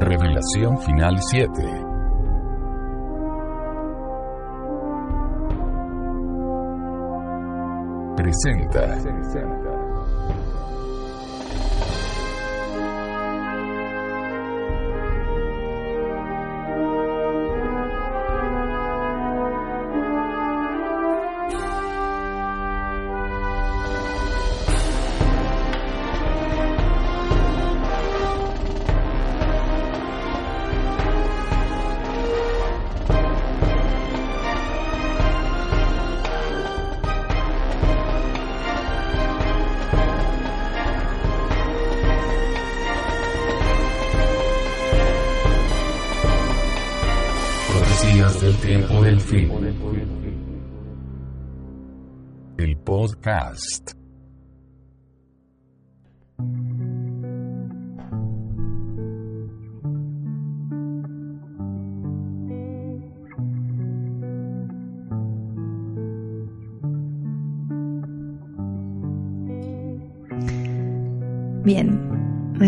Revelación Final 7 presenta.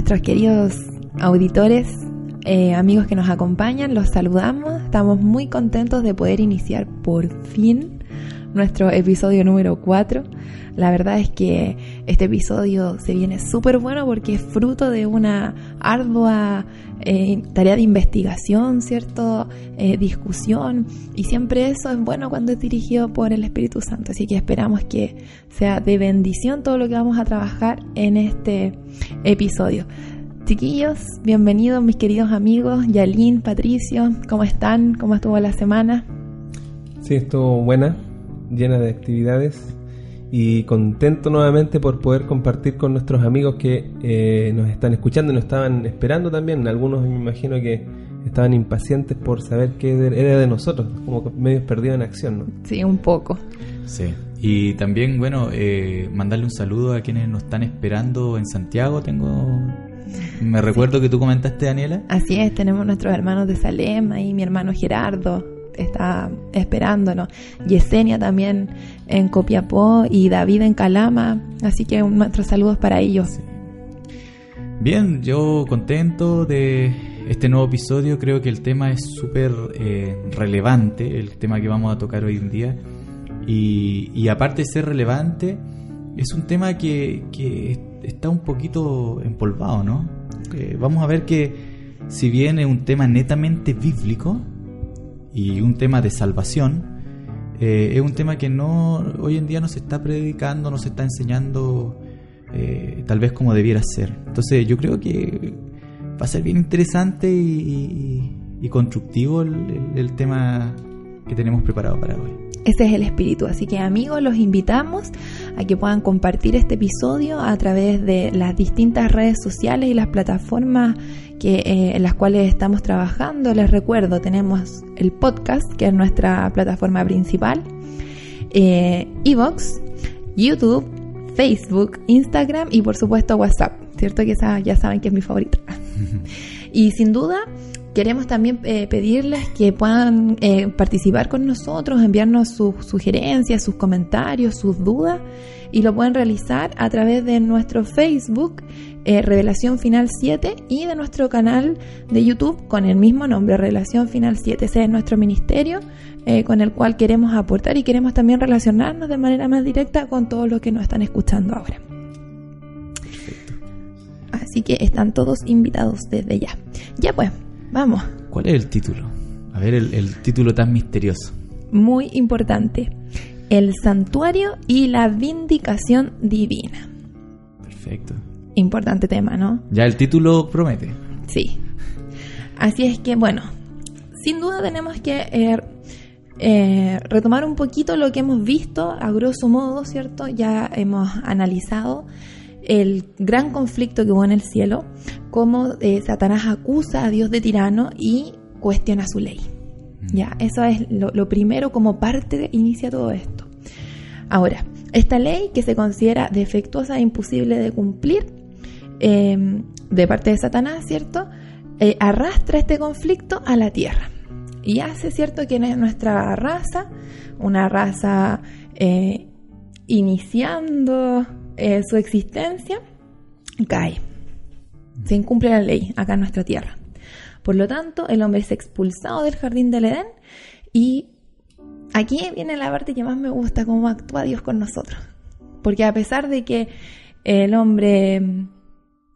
Nuestros queridos auditores eh, amigos que nos acompañan, los saludamos. Estamos muy contentos de poder iniciar por fin nuestro episodio número 4. La verdad es que este episodio se viene súper bueno porque es fruto de una ardua eh, tarea de investigación, ¿cierto? Eh, discusión. Y siempre eso es bueno cuando es dirigido por el Espíritu Santo. Así que esperamos que sea de bendición todo lo que vamos a trabajar en este episodio. Chiquillos, bienvenidos mis queridos amigos, Yalín, Patricio, ¿cómo están? ¿Cómo estuvo la semana? Sí, estuvo buena, llena de actividades y contento nuevamente por poder compartir con nuestros amigos que eh, nos están escuchando y nos estaban esperando también. Algunos me imagino que estaban impacientes por saber qué era de nosotros, como medios perdidos en acción, ¿no? Sí, un poco. Sí. Y también, bueno, eh, mandarle un saludo a quienes nos están esperando en Santiago. Tengo me recuerdo que tú comentaste, Daniela. Así es, tenemos nuestros hermanos de Salem, ahí mi hermano Gerardo está esperándonos. Yesenia también en Copiapó y David en Calama. Así que nuestros saludos para ellos. Bien, yo contento de este nuevo episodio. Creo que el tema es súper eh, relevante, el tema que vamos a tocar hoy en día. Y, aparte de ser relevante, es un tema que, que está un poquito empolvado, ¿no? Eh, vamos a ver que si bien es un tema netamente bíblico y un tema de salvación, eh, es un tema que no hoy en día no se está predicando, no se está enseñando eh, tal vez como debiera ser. Entonces yo creo que va a ser bien interesante y, constructivo el tema que tenemos preparado para hoy. Ese es el espíritu. Así que amigos, los invitamos a que puedan compartir este episodio a través de las distintas redes sociales y las plataformas que, eh, en las cuales estamos trabajando. Les recuerdo, tenemos el podcast, que es nuestra plataforma principal, eh, Evox, YouTube, Facebook, Instagram y por supuesto WhatsApp, ¿cierto? Que esa ya saben que es mi favorita. y sin duda, Queremos también eh, pedirles que puedan eh, participar con nosotros, enviarnos sus sugerencias, sus comentarios, sus dudas y lo pueden realizar a través de nuestro Facebook eh, Revelación Final 7 y de nuestro canal de YouTube con el mismo nombre, Revelación Final 7. Ese es nuestro ministerio con el cual queremos aportar y queremos también relacionarnos de manera más directa con todos los que nos están escuchando ahora. Así que están todos invitados desde ya. Ya pues, Vamos. ¿Cuál es el título? A ver, el, título tan misterioso. Muy importante. El santuario y la vindicación divina. Perfecto. Importante tema, ¿no? Ya el título promete. Sí. Así es que, bueno, sin duda tenemos que eh, eh, retomar un poquito lo que hemos visto, a grosso modo, ¿cierto? Ya hemos analizado el gran conflicto que hubo en el cielo, cómo eh, Satanás acusa a Dios de tirano y cuestiona su ley. Mm. Ya, eso es lo, primero como parte de, inicia todo esto. Ahora, esta ley que se considera defectuosa e imposible de cumplir em, de parte de Satanás, ¿cierto? Eh, arrastra este conflicto a la tierra y hace, ¿cierto?, que nuestra raza, una raza eh, iniciando eh, su existencia cae. Se incumple la ley acá en nuestra tierra. Por lo tanto, el hombre es expulsado del jardín del Edén y aquí viene la parte que más me gusta, cómo actúa Dios con nosotros. Porque a pesar de que el hombre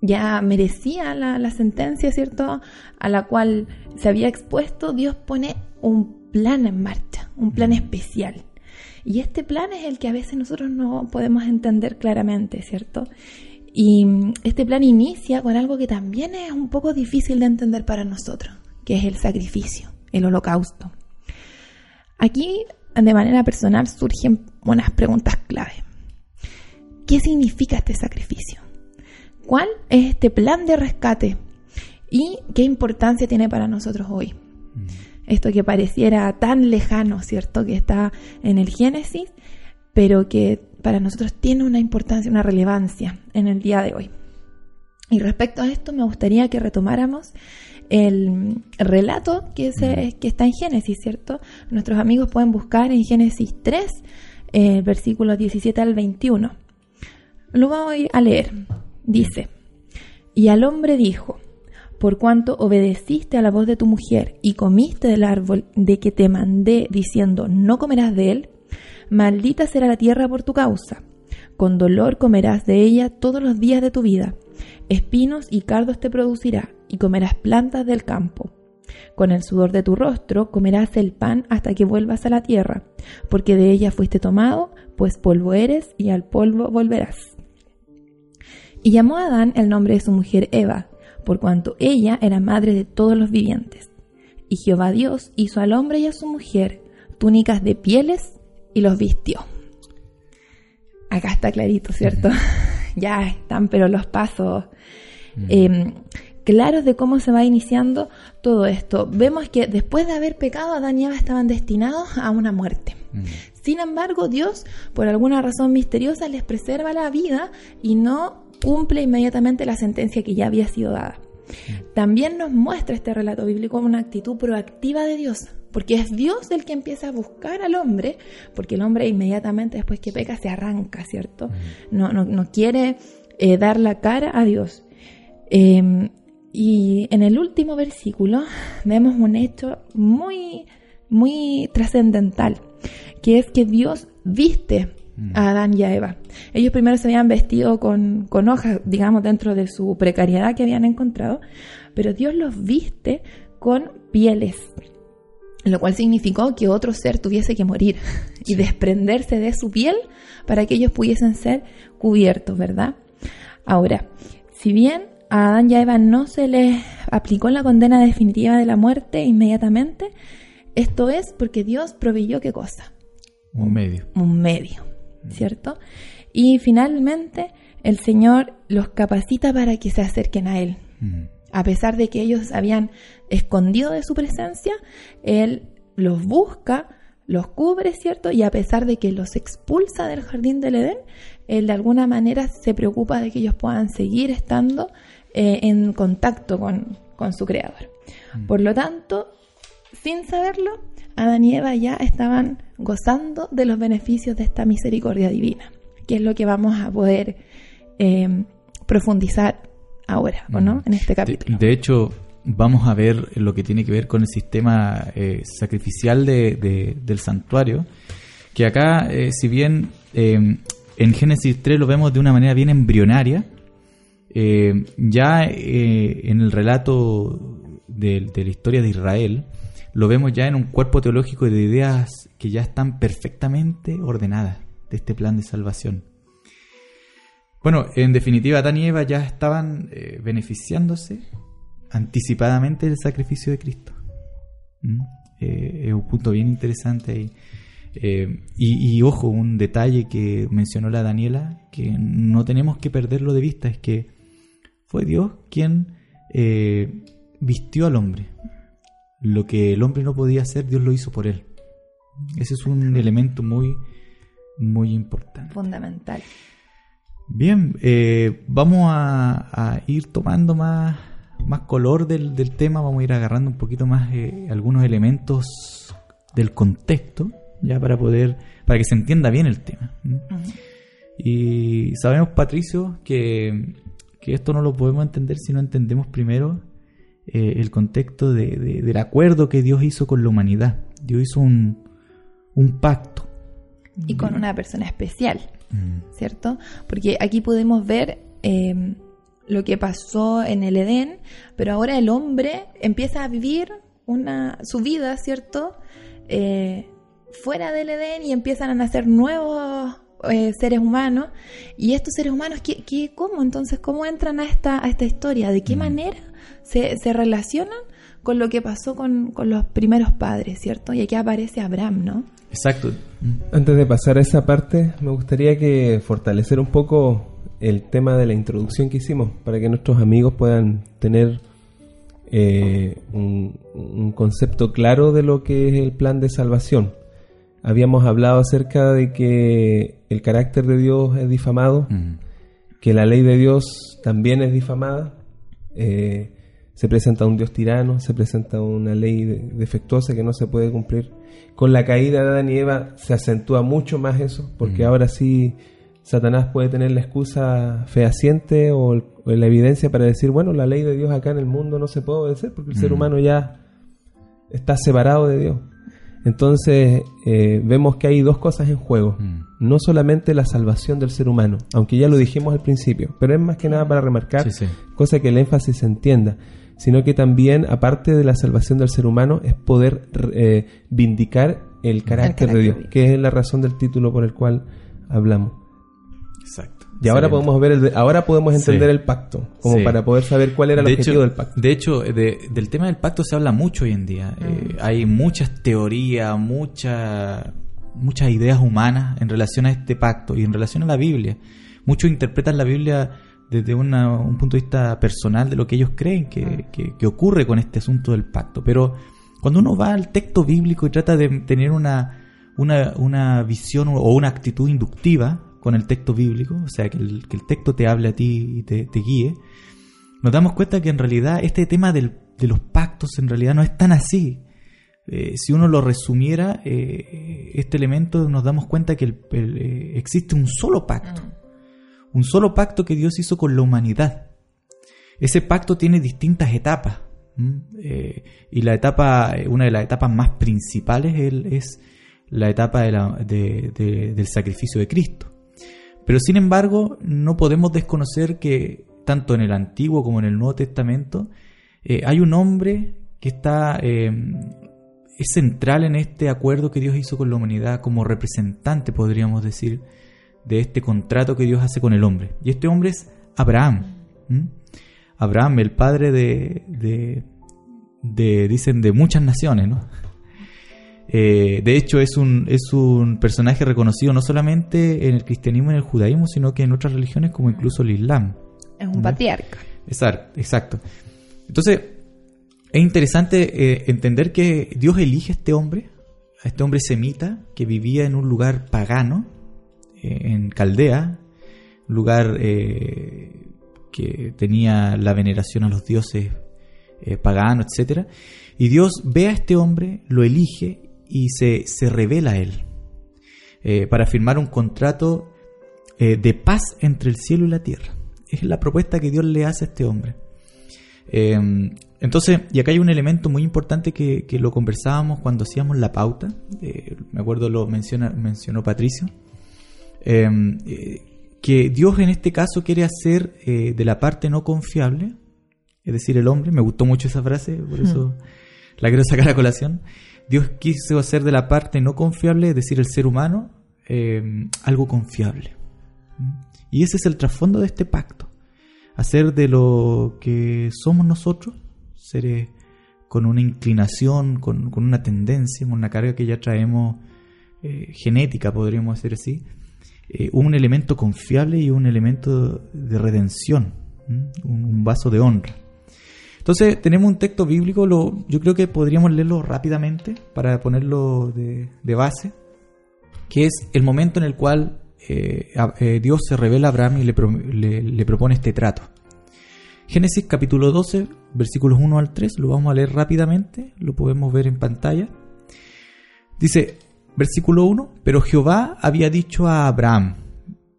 ya merecía la, la, sentencia, ¿cierto? A la cual se había expuesto, Dios pone un plan en marcha, un plan especial. Y este plan es el que a veces nosotros no podemos entender claramente, ¿cierto? Y este plan inicia con algo que también es un poco difícil de entender para nosotros, que es el sacrificio, el holocausto. Aquí, de manera personal, surgen unas preguntas clave. ¿Qué significa este sacrificio? ¿Cuál es este plan de rescate? ¿Y qué importancia tiene para nosotros hoy? Esto que pareciera tan lejano, ¿cierto? Que está en el Génesis, pero que para nosotros tiene una importancia, una relevancia en el día de hoy. Y respecto a esto, me gustaría que retomáramos el relato que, se, que está en Génesis, ¿cierto? Nuestros amigos pueden buscar en Génesis 3, eh, versículos 17 al 21. Lo voy a leer. Dice, y al hombre dijo, por cuanto obedeciste a la voz de tu mujer y comiste del árbol de que te mandé diciendo, no comerás de él, maldita será la tierra por tu causa. Con dolor comerás de ella todos los días de tu vida. Espinos y cardos te producirá, y comerás plantas del campo. Con el sudor de tu rostro comerás el pan hasta que vuelvas a la tierra, porque de ella fuiste tomado, pues polvo eres y al polvo volverás. Y llamó a Adán el nombre de su mujer Eva, por cuanto ella era madre de todos los vivientes. Y Jehová Dios hizo al hombre y a su mujer túnicas de pieles y los vistió. Acá está clarito, ¿cierto? ya están, pero los pasos eh, claros de cómo se va iniciando todo esto. Vemos que después de haber pecado, Adán y Eva estaban destinados a una muerte. Sin embargo, Dios, por alguna razón misteriosa, les preserva la vida y no cumple inmediatamente la sentencia que ya había sido dada. También nos muestra este relato bíblico una actitud proactiva de Dios, porque es Dios el que empieza a buscar al hombre, porque el hombre inmediatamente después que peca se arranca, ¿cierto? No, no, no quiere eh, dar la cara a Dios. Eh, y en el último versículo vemos un hecho muy, muy trascendental, que es que Dios viste a Adán y a Eva. Ellos primero se habían vestido con, con hojas, digamos, dentro de su precariedad que habían encontrado, pero Dios los viste con pieles, lo cual significó que otro ser tuviese que morir y desprenderse de su piel para que ellos pudiesen ser cubiertos, ¿verdad? Ahora, si bien a Adán y a Eva no se les aplicó la condena definitiva de la muerte inmediatamente, esto es porque Dios proveyó qué cosa? Un medio. Un medio. ¿Cierto? Y finalmente el Señor los capacita para que se acerquen a Él. A pesar de que ellos habían escondido de su presencia, Él los busca, los cubre, ¿cierto? Y a pesar de que los expulsa del jardín del Edén, Él de alguna manera se preocupa de que ellos puedan seguir estando eh, en contacto con, con su Creador. Por lo tanto, sin saberlo, Adán y Eva ya estaban gozando de los beneficios de esta misericordia divina, que es lo que vamos a poder eh, profundizar ahora, ¿o no? En este capítulo. De, hecho, vamos a ver lo que tiene que ver con el sistema eh, sacrificial de, del santuario, que acá, eh, si bien en Génesis 3 lo vemos de una manera bien embrionaria, ya en el relato de, de, la historia de Israel, lo vemos ya en un cuerpo teológico de ideas que ya están perfectamente ordenadas de este plan de salvación. Bueno, en definitiva, Adán y Eva ya estaban eh, beneficiándose anticipadamente del sacrificio de Cristo. ¿Mm? Eh, es un punto bien interesante ahí. Eh, y, y, ojo, un detalle que mencionó la Daniela, que no tenemos que perderlo de vista, es que fue Dios quien vistió al hombre lo que el hombre no podía hacer, Dios lo hizo por él. Ese es un elemento muy, muy importante. Fundamental. Bien, eh, vamos a, ir tomando más, más color del, tema, vamos a ir agarrando un poquito más eh, algunos elementos del contexto, ya para poder, para que se entienda bien el tema. Y sabemos, Patricio, que, que esto no lo podemos entender si no entendemos primero eh, el contexto de- de- del acuerdo que Dios hizo con la humanidad. Dios hizo un, un pacto. Y con una persona especial. Mm, ¿cierto? Porque aquí podemos ver eh, lo que pasó en el Edén, pero ahora el hombre empieza a vivir una, su vida, ¿cierto? Eh, fuera del Edén y empiezan a nacer nuevos eh, seres humanos. Y estos seres humanos, ¿qué, qué- cómo entonces? ¿Cómo entran a esta, a esta historia? ¿De qué Mm. manera se, se relacionan con lo que pasó con, con los primeros padres, ¿cierto? Y aquí aparece Abraham, ¿no? Exacto. Mm, Antes de pasar a esa parte, me gustaría que fortalecer un poco el tema de la introducción que hicimos para que nuestros amigos puedan tener eh, un, un concepto claro de lo que es el plan de salvación. Habíamos hablado acerca de que el carácter de Dios es difamado, mm, que la ley de Dios también es difamada. eh, se presenta un Dios tirano, se presenta una ley de- defectuosa que no se puede cumplir. Con la caída de Adán y Eva se acentúa mucho más eso, porque Mm. ahora sí Satanás puede tener la excusa fehaciente o, el- o la evidencia para decir, bueno, la ley de Dios acá en el mundo no se puede obedecer porque el ser Mm. humano ya está separado de Dios. Entonces eh, vemos que hay dos cosas en juego mm. no solamente la salvación del ser humano, aunque ya lo dijimos al principio, pero es más que nada para remarcar, Sí, sí. cosa que el énfasis se entienda, sino que también, aparte de la salvación del ser humano, es poder eh, vindicar el carácter, carácter de Dios, de Dios. que es la razón del título por el cual hablamos. Exacto. Y ahora podemos ver, el de- ahora podemos entender Sí. el pacto, como Sí. para poder saber cuál era el de objetivo hecho, del pacto. De hecho, de- del tema del pacto se habla mucho hoy en día. Eh, hay muchas teorías, mucha- muchas ideas humanas en relación a este pacto y en relación a la Biblia. Muchos interpretan la Biblia desde una- un punto de vista personal de lo que ellos creen que, que- que ocurre con este asunto del pacto. Pero cuando uno va al texto bíblico y trata de tener una, una, una visión o una actitud inductiva con el texto bíblico, o sea, que el, que el texto te hable a ti y te, te guíe, nos damos cuenta que en realidad este tema del- de los pactos en realidad no es tan así. Eh, si uno lo resumiera, eh, este elemento nos damos cuenta que el- el, eh, existe un solo pacto, un solo pacto que Dios hizo con la humanidad. Ese pacto tiene distintas etapas. Eh, y la etapa, eh, una de las etapas más principales es, la etapa del sacrificio de Cristo. Pero sin embargo, no podemos desconocer que tanto en el Antiguo como en el Nuevo Testamento eh, hay un hombre que está eh, es central en este acuerdo que Dios hizo con la humanidad como representante, podríamos decir, de este contrato que Dios hace con el hombre. Y este hombre es Abraham. Abraham, el padre de, de, de- dicen, de muchas naciones, ¿no? Eh, de hecho, es un, es un personaje reconocido no solamente en el cristianismo y en el judaísmo, sino que en otras religiones como incluso el islam. Es un patriarca. Exacto. exacto. Entonces, es interesante eh, entender que Dios elige a este hombre, a este hombre semita que vivía en un lugar pagano, en Caldea, lugar eh, que tenía la veneración a los dioses eh, paganos, etc. Y Dios ve a este hombre, lo elige y se, se revela a él eh, para firmar un contrato eh, de paz entre el cielo y la tierra. Es la propuesta que Dios le hace a este hombre. Eh, entonces, y acá hay un elemento muy importante que, que lo conversábamos cuando hacíamos la pauta. eh, me acuerdo lo menciona, mencionó Patricio. Eh, eh, que Dios en este caso quiere hacer eh, de la parte no confiable, es decir, el hombre, me gustó mucho esa frase, por eso la quiero sacar a colación. Dios quiso hacer de la parte no confiable, es decir, el ser humano, eh, algo confiable. Y ese es el trasfondo de este pacto. Hacer de lo que somos nosotros, seres con una inclinación, con, con una tendencia, con una carga que ya traemos eh, genética, podríamos decir así, eh, un elemento confiable y un elemento de redención, un, vaso de honra. Entonces tenemos un texto bíblico, yo creo que podríamos leerlo rápidamente para ponerlo de, base, que es el momento en el cual eh, eh, Dios se revela a Abraham y le, le- le propone este trato. Génesis capítulo 12, versículos 1 al 3, lo vamos a leer rápidamente, lo podemos ver en pantalla. Dice, versículo 1, pero Jehová había dicho a Abraham,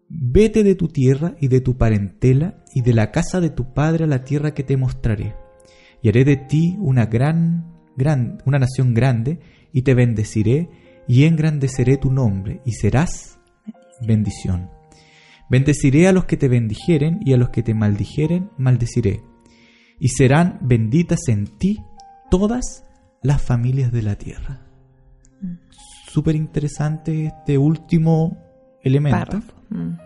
vete de tu tierra y de tu parentela y de la casa de tu padre a la tierra que te mostraré. y haré de ti una gran, gran, una nación grande, y te bendeciré, y engrandeceré tu nombre, y serás bendición. Bendeciré a los que te bendijeren, y a los que te maldijeren, maldeciré. Y serán benditas en ti todas las familias de la tierra. Súper interesante este último elemento. Mm.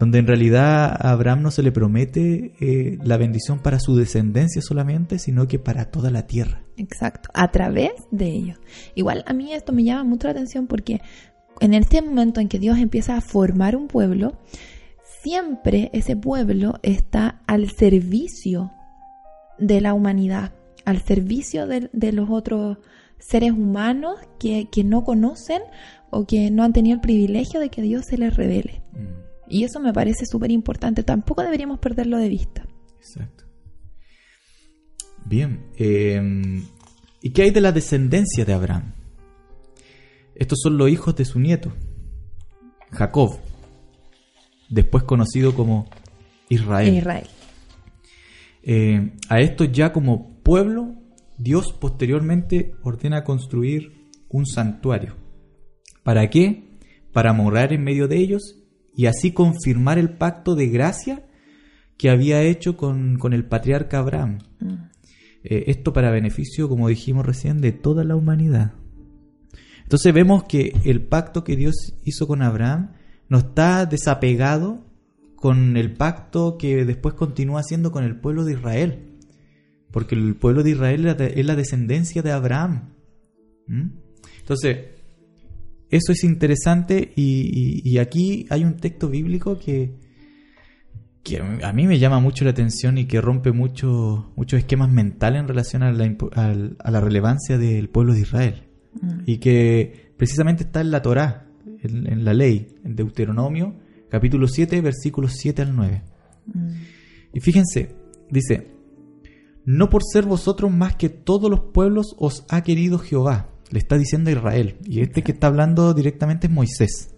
donde en realidad a Abraham no se le promete eh, la bendición para su descendencia solamente, sino que para toda la tierra. Exacto, a través de ellos. Igual a mí esto me llama mucho la atención porque en este momento en que Dios empieza a formar un pueblo, siempre ese pueblo está al servicio de la humanidad, al servicio de, de los otros seres humanos que, que no conocen o que no han tenido el privilegio de que Dios se les revele. Y eso me parece súper importante. Tampoco deberíamos perderlo de vista. Exacto. Bien. eh, ¿Y qué hay de la descendencia de Abraham? Estos son los hijos de su nieto, Jacob, después conocido como Israel. Israel. Eh, a estos ya como pueblo, Dios posteriormente ordena construir un santuario. ¿Para qué? Para morar en medio de ellos y así confirmar el pacto de gracia que había hecho con, con el patriarca Abraham. Mm. Eh, esto para beneficio, como dijimos recién, de toda la humanidad. Entonces vemos que el pacto que Dios hizo con Abraham no está desapegado con el pacto que después continúa haciendo con el pueblo de Israel. Porque el pueblo de Israel es la de- es la descendencia de Abraham. ¿Mm? Entonces, eso es interesante y, y- y aquí hay un texto bíblico que, que a mí me llama mucho la atención y que rompe mucho- muchos esquemas mentales en relación a la, a relevancia del pueblo de Israel. Mm. Y que precisamente está en la Torá, en, en la ley, en Deuteronomio, capítulo 7, versículos 7 al 9. Mm. Y fíjense, dice, no por ser vosotros más que todos los pueblos os ha querido Jehová, le está diciendo a Israel, y este que está hablando directamente es Moisés.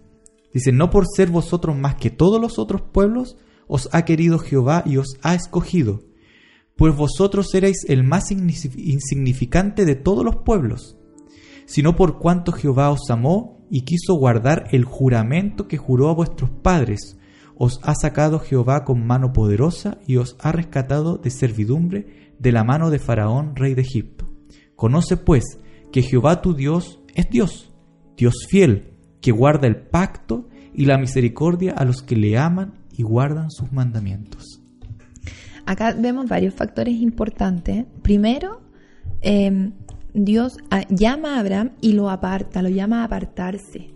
Dice, no por ser vosotros más que todos los otros pueblos os ha querido Jehová y os ha escogido, pues vosotros erais el más insignifi- insignificante de todos los pueblos, sino por cuanto Jehová os amó y quiso guardar el juramento que juró a vuestros padres, os ha sacado Jehová con mano poderosa y os ha rescatado de servidumbre de la mano de Faraón, rey de Egipto. Conoce pues que Jehová tu Dios es Dios, Dios fiel, que guarda el pacto y la misericordia a los que le aman y guardan sus mandamientos. Acá vemos varios factores importantes. Primero, eh, Dios ah, llama a Abraham y lo aparta, lo llama a apartarse.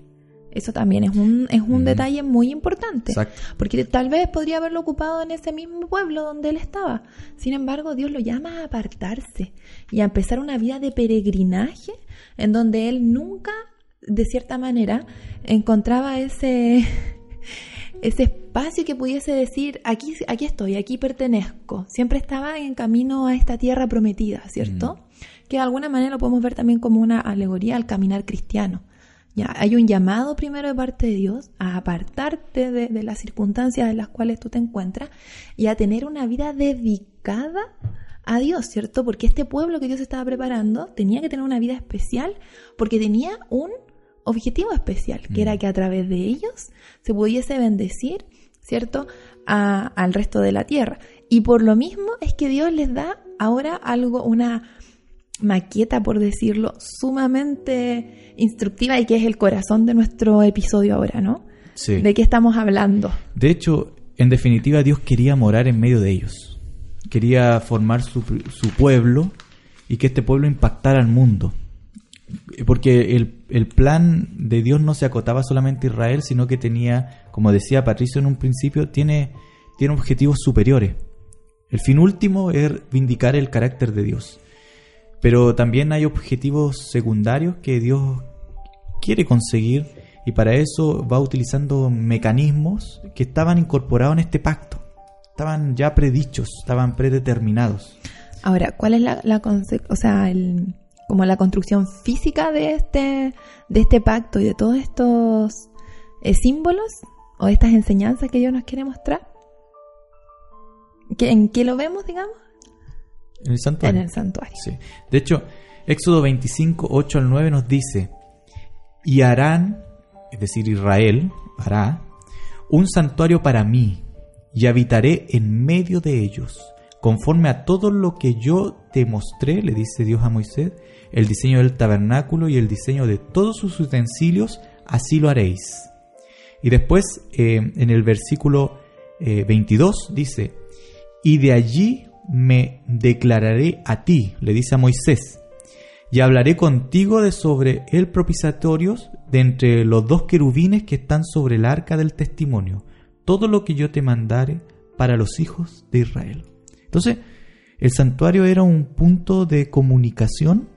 Eso también es un, es un detalle muy importante. Exacto. Porque tal vez podría haberlo ocupado en ese mismo pueblo donde él estaba. Sin embargo, Dios lo llama a apartarse y a empezar una vida de peregrinaje en donde él nunca, de cierta manera, encontraba ese, ese espacio que pudiese decir, aquí, aquí estoy, aquí pertenezco. Siempre estaba en camino a esta tierra prometida, ¿cierto? Que de alguna manera lo podemos ver también como una alegoría al caminar cristiano. Ya, hay un llamado primero de parte de Dios a apartarte de, de las circunstancias en las cuales tú te encuentras y a tener una vida dedicada a Dios, ¿cierto? Porque este pueblo que Dios estaba preparando tenía que tener una vida especial porque tenía un objetivo especial, que era que a través de ellos se pudiese bendecir, ¿cierto? A- al resto de la tierra. Y por lo mismo es que Dios les da ahora algo, una maqueta, por decirlo, sumamente instructiva y que es el corazón de nuestro episodio ahora, ¿no? Sí. ¿De qué estamos hablando? De hecho, en definitiva, Dios quería morar en medio de ellos. Quería formar su, su pueblo y que este pueblo impactara al mundo. Porque el, el plan de Dios no se acotaba solamente a Israel, sino que tenía, como decía Patricio en un principio, tiene, tiene objetivos superiores. El fin último es vindicar el carácter de Dios. Pero también hay objetivos secundarios que Dios quiere conseguir y para eso va utilizando mecanismos que estaban incorporados en este pacto. Estaban ya predichos, estaban predeterminados. Ahora, ¿cuál es la, la o sea, el- como la construcción física de este, de este pacto y de todos estos eh, símbolos o estas enseñanzas que Dios nos quiere mostrar? ¿Qué- ¿En qué lo vemos, digamos? En el santuario. en el santuario. Sí. De hecho, Éxodo 25, 8 al 9 nos dice, y harán, es decir, Israel hará, un santuario para mí, y habitaré en medio de ellos, conforme a todo lo que yo te mostré, le dice Dios a Moisés, el diseño del tabernáculo y el diseño de todos sus utensilios, así lo haréis. Y después, eh, en el versículo eh, 22, dice, y de allí me declararé a ti, le dice a Moisés, y hablaré contigo de sobre el propiciatorio de entre los dos querubines que están sobre el arca del testimonio, todo lo que yo te mandare para los hijos de Israel. Entonces, el santuario era un punto de comunicación,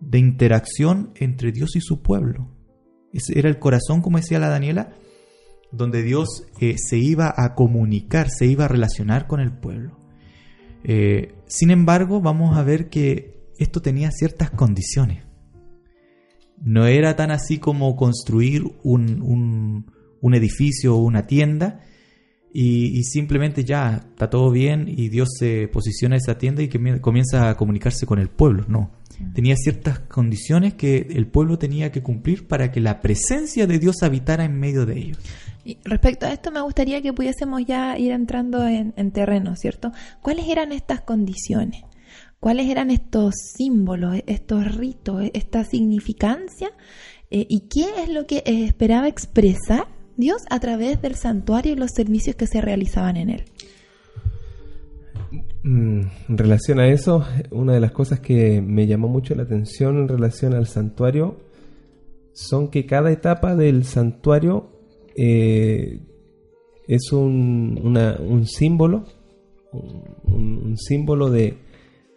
de interacción entre Dios y su pueblo. Ese era el corazón, como decía la Daniela, donde Dios eh, se iba a comunicar, se iba a relacionar con el pueblo. Eh, sin embargo, vamos a ver que esto tenía ciertas condiciones. No era tan así como construir un, un, un edificio o una tienda y, y, simplemente ya está todo bien y Dios se posiciona esa tienda y que comienza a comunicarse con el pueblo. No. Tenía ciertas condiciones que el pueblo tenía que cumplir para que la presencia de Dios habitara en medio de ellos. Respecto a esto, me gustaría que pudiésemos ya ir entrando en, en terreno, ¿cierto? ¿Cuáles eran estas condiciones? ¿Cuáles eran estos símbolos, estos ritos, esta significancia? Eh, ¿Y qué es lo que esperaba expresar Dios a través del santuario y los servicios que se realizaban en él? En relación a eso, una de las cosas que me llamó mucho la atención en relación al santuario son que cada etapa del santuario eh, es un, un símbolo, un, un símbolo de,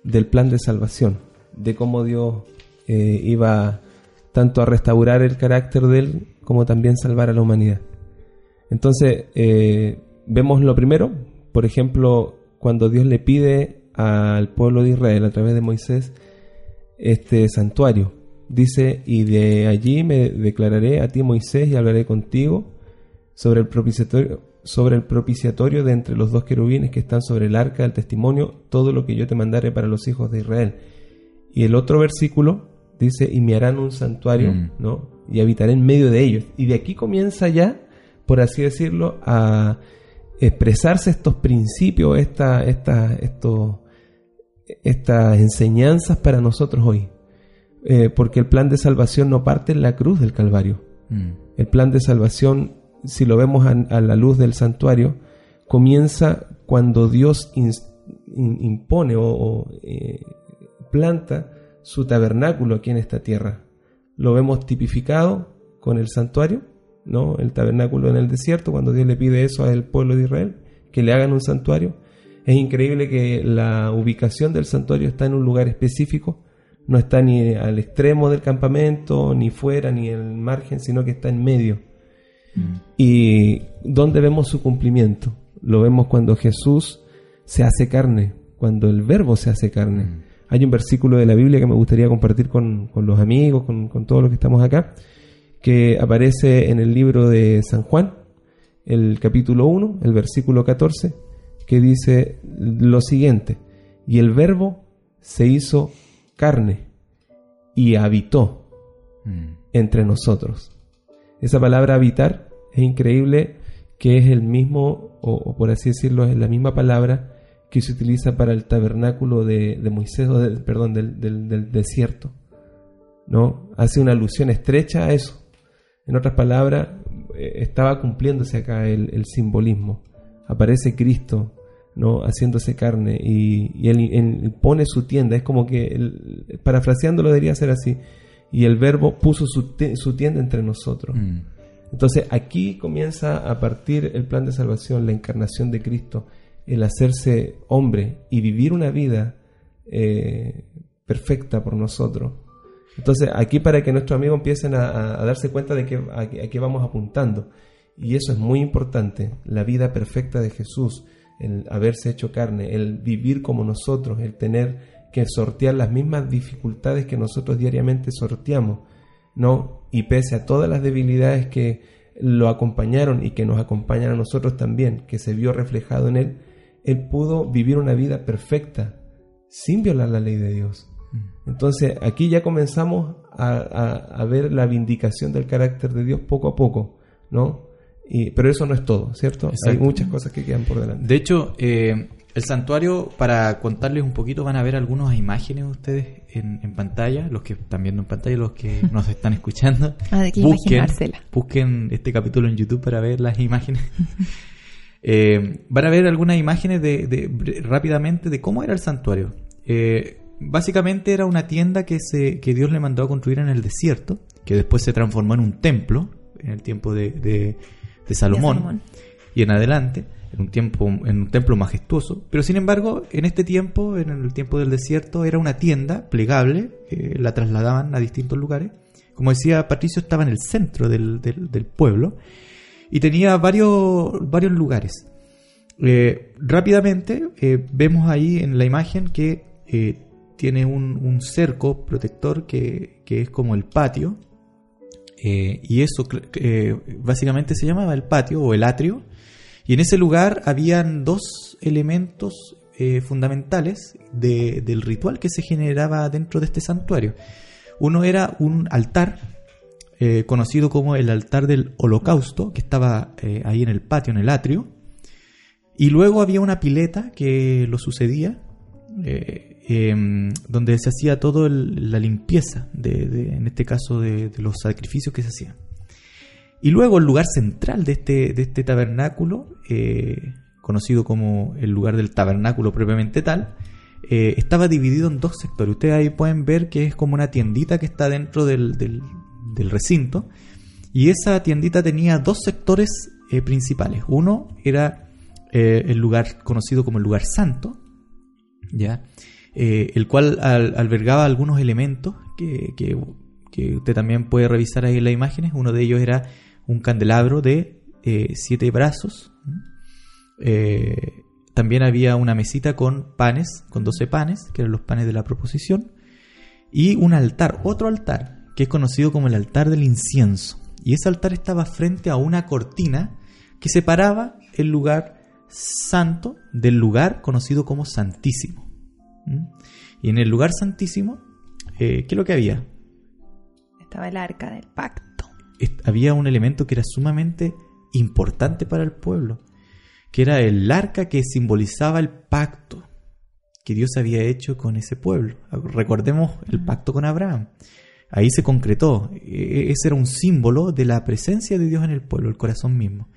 del plan de salvación, de cómo Dios eh, iba tanto a restaurar el carácter de él como también salvar a la humanidad. Entonces, eh, vemos lo primero, por ejemplo, cuando Dios le pide al pueblo de Israel a través de Moisés este santuario. Dice, y de allí me declararé a ti Moisés y hablaré contigo sobre el propiciatorio, sobre el propiciatorio de entre los dos querubines que están sobre el arca del testimonio, todo lo que yo te mandaré para los hijos de Israel. Y el otro versículo dice, y me harán un santuario, mm. ¿no? Y habitaré en medio de ellos. Y de aquí comienza ya, por así decirlo, a expresarse estos principios, esta, esta, estos, estas enseñanzas para nosotros hoy. Eh, porque el plan de salvación no parte en la cruz del Calvario. Mm. El plan de salvación si lo vemos a, la luz del santuario, comienza cuando Dios impone o, o eh, planta su tabernáculo aquí en esta tierra. Lo vemos tipificado con el santuario, ¿no? El tabernáculo en el desierto, cuando Dios le pide eso al pueblo de Israel, que le hagan un santuario. Es increíble que la ubicación del santuario está en un lugar específico, no está ni al extremo del campamento, ni fuera, ni en el margen, sino que está en medio ¿Y dónde vemos su cumplimiento? Lo vemos cuando Jesús se hace carne, cuando el verbo se hace carne. Mm. Hay un versículo de la Biblia que me gustaría compartir con, con los amigos, con, con, todos los que estamos acá, que aparece en el libro de San Juan, el capítulo 1, el versículo 14, que dice lo siguiente, y el verbo se hizo carne y habitó mm. entre nosotros. Esa palabra habitar es increíble que es el mismo, o, por así decirlo, es la misma palabra que se utiliza para el tabernáculo de, de Moisés, o del, perdón, del, del, desierto. ¿no? Hace una alusión estrecha a eso. En otras palabras, eh, estaba cumpliéndose acá el, simbolismo. Aparece Cristo ¿no? haciéndose carne y, él, pone su tienda. Es como que, parafraseándolo debería ser así y el verbo puso su, su tienda entre nosotros. Mm. Entonces aquí comienza a partir el plan de salvación, la encarnación de Cristo, el hacerse hombre y vivir una vida eh, perfecta por nosotros. Entonces aquí para que nuestros amigos empiecen a, darse cuenta de que a, qué vamos apuntando. Y eso es muy importante, la vida perfecta de Jesús, el haberse hecho carne, el vivir como nosotros, el tener que sortear las mismas dificultades que nosotros diariamente sorteamos, ¿no? Y pese a todas las debilidades que lo acompañaron y que nos acompañan a nosotros también, que se vio reflejado en él, él pudo vivir una vida perfecta, sin violar la ley de Dios. Mm. Entonces aquí ya comenzamos a, a- a ver la vindicación del carácter de Dios poco a poco, ¿no? Y, pero eso no es todo, ¿cierto? Hay muchas cosas que quedan por delante. De hecho, eh, el santuario, para contarles un poquito, van a ver algunas imágenes ustedes en, en pantalla, los que están viendo en pantalla, los que nos están escuchando. Ah, de que busquen, busquen este capítulo en YouTube para ver las imágenes. Eh, van a ver algunas imágenes de, de- rápidamente de cómo era el santuario. Eh, básicamente era una tienda que, se, que Dios le mandó a construir en el desierto, que después se transformó en un templo en el tiempo de, De Salomón. y en adelante, en un en un templo majestuoso. Pero sin embargo, en este tiempo, en el tiempo del desierto, era una tienda plegable, la trasladaban a distintos lugares. Como decía Patricio, estaba en el centro del, del- pueblo y tenía varios, varios lugares. Eh, rápidamente eh, vemos ahí en la imagen que eh, tiene un, un cerco protector que, que es como el patio. Y eso básicamente se llamaba el patio o el atrio. Y en ese lugar habían dos elementos eh, fundamentales de- del ritual que se generaba dentro de este santuario. Uno era un altar, eh, conocido como el altar del holocausto, que estaba eh, ahí en el patio, en el atrio. Y luego había una pileta que lo sucedía, eh, em, donde se hacía toda la limpieza, en este caso de los sacrificios que se hacían. Y luego el lugar central de este, de este tabernáculo, eh, conocido como el lugar del tabernáculo propiamente tal, eh, estaba dividido en dos sectores. Ustedes ahí pueden ver que es como una tiendita que está dentro del, del- recinto. Y esa tiendita tenía dos sectores eh, principales. Uno era el lugar conocido como el lugar santo, ¿ya? El cual al- albergaba algunos elementos que, que- que usted también puede revisar ahí en las imágenes. Uno de ellos era un candelabro de eh, siete brazos. Eh, también había una mesita con panes, con 12 panes, que eran los panes de la proposición. Y un altar, otro altar, que es conocido como el altar del incienso. Y ese altar estaba frente a una cortina que separaba el lugar santo del lugar conocido como santísimo. Y en el lugar santísimo, eh, ¿qué es lo que había? Estaba el arca del pacto. Había un elemento que era sumamente importante para el pueblo, que era el arca que simbolizaba el pacto que Dios había hecho con ese pueblo. Recordemos el pacto con Abraham. Ahí se concretó. E- Ese era un símbolo de la presencia de Dios en el pueblo, el corazón mismo.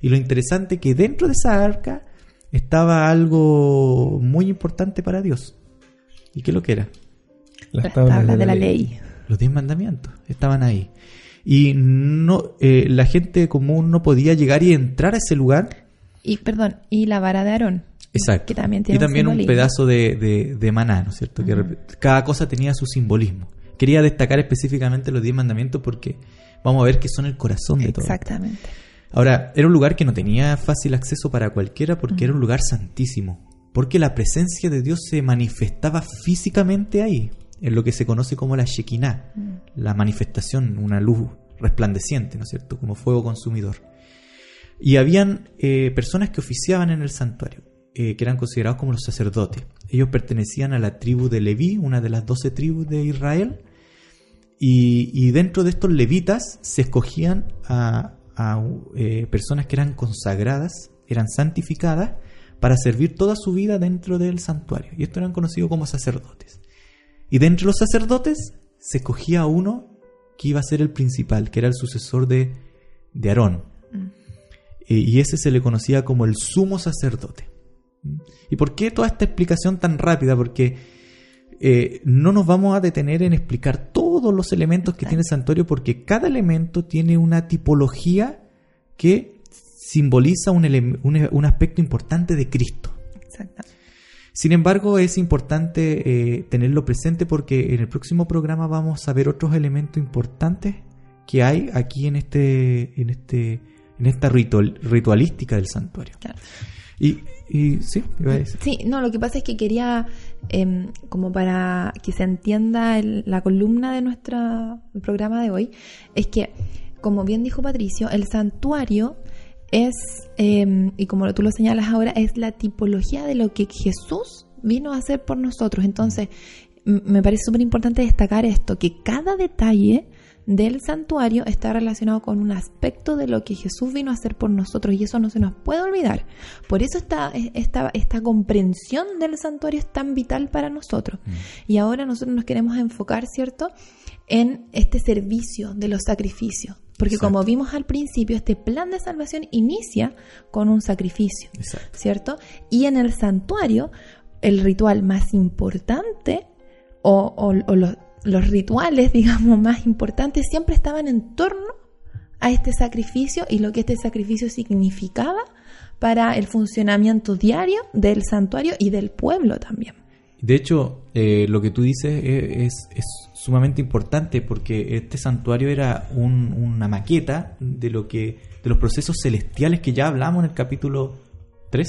Y lo interesante que dentro de esa arca estaba algo muy importante para Dios. ¿Y qué es lo que era? Las Las tablas tablas de la ley. Los diez mandamientos estaban ahí. Y no, eh, la gente común no podía llegar y entrar a ese lugar. Y, perdón, y la vara de Aarón. Exacto. Que también tiene y también un, pedazo de, de, de maná, ¿no es cierto? Que cada cosa tenía su simbolismo. Quería destacar específicamente los diez mandamientos porque vamos a ver que son el corazón de todo. Exactamente. Ahora, era un lugar que no tenía fácil acceso para cualquiera porque era un lugar santísimo. Porque la presencia de Dios se manifestaba físicamente ahí, en lo que se conoce como la Shekinah, la manifestación, una luz resplandeciente, ¿no es cierto? Como fuego consumidor. Y habían eh, personas que oficiaban en el santuario, eh, que eran considerados como los sacerdotes. Ellos pertenecían a la tribu de Leví, una de las doce tribus de Israel, y, y dentro de estos levitas se escogían a, a, eh, personas que eran consagradas, eran santificadas, para servir toda su vida dentro del santuario. Y estos eran conocidos como sacerdotes. Y de entre los sacerdotes se escogía a uno que iba a ser el principal, que era el sucesor de, de Aarón. Eh, y ese se le conocía como el sumo sacerdote. ¿Mm? ¿Y por qué toda esta explicación tan rápida? Porque eh, no nos vamos a detener en explicar todos los elementos que tiene el santuario, porque cada elemento tiene una tipología que simboliza un, un- un aspecto importante de Cristo. Exactamente. Sin embargo, es importante eh, tenerlo presente porque en el próximo programa vamos a ver otros elementos importantes que hay aquí en este, en este, en esta ritual- ritualística del santuario. Claro. Y, y sí, iba a decir. Sí, no, lo que pasa es que quería, em, como para que se entienda el- la columna de nuestro programa de hoy, es que, como bien dijo Patricio, el santuario es, em, y como tú lo señalas ahora, es la tipología de lo que Jesús vino a hacer por nosotros. Entonces, me parece súper importante destacar esto, que cada detalle del santuario está relacionado con un aspecto de lo que Jesús vino a hacer por nosotros y eso no se nos puede olvidar. Por eso esta, esta, esta comprensión del santuario es tan vital para nosotros. Y ahora nosotros nos queremos enfocar, ¿cierto?, en este servicio de los sacrificios. Porque Exacto. como vimos al principio, este plan de salvación inicia con un sacrificio. Exacto. ¿cierto? Y en el santuario, el ritual más importante o, o- o los, los rituales, digamos, más importantes siempre estaban en torno a este sacrificio y lo que este sacrificio significaba para el funcionamiento diario del santuario y del pueblo también. De hecho, eh, lo que tú dices es, es- es sumamente importante porque este santuario era un- una maqueta de lo que de los procesos celestiales que ya hablamos en el capítulo 3,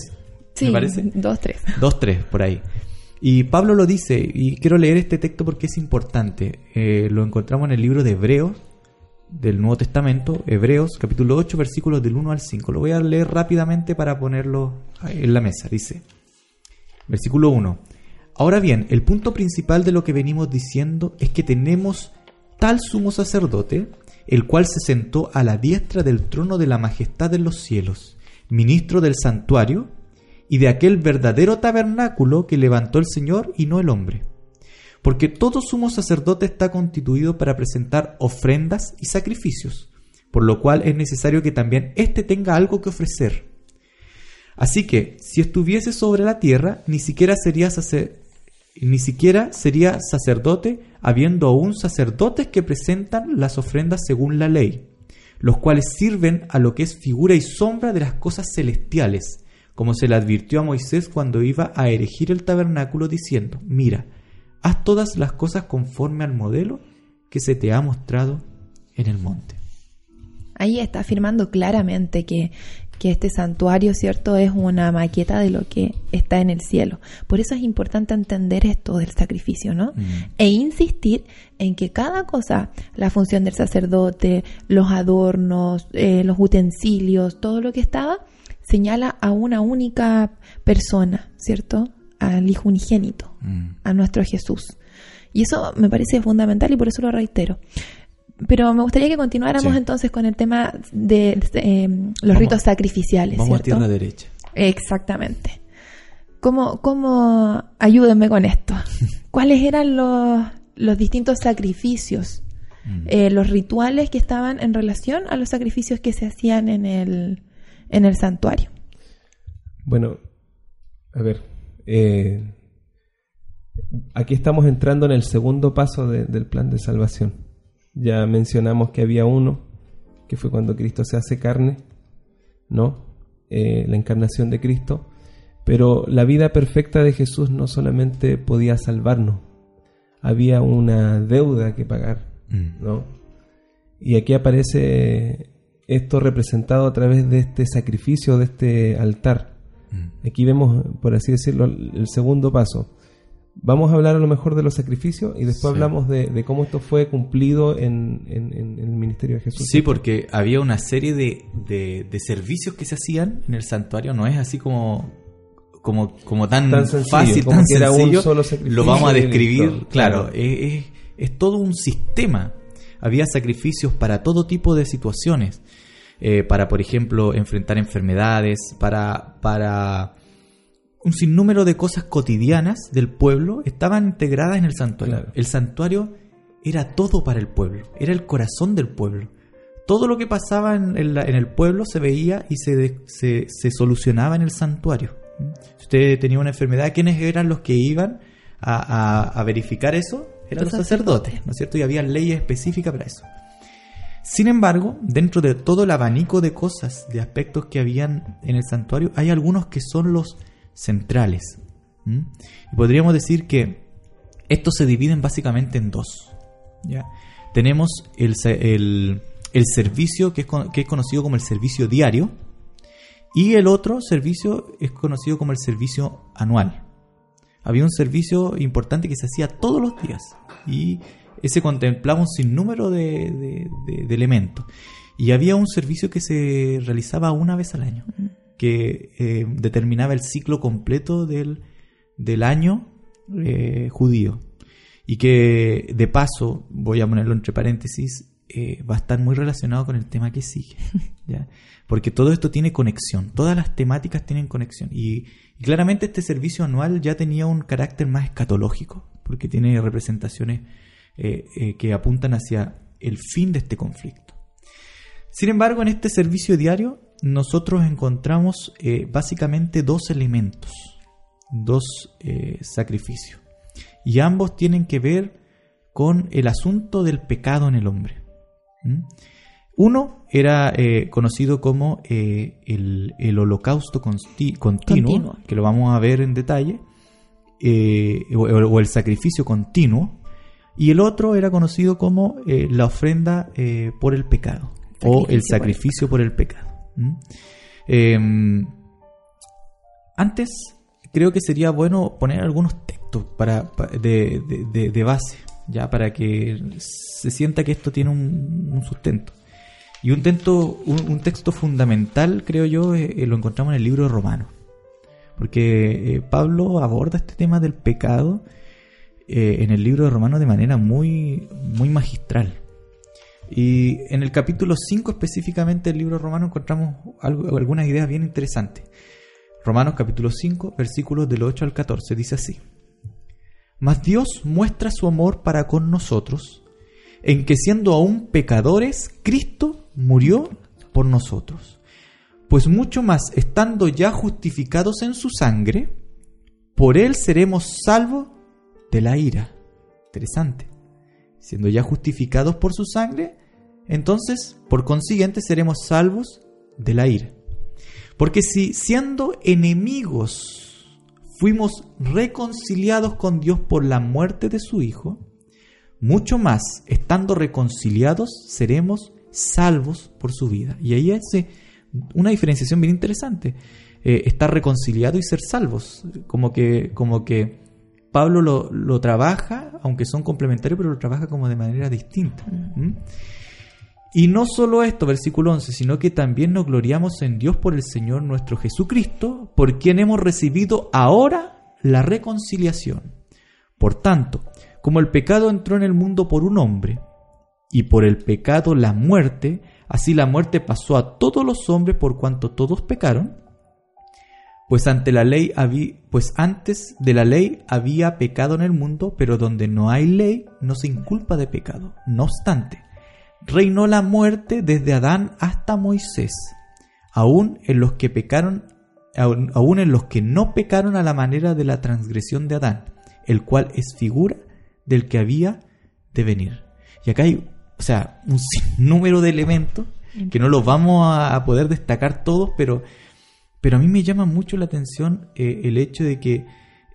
Sí, me parece. dos, tres. 2, 3, por ahí. Y Pablo lo dice, y quiero leer este texto porque es importante. Eh, lo encontramos en el libro de Hebreos, del Nuevo Testamento, Hebreos, capítulo 8, versículos del 1 al 5. Lo voy a leer rápidamente para ponerlo en la mesa. Dice, versículo 1. Ahora bien, el punto principal de lo que venimos diciendo es que tenemos tal sumo sacerdote, el cual se sentó a la diestra del trono de la majestad en los cielos, ministro del santuario, y de aquel verdadero tabernáculo que levantó el Señor y no el hombre. Porque todo sumo sacerdote está constituido para presentar ofrendas y sacrificios, por lo cual es necesario que también éste tenga algo que ofrecer. Así que, si estuviese sobre la tierra, ni siquiera sería sacer- ni siquiera sería sacerdote, habiendo aún sacerdotes que presentan las ofrendas según la ley, los cuales sirven a lo que es figura y sombra de las cosas celestiales, como se le advirtió a Moisés cuando iba a erigir el tabernáculo diciendo, mira, haz todas las cosas conforme al modelo que se te ha mostrado en el monte. Ahí está afirmando claramente que, que este santuario, ¿cierto?, es una maqueta de lo que está en el cielo. Por eso es importante entender esto del sacrificio, ¿no? Mm. E insistir en que cada cosa, la función del sacerdote, los adornos, eh, los utensilios, todo lo que estaba, señala a una única persona, ¿cierto? Al Hijo Unigénito, Mm. a nuestro Jesús. Y eso me parece fundamental y por eso lo reitero. Pero me gustaría que continuáramos Sí. entonces con el tema de, de, eh, los Vamos- ritos sacrificiales, Vamos a ¿cierto? tierra derecha. Exactamente. ¿Cómo, cómo, ayúdenme con esto? ¿Cuáles eran los, los distintos sacrificios, Mm. eh, los rituales que estaban en relación a los sacrificios que se hacían en el, en el santuario? Bueno, a ver, eh, aquí estamos entrando en el segundo paso de- del plan de salvación. Ya mencionamos que había uno, que fue cuando Cristo se hace carne, ¿no? Eh, la encarnación de Cristo. Pero la vida perfecta de Jesús no solamente podía salvarnos, había una deuda que pagar. Mm. ¿no? Y aquí aparece esto representado a través de este sacrificio, de este altar. Mm. Aquí vemos, por así decirlo, el segundo paso. Vamos a hablar a lo mejor de los sacrificios y después Sí. hablamos de, de cómo esto fue cumplido en, en- en el ministerio de Jesús. Sí, porque había una serie de, de- de servicios que se hacían en el santuario. No es así como, como, como tan, Tan sencillo, fácil, como tan que era un sencillo. solo Lo vamos a describir, listo, claro, claro. Es, es- es todo un sistema. Había sacrificios para todo tipo de situaciones. Eh, para, por ejemplo, enfrentar enfermedades, para, para un sinnúmero de cosas cotidianas del pueblo estaban integradas en el santuario. Claro. El santuario era todo para el pueblo, era el corazón del pueblo. Todo lo que pasaba en, en la- en el pueblo se veía y se, se, se solucionaba en el santuario. Si usted tenía una enfermedad, ¿quiénes eran los que iban a, a- a verificar eso? Eran los, Los sacerdotes, sacerdotes. ¿no es cierto? Y había leyes específicas para eso. Sin embargo, dentro de todo el abanico de cosas, de aspectos que habían en el santuario, hay algunos que son los centrales. Y podríamos decir que estos se dividen básicamente en dos. ¿ya? Tenemos el, el- servicio que es, conocido como el servicio diario y el otro servicio es conocido como el servicio anual. Había un servicio importante que se hacía todos los días y ese contemplaba un sinnúmero de- de elementos. Y había un servicio que se realizaba una vez al año, que eh, determinaba el ciclo completo del, del año eh, judío. Y que de paso, voy a ponerlo entre paréntesis, eh, va a estar muy relacionado con el tema que sigue. ¿ya? Porque todo esto tiene conexión, todas las temáticas tienen conexión. Y, y claramente este servicio anual ya tenía un carácter más escatológico, porque tiene representaciones que apuntan hacia el fin de este conflicto. Sin embargo, en este servicio diario nosotros encontramos eh, básicamente dos elementos, dos eh, sacrificios. Y ambos tienen que ver con el asunto del pecado en el hombre. ¿Mm? Uno era eh, conocido como el, el holocausto continuo, Continuo. que lo vamos a ver en detalle, o, o el sacrificio continuo, y el otro era conocido como la ofrenda por el pecado, o el Sacrificio por el sacrificio por el pecado. ¿Mm? Eh, antes creo que sería bueno poner algunos textos para, pa- de, de- de- base, ya para que se sienta que esto tiene un, sustento. Y un, texto, un, texto fundamental, creo yo, eh, eh, lo encontramos en el libro de Romanos. Porque eh, Pablo aborda este tema del pecado en el libro de Romanos de manera muy, muy magistral. Y en el capítulo 5 específicamente del libro de Romanos encontramos algo- algunas ideas bien interesantes. Romanos capítulo 5, versículos del 8 al 14, dice así. Mas Dios muestra su amor para con nosotros, en que siendo aún pecadores, Cristo murió por nosotros. Pues mucho más, estando ya justificados en su sangre, por él seremos salvos de la ira. Interesante. Siendo ya justificados por su sangre, entonces, por consiguiente, seremos salvos de la ira. Porque si siendo enemigos fuimos reconciliados con Dios por la muerte de su Hijo, mucho más, estando reconciliados, seremos salvos por su vida. Y ahí hace una diferenciación bien interesante. Eh, estar reconciliado y ser salvos. Como que, como que Pablo lo, lo trabaja, aunque son complementarios, pero lo trabaja como de manera distinta. ¿Mm? Y no solo esto, versículo 11, sino que también nos gloriamos en Dios por el Señor nuestro Jesucristo, por quien hemos recibido ahora la reconciliación. Por tanto, como el pecado entró en el mundo por un hombre, y por el pecado la muerte, así la muerte pasó a todos los hombres por cuanto todos pecaron, pues ante la ley pues antes de la ley había pecado en el mundo, pero donde no hay ley no se inculpa de pecado. No obstante, reinó la muerte desde Adán hasta Moisés, aún en los que pecaron, aún en los que no pecaron a la manera de la transgresión de Adán, el cual es figura del que había de venir. Y acá hay, o sea, un sinnúmero de elementos que no los vamos a poder destacar todos, pero, pero a mí me llama mucho la atención eh, el hecho de que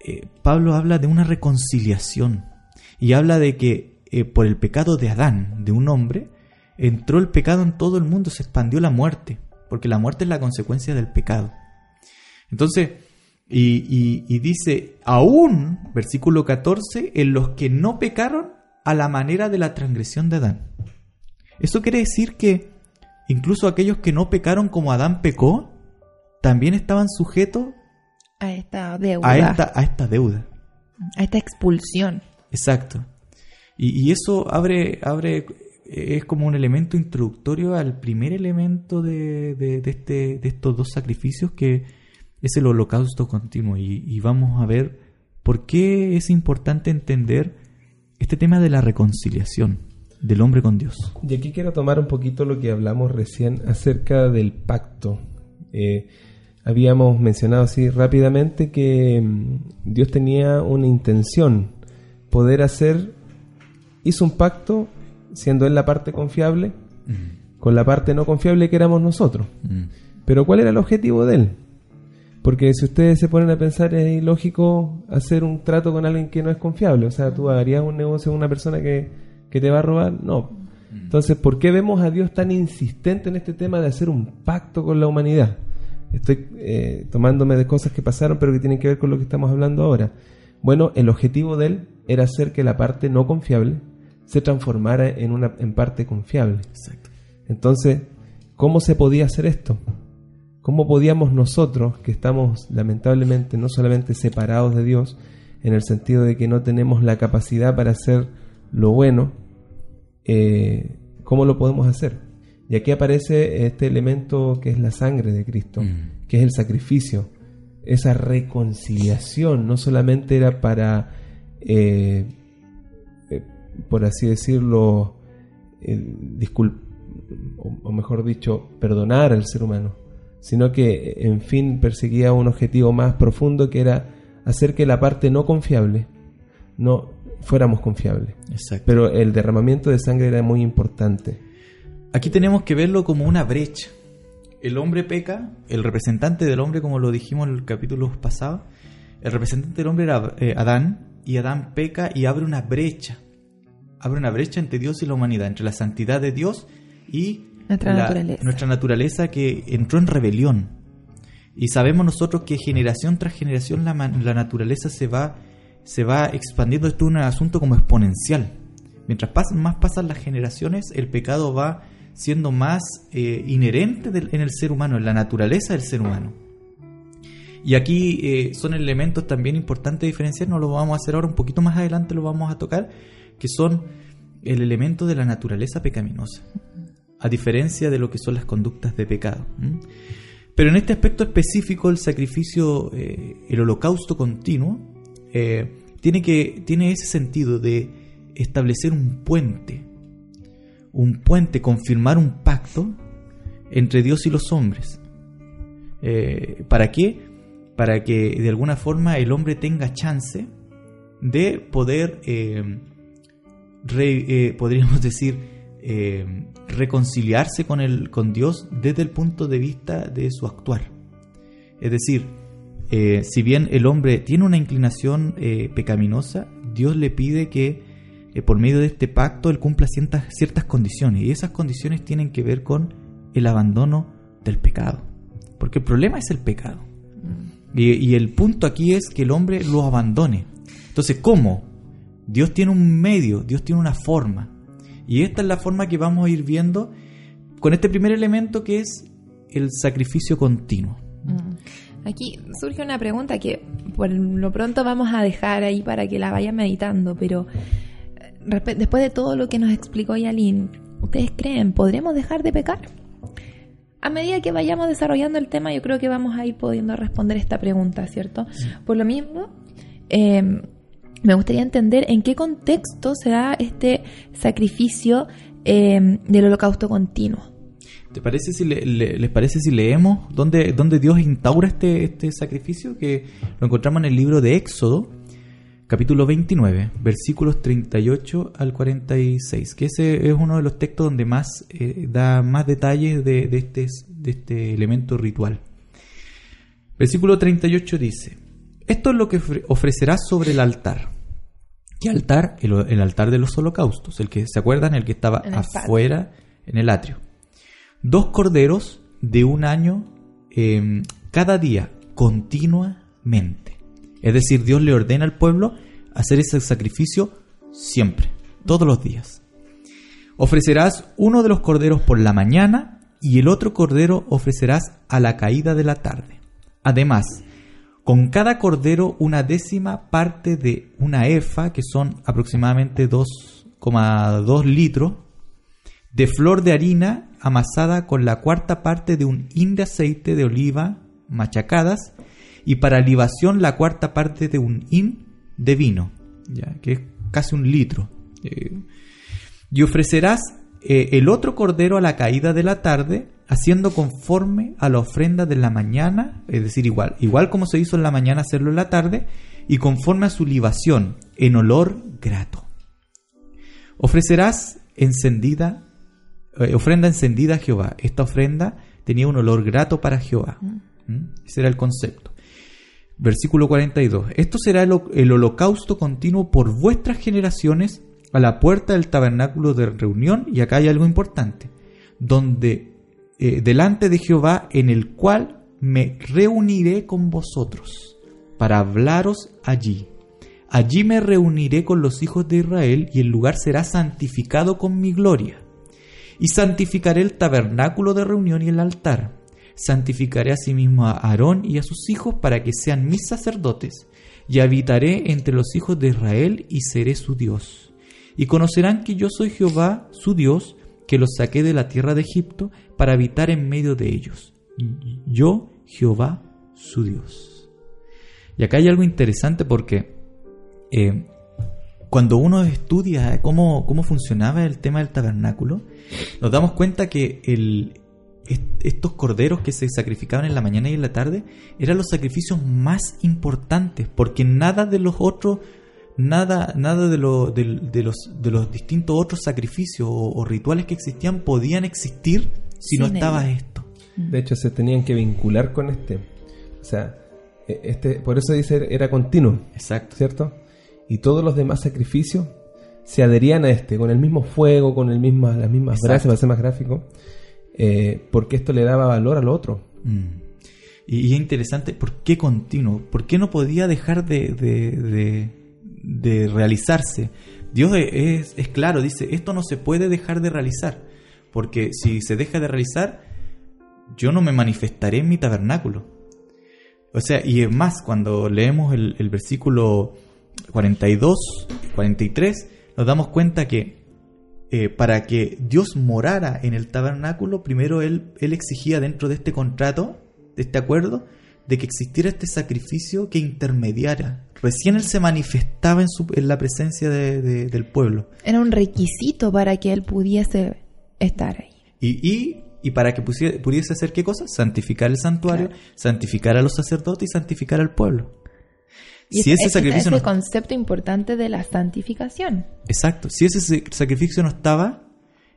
eh, Pablo habla de una reconciliación y habla de que eh, por el pecado de Adán, de un hombre, entró el pecado en todo el mundo, se expandió la muerte, porque la muerte es la consecuencia del pecado. Entonces, y, y- dice, aún, versículo 14, en los que no pecaron a la manera de la transgresión de Adán. Eso quiere decir que incluso aquellos que no pecaron como Adán pecó, también estaban sujetos A esta deuda. a esta, a esta deuda. a esta expulsión. Exacto. Y, y eso abre, abre, es como un elemento introductorio al primer elemento de, de- de este, de estos dos sacrificios que es el holocausto continuo. Y, y vamos a ver por qué es importante entender este tema de la reconciliación del hombre con Dios. Y aquí quiero tomar un poquito lo que hablamos recién acerca del pacto. Eh, habíamos mencionado así rápidamente que mm, Dios tenía una intención, poder hacer, hizo un pacto siendo Él la parte confiable, con la parte no confiable que éramos nosotros. Mm. Pero ¿cuál era el objetivo de Él? Porque si ustedes se ponen a pensar, es ilógico hacer un trato con alguien que no es confiable. O sea, tú harías un negocio con una persona que, que te va a robar. No. Entonces, ¿por qué vemos a Dios tan insistente en este tema de hacer un pacto con la humanidad? Estoy eh, tomándome de cosas que pasaron, pero que tienen que ver con lo que estamos hablando ahora. Bueno, el objetivo de Él era hacer que la parte no confiable se transformara en una en parte confiable. Exacto. Entonces, ¿cómo se podía hacer esto? ¿Cómo podíamos nosotros, que estamos lamentablemente no solamente separados de Dios, en el sentido de que no tenemos la capacidad para hacer lo bueno, eh, ¿cómo lo podemos hacer? Y aquí aparece este elemento que es la sangre de Cristo, Mm. que es el sacrificio, esa reconciliación, no solamente era para, eh, eh, por así decirlo, disculpar, o, o mejor dicho, perdonar al ser humano, sino que, en fin, perseguía un objetivo más profundo que era hacer que la parte no confiable no fuéramos confiables. Exacto. Pero el derramamiento de sangre era muy importante. Aquí tenemos que verlo como una brecha. El hombre peca, el representante del hombre, como lo dijimos en el capítulo pasado, el representante del hombre era eh, Adán, y Adán peca y abre una brecha. Abre una brecha entre Dios y la humanidad, entre la santidad de Dios y Nuestra la- naturaleza. nuestra naturaleza que entró en rebelión. Y sabemos nosotros que generación tras generación la, la naturaleza se va, se va expandiendo. Esto es un asunto como exponencial. Mientras pasan, más pasan las generaciones, el pecado va siendo más eh, inherente en el ser humano, en la naturaleza del ser humano. Y aquí eh, son elementos también importantes de diferenciar, no lo vamos a hacer ahora, un poquito más adelante lo vamos a tocar, que son el elemento de la naturaleza pecaminosa, a diferencia de lo que son las conductas de pecado. Pero en este aspecto específico, el sacrificio, eh, el holocausto continuo, tiene, que, tiene ese sentido de establecer un puente, un puente, confirmar un pacto entre Dios y los hombres. Eh, ¿Para qué? Para que de alguna forma el hombre tenga chance de poder, eh, eh, podríamos decir, reconciliarse con, el, con Dios desde el punto de vista de su actuar. Es decir, si bien el hombre tiene una inclinación pecaminosa, Dios le pide que eh, por medio de este pacto él cumpla ciertas, ciertas condiciones y esas condiciones tienen que ver con el abandono del pecado. Porque el problema es el pecado. Y, y el punto aquí es que el hombre lo abandone. Entonces, ¿cómo? Dios tiene un medio, Dios tiene una forma. Y esta es la forma que vamos a ir viendo con este primer elemento que es el sacrificio continuo. Mm. Aquí surge una pregunta que por lo pronto vamos a dejar ahí para que la vayan meditando, pero después de todo lo que nos explicó Yalin, ¿ustedes creen podremos dejar de pecar? A medida que vayamos desarrollando el tema, yo creo que vamos a ir pudiendo responder esta pregunta, ¿cierto? Por lo mismo, eh, me gustaría entender en qué contexto se da este sacrificio eh, del holocausto continuo. ¿Te parece si le- le- ¿Les parece si leemos dónde, dónde Dios instaura este, este sacrificio? Que lo encontramos en el libro de Éxodo, capítulo 29, versículos 38 al 46, que ese es uno de los textos donde más eh, da más detalles de, de este, de este elemento ritual. Versículo 38 dice, esto es lo que ofre- ofrecerás sobre el altar. ¿Qué altar? El, el altar de los holocaustos, el que se acuerdan, el que estaba En el patio. afuera en el atrio. Dos corderos de un año eh, cada día, continuamente. Es decir, Dios le ordena al pueblo hacer ese sacrificio siempre, todos los días. Ofrecerás uno de los corderos por la mañana y el otro cordero ofrecerás a la caída de la tarde. Además, con cada cordero una décima parte de una efa, que son aproximadamente 2,2 litros, de flor de harina amasada con la cuarta parte de un hin de aceite de oliva machacadas y para libación la cuarta parte de un hin de vino, ya que es casi un litro. Eh, y ofrecerás eh, el otro cordero a la caída de la tarde, haciendo conforme a la ofrenda de la mañana, es decir, igual, igual como se hizo en la mañana, hacerlo en la tarde, y conforme a su libación, en olor grato. Ofrecerás encendida, eh, ofrenda encendida a Jehová. Esta ofrenda tenía un olor grato para Jehová. ¿Mm? Ese era el concepto. Versículo 42. Esto será el, ho- el holocausto continuo por vuestras generaciones a la puerta del tabernáculo de reunión. Y acá hay algo importante. Donde eh, delante de Jehová, en el cual me reuniré con vosotros para hablaros allí. Allí me reuniré con los hijos de Israel y el lugar será santificado con mi gloria. Y santificaré el tabernáculo de reunión y el altar. Santificaré asimismo a Aarón y a sus hijos para que sean mis sacerdotes, y habitaré entre los hijos de Israel y seré su Dios. Y conocerán que yo soy Jehová, su Dios, que los saqué de la tierra de Egipto para habitar en medio de ellos. Yo, Jehová, su Dios. Y acá hay algo interesante porque eh, cuando uno estudia cómo, cómo funcionaba el tema del tabernáculo, nos damos cuenta que el, estos corderos que se sacrificaban en la mañana y en la tarde eran los sacrificios más importantes, porque nada de los otros, nada, nada de, lo- del- de los, de los distintos otros sacrificios o, o rituales que existían podían existir si no estaba esto. De hecho, se tenían que vincular con este. O sea, e- este, por eso dice era continuo, Exacto. ¿cierto? Y todos los demás sacrificios se adherían a este, con el mismo fuego, con el mismo, las mismas brasas, para ser más gráfico, eh, porque esto le daba valor al otro. Mm. Y, es interesante, ¿por qué continuo? ¿Por qué no podía dejar de, de, de- realizarse? Dios es, es claro, dice, esto no se puede dejar de realizar, porque si se deja de realizar, yo no me manifestaré en mi tabernáculo. O sea, y es más, cuando leemos el, el versículo 42, 43, nos damos cuenta que eh, para que Dios morara en el tabernáculo, primero él, él exigía dentro de este contrato, de este acuerdo, de que existiera este sacrificio que intermediara. Recién él se manifestaba en, su- en la presencia de- de- del pueblo. Era un requisito para que él pudiese estar ahí. Y, y, y para que pusie- pudiese hacer qué cosa? Santificar el santuario, Claro. santificar a los sacerdotes y santificar al pueblo. Y si es- ese es- sacrificio ese no, concepto importante de la santificación. Exacto. Si ese sa- sacrificio no estaba,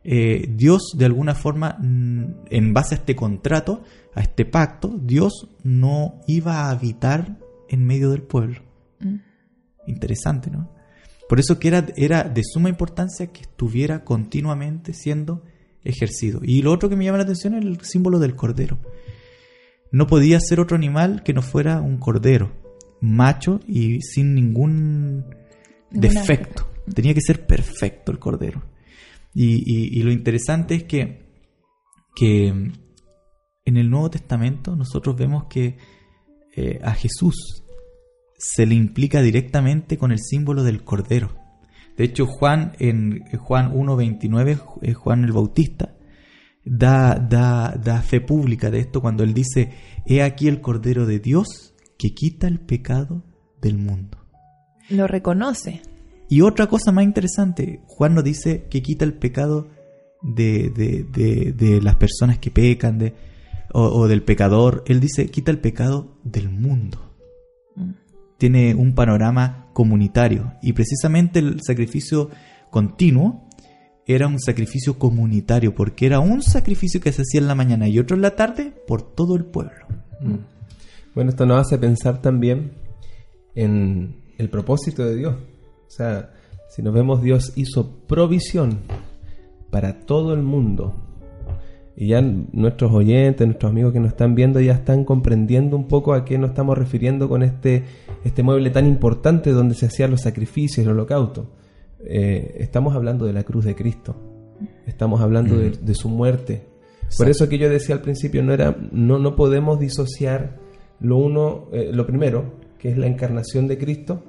eh, Dios de alguna forma, mm, en base a este contrato, a este pacto, Dios no iba a habitar en medio del pueblo. Mm. Interesante, ¿no? Por eso que era, era de suma importancia que estuviera continuamente siendo ejercido. Y lo otro que me llama la atención es el símbolo del cordero. No podía ser otro animal que no fuera un cordero, macho y sin ningún defecto. Tenía que ser perfecto el cordero. Y, y- y lo interesante es que, que en el Nuevo Testamento nosotros vemos que eh, a Jesús se le implica directamente con el símbolo del cordero. De hecho, Juan en Juan 1.29, eh, Juan el Bautista, da, da, da fe pública de esto cuando él dice, he aquí el cordero de Dios que quita el pecado del mundo. Lo reconoce. Y otra cosa más interesante, Juan nos dice que quita el pecado de, de- de- de las personas que pecan de, o, o del pecador. Él dice, quita el pecado del mundo. Mm. Tiene un panorama comunitario. Y precisamente el sacrificio continuo era un sacrificio comunitario, porque era un sacrificio que se hacía en la mañana y otro en la tarde por todo el pueblo. Mm. Bueno, esto nos hace pensar también en el propósito de Dios. O sea, si nos vemos, Dios hizo provisión para todo el mundo. Y ya nuestros oyentes, nuestros amigos que nos están viendo ya están comprendiendo un poco a qué nos estamos refiriendo con este, este mueble tan importante donde se hacían los sacrificios, el holocausto. Eh, estamos hablando de la cruz de Cristo. Estamos hablando de, de su muerte. Por eso que yo decía al principio, no, era, no, no podemos disociar lo uno, eh, lo primero, que es la encarnación de Cristo,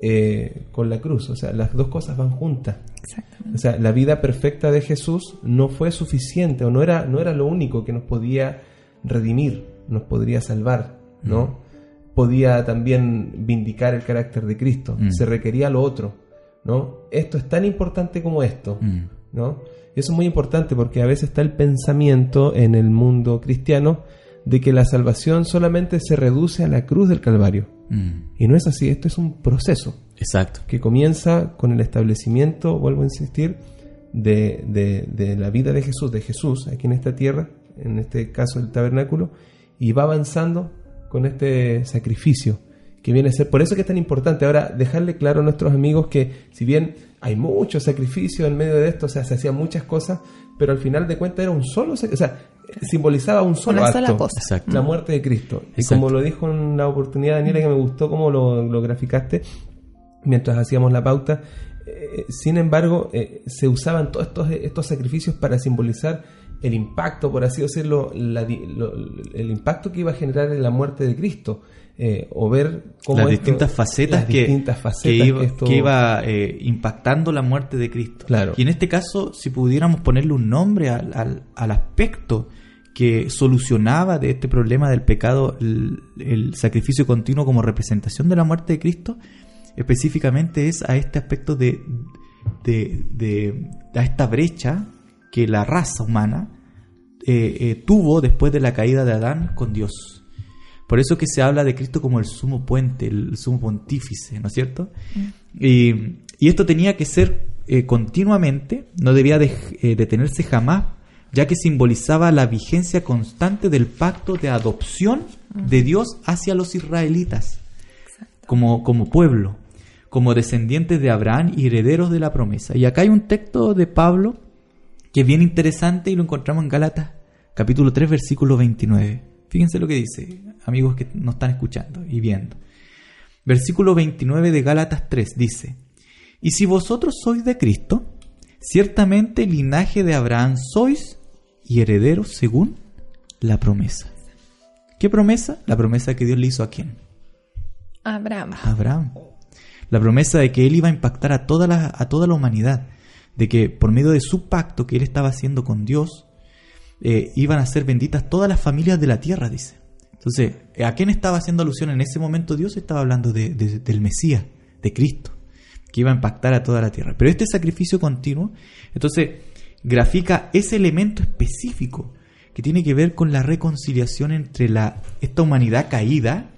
eh, con la cruz. O sea, las dos cosas van juntas. Exactamente. O sea, la vida perfecta de Jesús no fue suficiente o no era, no era lo único que nos podía redimir, nos podría salvar, ¿no? Podía también vindicar el carácter de Cristo. Mm. Se requería lo otro, ¿no? Esto es tan importante como esto, Mm. ¿no? Y eso es muy importante porque a veces está el pensamiento en el mundo cristiano de que la salvación solamente se reduce a la cruz del Calvario. Mm. Y no es así, esto es un proceso Exacto. que comienza con el establecimiento, vuelvo a insistir, de, de- de la vida de Jesús, de Jesús aquí en esta tierra, en este caso el tabernáculo, y va avanzando con este sacrificio que viene a ser. Por eso que es tan importante ahora dejarle claro a nuestros amigos que si bien hay mucho sacrificio en medio de esto, o sea, se hacían muchas cosas, pero al final de cuentas era un solo, o sea, simbolizaba un solo Una acto, sola cosa. Exacto. la muerte de Cristo. Y como lo dijo en la oportunidad Daniela, que me gustó cómo lo, lo graficaste, mientras hacíamos la pauta. eh, sin embargo, eh, se usaban todos estos, estos sacrificios para simbolizar el impacto, por así decirlo, la di- lo- el impacto que iba a generar en la muerte de Cristo. eh, o ver cómo las esto- distintas facetas, las que, distintas que facetas iba, que esto- que iba, eh, impactando la muerte de Cristo. Claro. Y en este caso, si pudiéramos ponerle un nombre al, al- al aspecto que solucionaba de este problema del pecado el, el sacrificio continuo como representación de la muerte de Cristo, específicamente es a este aspecto de, de, de- a esta brecha que la raza humana eh, eh, tuvo después de la caída de Adán con Dios. Por eso que se habla de Cristo como el sumo puente, el sumo pontífice, ¿no es cierto? Y, y esto tenía que ser eh, continuamente, no debía de- detenerse jamás, ya que simbolizaba la vigencia constante del pacto de adopción de Dios hacia los israelitas, como, como pueblo, como descendientes de Abraham y herederos de la promesa. Y acá hay un texto de Pablo que es bien interesante y lo encontramos en Gálatas capítulo 3 versículo 29. Fíjense lo que dice, amigos que nos están escuchando y viendo. Versículo 29 de Gálatas 3 dice, Y si vosotros sois de Cristo, ciertamente linaje de Abraham sois y herederos según la promesa. ¿Qué promesa? La promesa que Dios le hizo a quién? Abraham. a Abraham. La promesa de que él iba a impactar a toda la, a toda la humanidad, de que por medio de su pacto que él estaba haciendo con Dios, eh, iban a ser benditas todas las familias de la tierra, dice. Entonces, ¿a quién estaba haciendo alusión en ese momento? Dios estaba hablando de- de- del Mesías, de Cristo, que iba a impactar a toda la tierra. Pero este sacrificio continuo, entonces, grafica ese elemento específico que tiene que ver con la reconciliación entre la, esta humanidad caída,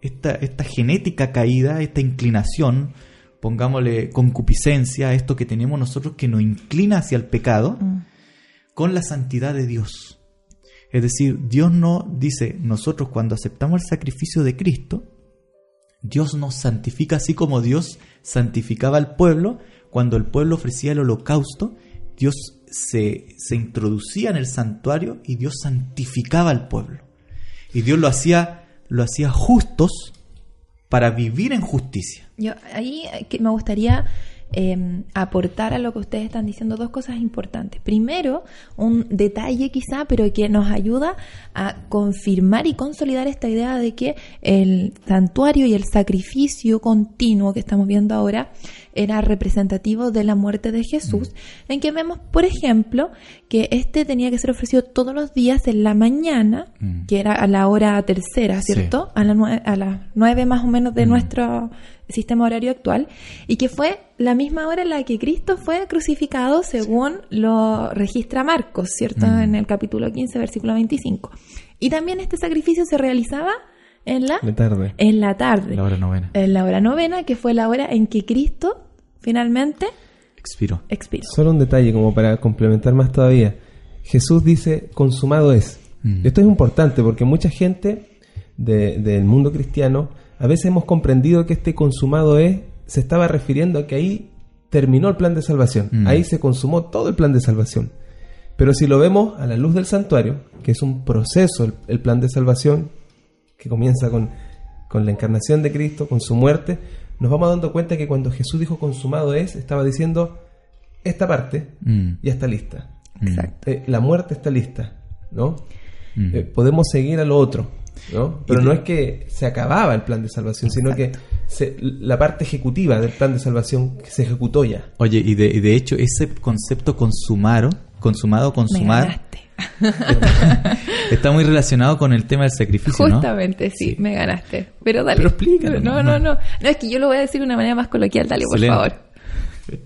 esta, esta genética caída, esta inclinación, pongámosle concupiscencia, esto que tenemos nosotros que nos inclina hacia el pecado, Mm. con la santidad de Dios. Es decir, Dios no dice, nosotros cuando aceptamos el sacrificio de Cristo, Dios nos santifica así como Dios santificaba al pueblo, cuando el pueblo ofrecía el holocausto, Dios se, se introducía en el santuario y Dios santificaba al pueblo. Y Dios lo hacía, lo hacía justos para vivir en justicia. Yo ahí eh, me gustaría eh, aportar a lo que ustedes están diciendo dos cosas importantes. Primero, un detalle quizá, pero que nos ayuda a confirmar y consolidar esta idea de que el santuario y el sacrificio continuo que estamos viendo ahora era representativo de la muerte de Jesús, en que vemos, por ejemplo, que este tenía que ser ofrecido todos los días en la mañana, Mm. que era a la hora tercera, Sí. ¿cierto? A, la nue- a las nueve más o menos de Mm. nuestro sistema horario actual, y que fue la misma hora en la que Cristo fue crucificado, según lo registra Marcos, ¿cierto? Mm. En el capítulo 15, versículo 25. Y también este sacrificio se realizaba en la, de tarde. en la tarde, La hora novena. en la hora novena, que fue la hora en que Cristo finalmente Expiró. expiró. Solo un detalle como para complementar más todavía. Jesús dice, consumado es. Mm. Esto es importante porque mucha gente de- del mundo cristiano a veces hemos comprendido que este consumado es se estaba refiriendo a que ahí terminó el plan de salvación. Mm. Ahí se consumó todo el plan de salvación. Pero si lo vemos a la luz del santuario, que es un proceso, el, el plan de salvación, que comienza con, con la encarnación de Cristo, con su muerte, nos vamos dando cuenta que cuando Jesús dijo consumado es, estaba diciendo, esta parte Mm. ya está lista. Mm. Exacto. Eh, la muerte está lista, ¿no? Mm. Eh, podemos seguir a lo otro, ¿no? Pero no es que se acababa el plan de salvación, sino que se- la parte ejecutiva del plan de salvación que se ejecutó ya. Oye, y de, y de hecho ese concepto consumaro, consumado, Me consumar, ganaste. está muy relacionado con el tema del sacrificio, ¿no? Justamente, sí, Sí. me ganaste. Pero dale. Pero explícalo, No, no, no, no. No, es que yo lo voy a decir de una manera más coloquial. Dale, por Excelente. favor.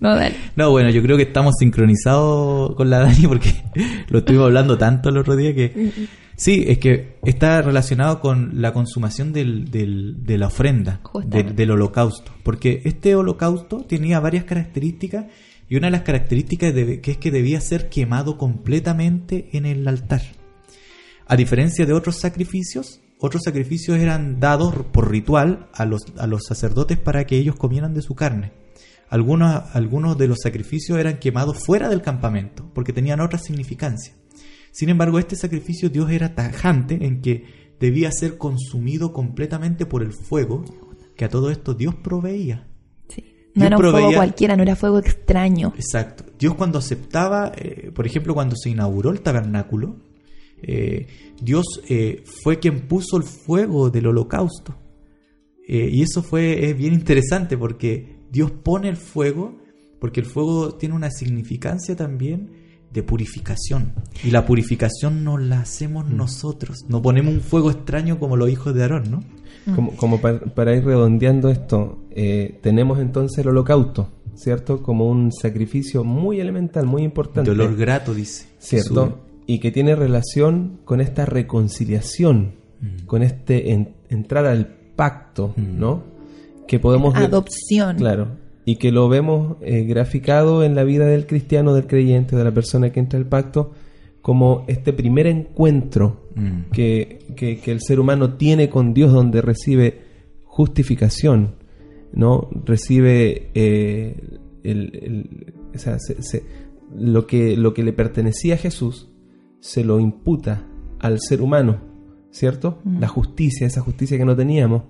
No, dale. No, bueno, yo creo que estamos sincronizados con la Dani porque lo estuvimos hablando tanto el otro día que... Sí, es que está relacionado con la consumación del, del- de la ofrenda, del, del holocausto. Porque este holocausto tenía varias características y una de las características que es que debía ser quemado completamente en el altar. A diferencia de otros sacrificios, otros sacrificios eran dados por ritual a los, a los sacerdotes para que ellos comieran de su carne. Algunos, algunos de los sacrificios eran quemados fuera del campamento porque tenían otra significancia. Sin embargo, este sacrificio Dios era tajante en que debía ser consumido completamente por el fuego que a todo esto Dios proveía. No Dios era un fuego cualquiera, no era fuego extraño. Exacto. Dios cuando aceptaba, eh, por ejemplo, cuando se inauguró el tabernáculo, eh, Dios eh, fue quien puso el fuego del holocausto. Eh, y eso fue es bien interesante porque Dios pone el fuego, porque el fuego tiene una significancia también de purificación. Y la purificación no la hacemos nosotros. No ponemos un fuego extraño como los hijos de Aarón, ¿no? Como, como pa- para, ir redondeando esto, eh, tenemos entonces el holocausto, ¿cierto? Como un sacrificio muy elemental, muy importante. De olor grato, dice. ¿cierto? Jesús. Y que tiene relación con esta reconciliación, Mm. con este en- entrar al pacto, Mm. ¿no? Que podemos ver- Adopción. Claro. Y que lo vemos eh, graficado en la vida del cristiano, del creyente, de la persona que entra al pacto, como este primer encuentro Mm. que, que- que el ser humano tiene con Dios, donde recibe justificación, ¿no? Recibe eh, el- el- o sea, se- se- lo, que, lo que le pertenecía a Jesús, se lo imputa al ser humano, ¿cierto? Mm. La justicia, esa justicia que no teníamos.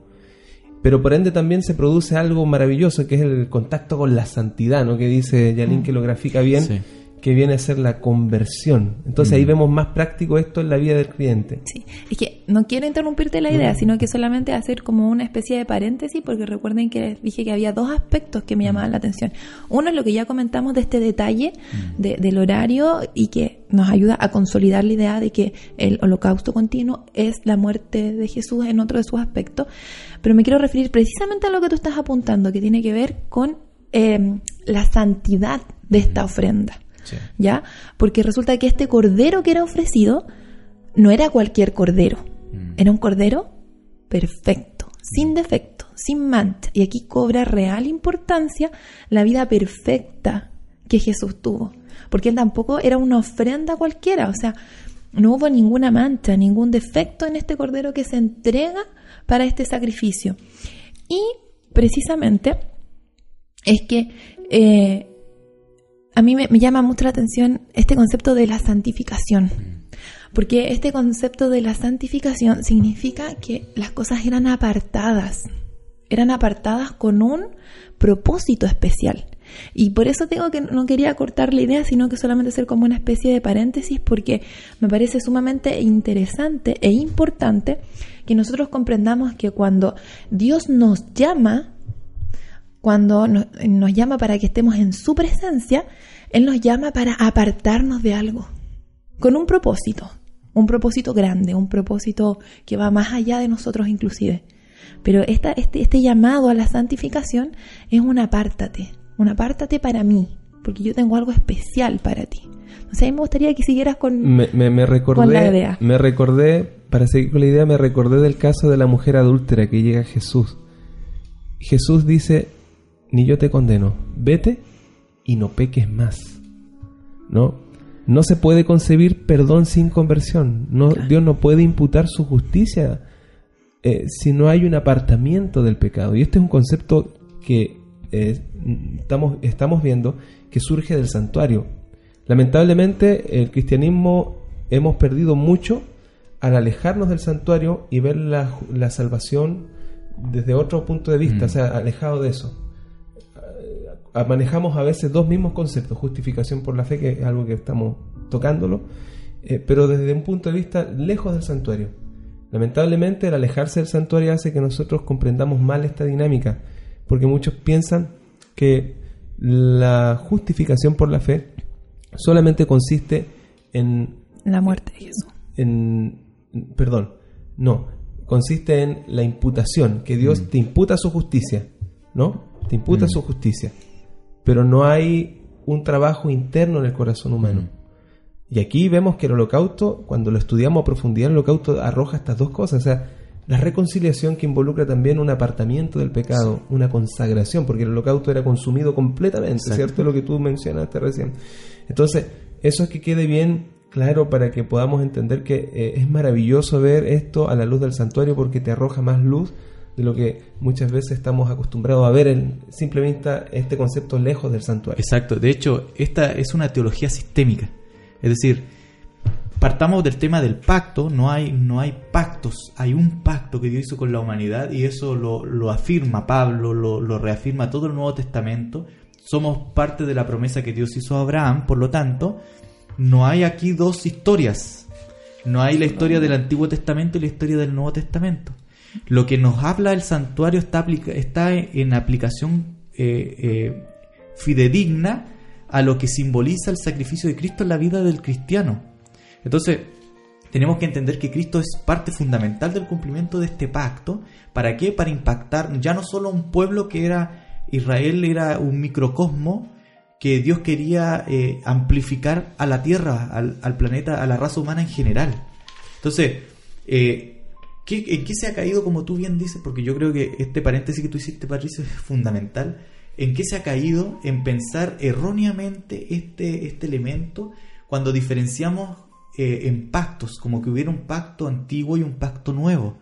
Pero por ende también se produce algo maravilloso que es el contacto con la santidad, ¿no? Que dice Yalín que lo grafica bien, Sí. Que viene a ser la conversión. Entonces Mm. ahí vemos más práctico esto en la vida del creyente. Sí, es que no quiero interrumpirte la idea, sino que solamente hacer como una especie de paréntesis, porque recuerden que les dije que había dos aspectos que me llamaban la atención. Uno es lo que ya comentamos de este detalle de- del horario y que nos ayuda a consolidar la idea de que el holocausto continuo es la muerte de Jesús en otro de sus aspectos. Pero me quiero referir precisamente a lo que tú estás apuntando, que tiene que ver con eh, la santidad de esta ofrenda. Sí. ¿ya? Porque resulta que este cordero que era ofrecido no era cualquier cordero, Mm. era un cordero perfecto, sin defecto, sin mancha. Y aquí cobra real importancia la vida perfecta que Jesús tuvo, porque él tampoco era una ofrenda cualquiera, o sea, no hubo ninguna mancha, ningún defecto en este cordero que se entrega para este sacrificio. Y precisamente es que eh, a mí me, me llama mucho la atención este concepto de la santificación. Porque este concepto de la santificación significa que las cosas eran apartadas. Eran apartadas con un propósito especial. Y por eso digo que no quería cortar la idea, sino que solamente hacer como una especie de paréntesis, porque me parece sumamente interesante e importante que nosotros comprendamos que cuando Dios nos llama, cuando nos, nos llama para que estemos en su presencia, Él nos llama para apartarnos de algo, con un propósito, un propósito grande, un propósito que va más allá de nosotros inclusive. Pero esta, este, este llamado a la santificación es un apártate, un apártate para mí, porque yo tengo algo especial para ti. O sea, a mí me gustaría que siguieras con... Me, me, me recordé, Con la idea. me recordé, para seguir con la idea, me recordé del caso de la mujer adúltera que llega a Jesús. Jesús dice, ni yo te condeno, vete y no peques más. ¿No? No se puede concebir perdón sin conversión. No, Dios no puede imputar su justicia eh, si no hay un apartamiento del pecado. Y este es un concepto que eh, estamos, estamos viendo que surge del santuario. Lamentablemente el cristianismo hemos perdido mucho al alejarnos del santuario y ver la, la salvación desde otro punto de vista, Mm. o sea, alejado de eso. Manejamos a veces dos mismos conceptos, justificación por la fe, que es algo que estamos tocándolo, eh, pero desde un punto de vista lejos del santuario. Lamentablemente el alejarse del santuario hace que nosotros comprendamos mal esta dinámica, porque muchos piensan que la justificación por la fe solamente consiste en, La muerte de Jesús. en perdón, no, consiste en la imputación, que Dios te imputa su justicia, ¿no? Te imputa Mm. su justicia, pero no hay un trabajo interno en el corazón humano. Y aquí vemos que el holocausto, cuando lo estudiamos a profundidad, el holocausto arroja estas dos cosas. O sea, la reconciliación que involucra también un apartamiento del pecado, una consagración, porque el holocausto era consumido completamente, Exacto. ¿cierto? Lo que tú mencionaste recién. Entonces, eso es que quede bien claro para que podamos entender que eh, es maravilloso ver esto a la luz del santuario porque te arroja más luz de lo que muchas veces estamos acostumbrados a ver en simplemente este concepto lejos del santuario. Exacto. De hecho, esta es una teología sistémica. Es decir, partamos del tema del pacto. No hay, no hay pactos. Hay un pacto que Dios hizo con la humanidad y eso lo, lo afirma Pablo, lo, lo reafirma todo el Nuevo Testamento somos parte de la promesa que Dios hizo a Abraham, por lo tanto, no hay aquí dos historias. No hay la historia del Antiguo Testamento y la historia del Nuevo Testamento. Lo que nos habla el santuario está, está en aplicación eh, eh, fidedigna a lo que simboliza el sacrificio de Cristo en la vida del cristiano. Entonces, tenemos que entender que Cristo es parte fundamental del cumplimiento de este pacto. ¿Para qué? Para impactar ya no solo a un pueblo que era Israel, era un microcosmo que Dios quería eh, amplificar a la tierra, al, planeta, a la raza humana en general. Entonces, ¿qué, ¿en qué se ha caído, como tú bien dices? Porque yo creo que este paréntesis que tú hiciste, Patricio, es fundamental. ¿En qué se ha caído en pensar erróneamente este, este elemento cuando diferenciamos eh, en pactos, como que hubiera un pacto antiguo y un pacto nuevo?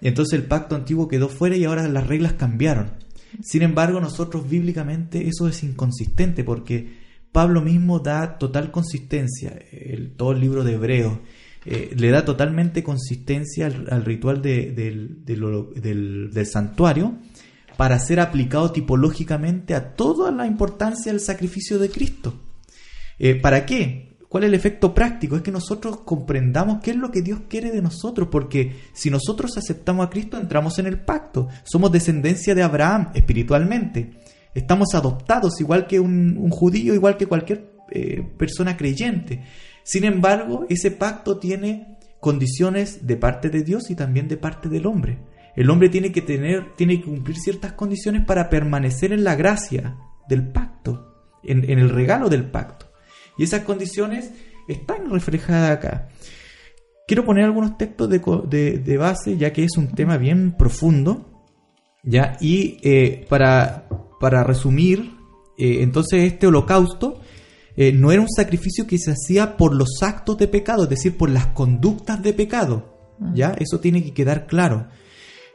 Entonces el pacto antiguo quedó fuera y ahora las reglas cambiaron. Sin embargo, nosotros bíblicamente eso es inconsistente porque Pablo mismo da total consistencia, el, todo el libro de Hebreos, eh, le da totalmente consistencia al, al ritual de- del, santuario para ser aplicado tipológicamente a toda la importancia del sacrificio de Cristo. Eh, ¿Para qué? ¿Cuál es el efecto práctico? Es que nosotros comprendamos qué es lo que Dios quiere de nosotros, porque si nosotros aceptamos a Cristo, entramos en el pacto. Somos descendencia de Abraham espiritualmente. Estamos adoptados igual que un, un judío, igual que cualquier eh, persona creyente. Sin embargo, ese pacto tiene condiciones de parte de Dios y también de parte del hombre. El hombre tiene que tener, tiene que cumplir ciertas condiciones para permanecer en la gracia del pacto, en, el regalo del pacto. Y esas condiciones están reflejadas acá. Quiero poner algunos textos de, de- de base, ya que es un tema bien profundo. ¿ya? Y eh, para, para resumir, eh, entonces este holocausto eh, no era un sacrificio que se hacía por los actos de pecado, es decir, por las conductas de pecado. ¿ya? Eso tiene que quedar claro.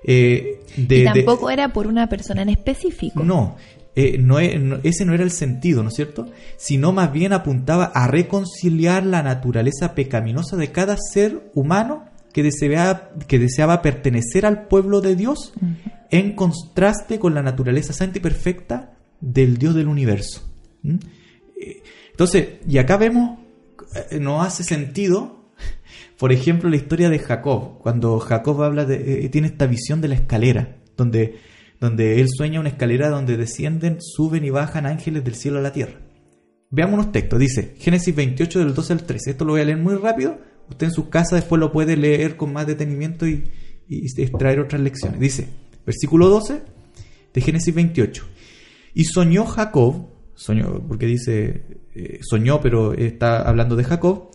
Eh, de- y de- tampoco era por una persona en específico. no, eh, no no- ese no era el sentido, ¿no es cierto? Sino más bien apuntaba a reconciliar la naturaleza pecaminosa de cada ser humano que deseaba, que deseaba pertenecer al pueblo de Dios en contraste con la naturaleza santa y perfecta del Dios del universo. ¿Mm? Eh, Entonces, y acá vemos, eh, no hace sentido, por ejemplo, la historia de Jacob, cuando Jacob habla de, eh, tiene esta visión de la escalera, donde, donde él sueña una escalera donde descienden, suben y bajan ángeles del cielo a la tierra. Veamos unos textos, dice Génesis 28 del 12 al 13, esto lo voy a leer muy rápido, usted en su casa después lo puede leer con más detenimiento y, y extraer otras lecciones. Dice, versículo 12 de Génesis 28, y soñó Jacob, soñó, porque dice, eh, soñó, pero está hablando de Jacob,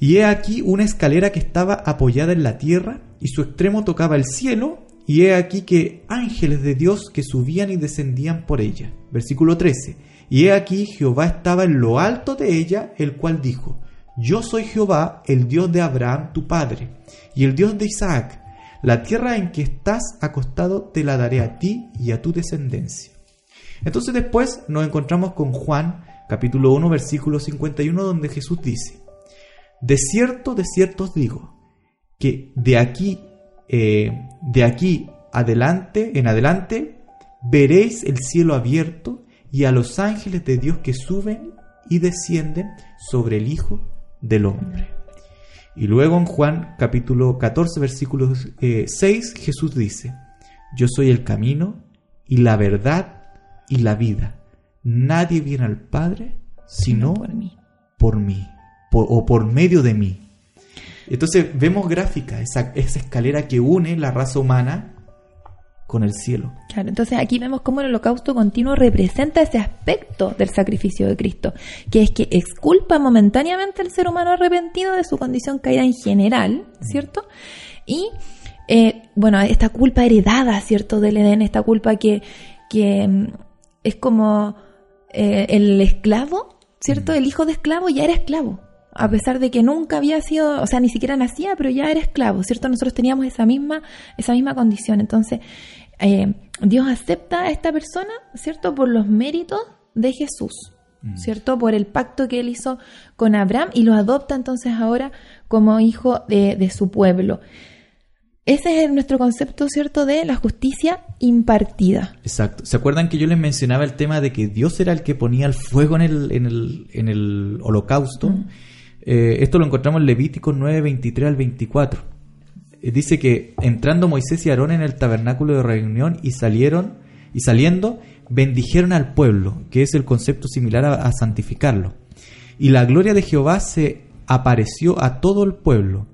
y he aquí una escalera que estaba apoyada en la tierra, y su extremo tocaba el cielo, y he aquí que ángeles de Dios que subían y descendían por ella. Versículo 13. Y he aquí Jehová estaba en lo alto de ella, el cual dijo, Yo soy Jehová, el Dios de Abraham tu padre, y el Dios de Isaac. La tierra en que estás acostado te la daré a ti y a tu descendencia. Entonces después nos encontramos con Juan capítulo 1 versículo 51 donde Jesús dice, De cierto, de cierto os digo, que de aquí, eh, de aquí adelante, en adelante, veréis el cielo abierto y a los ángeles de Dios que suben y descienden sobre el Hijo del Hombre. Y luego en Juan capítulo 14 versículo eh, 6 Jesús dice, Yo soy el camino y la verdad y la vida. Nadie viene al Padre sino por mí. por mí por- o por medio de mí. Entonces vemos gráfica, esa, esa escalera que une la raza humana con el cielo. Claro, entonces aquí vemos cómo el holocausto continuo representa ese aspecto del sacrificio de Cristo, que es que exculpa momentáneamente al ser humano arrepentido de su condición caída en general, ¿cierto? Y, eh, bueno, esta culpa heredada, ¿cierto? Del Edén, esta culpa que, que mm, es como eh, el esclavo, ¿cierto? El hijo de esclavo ya era esclavo. A pesar de que nunca había sido, o sea, ni siquiera nacía, pero ya era esclavo, ¿cierto? Nosotros teníamos esa misma, esa misma condición. Entonces, eh, Dios acepta a esta persona, ¿cierto? Por los méritos de Jesús, ¿cierto? Por el pacto que él hizo con Abraham y lo adopta entonces ahora como hijo de, de su pueblo. Ese es nuestro concepto, ¿cierto?, de la justicia impartida. Exacto. ¿Se acuerdan que yo les mencionaba el tema de que Dios era el que ponía el fuego en el, en el, en el holocausto? Mm. Eh, esto lo encontramos en Levítico 9, 23 al 24. Eh, dice que entrando Moisés y Aarón en el tabernáculo de reunión y salieron, y saliendo, bendijeron al pueblo, que es el concepto similar a, a santificarlo. Y la gloria de Jehová se apareció a todo el pueblo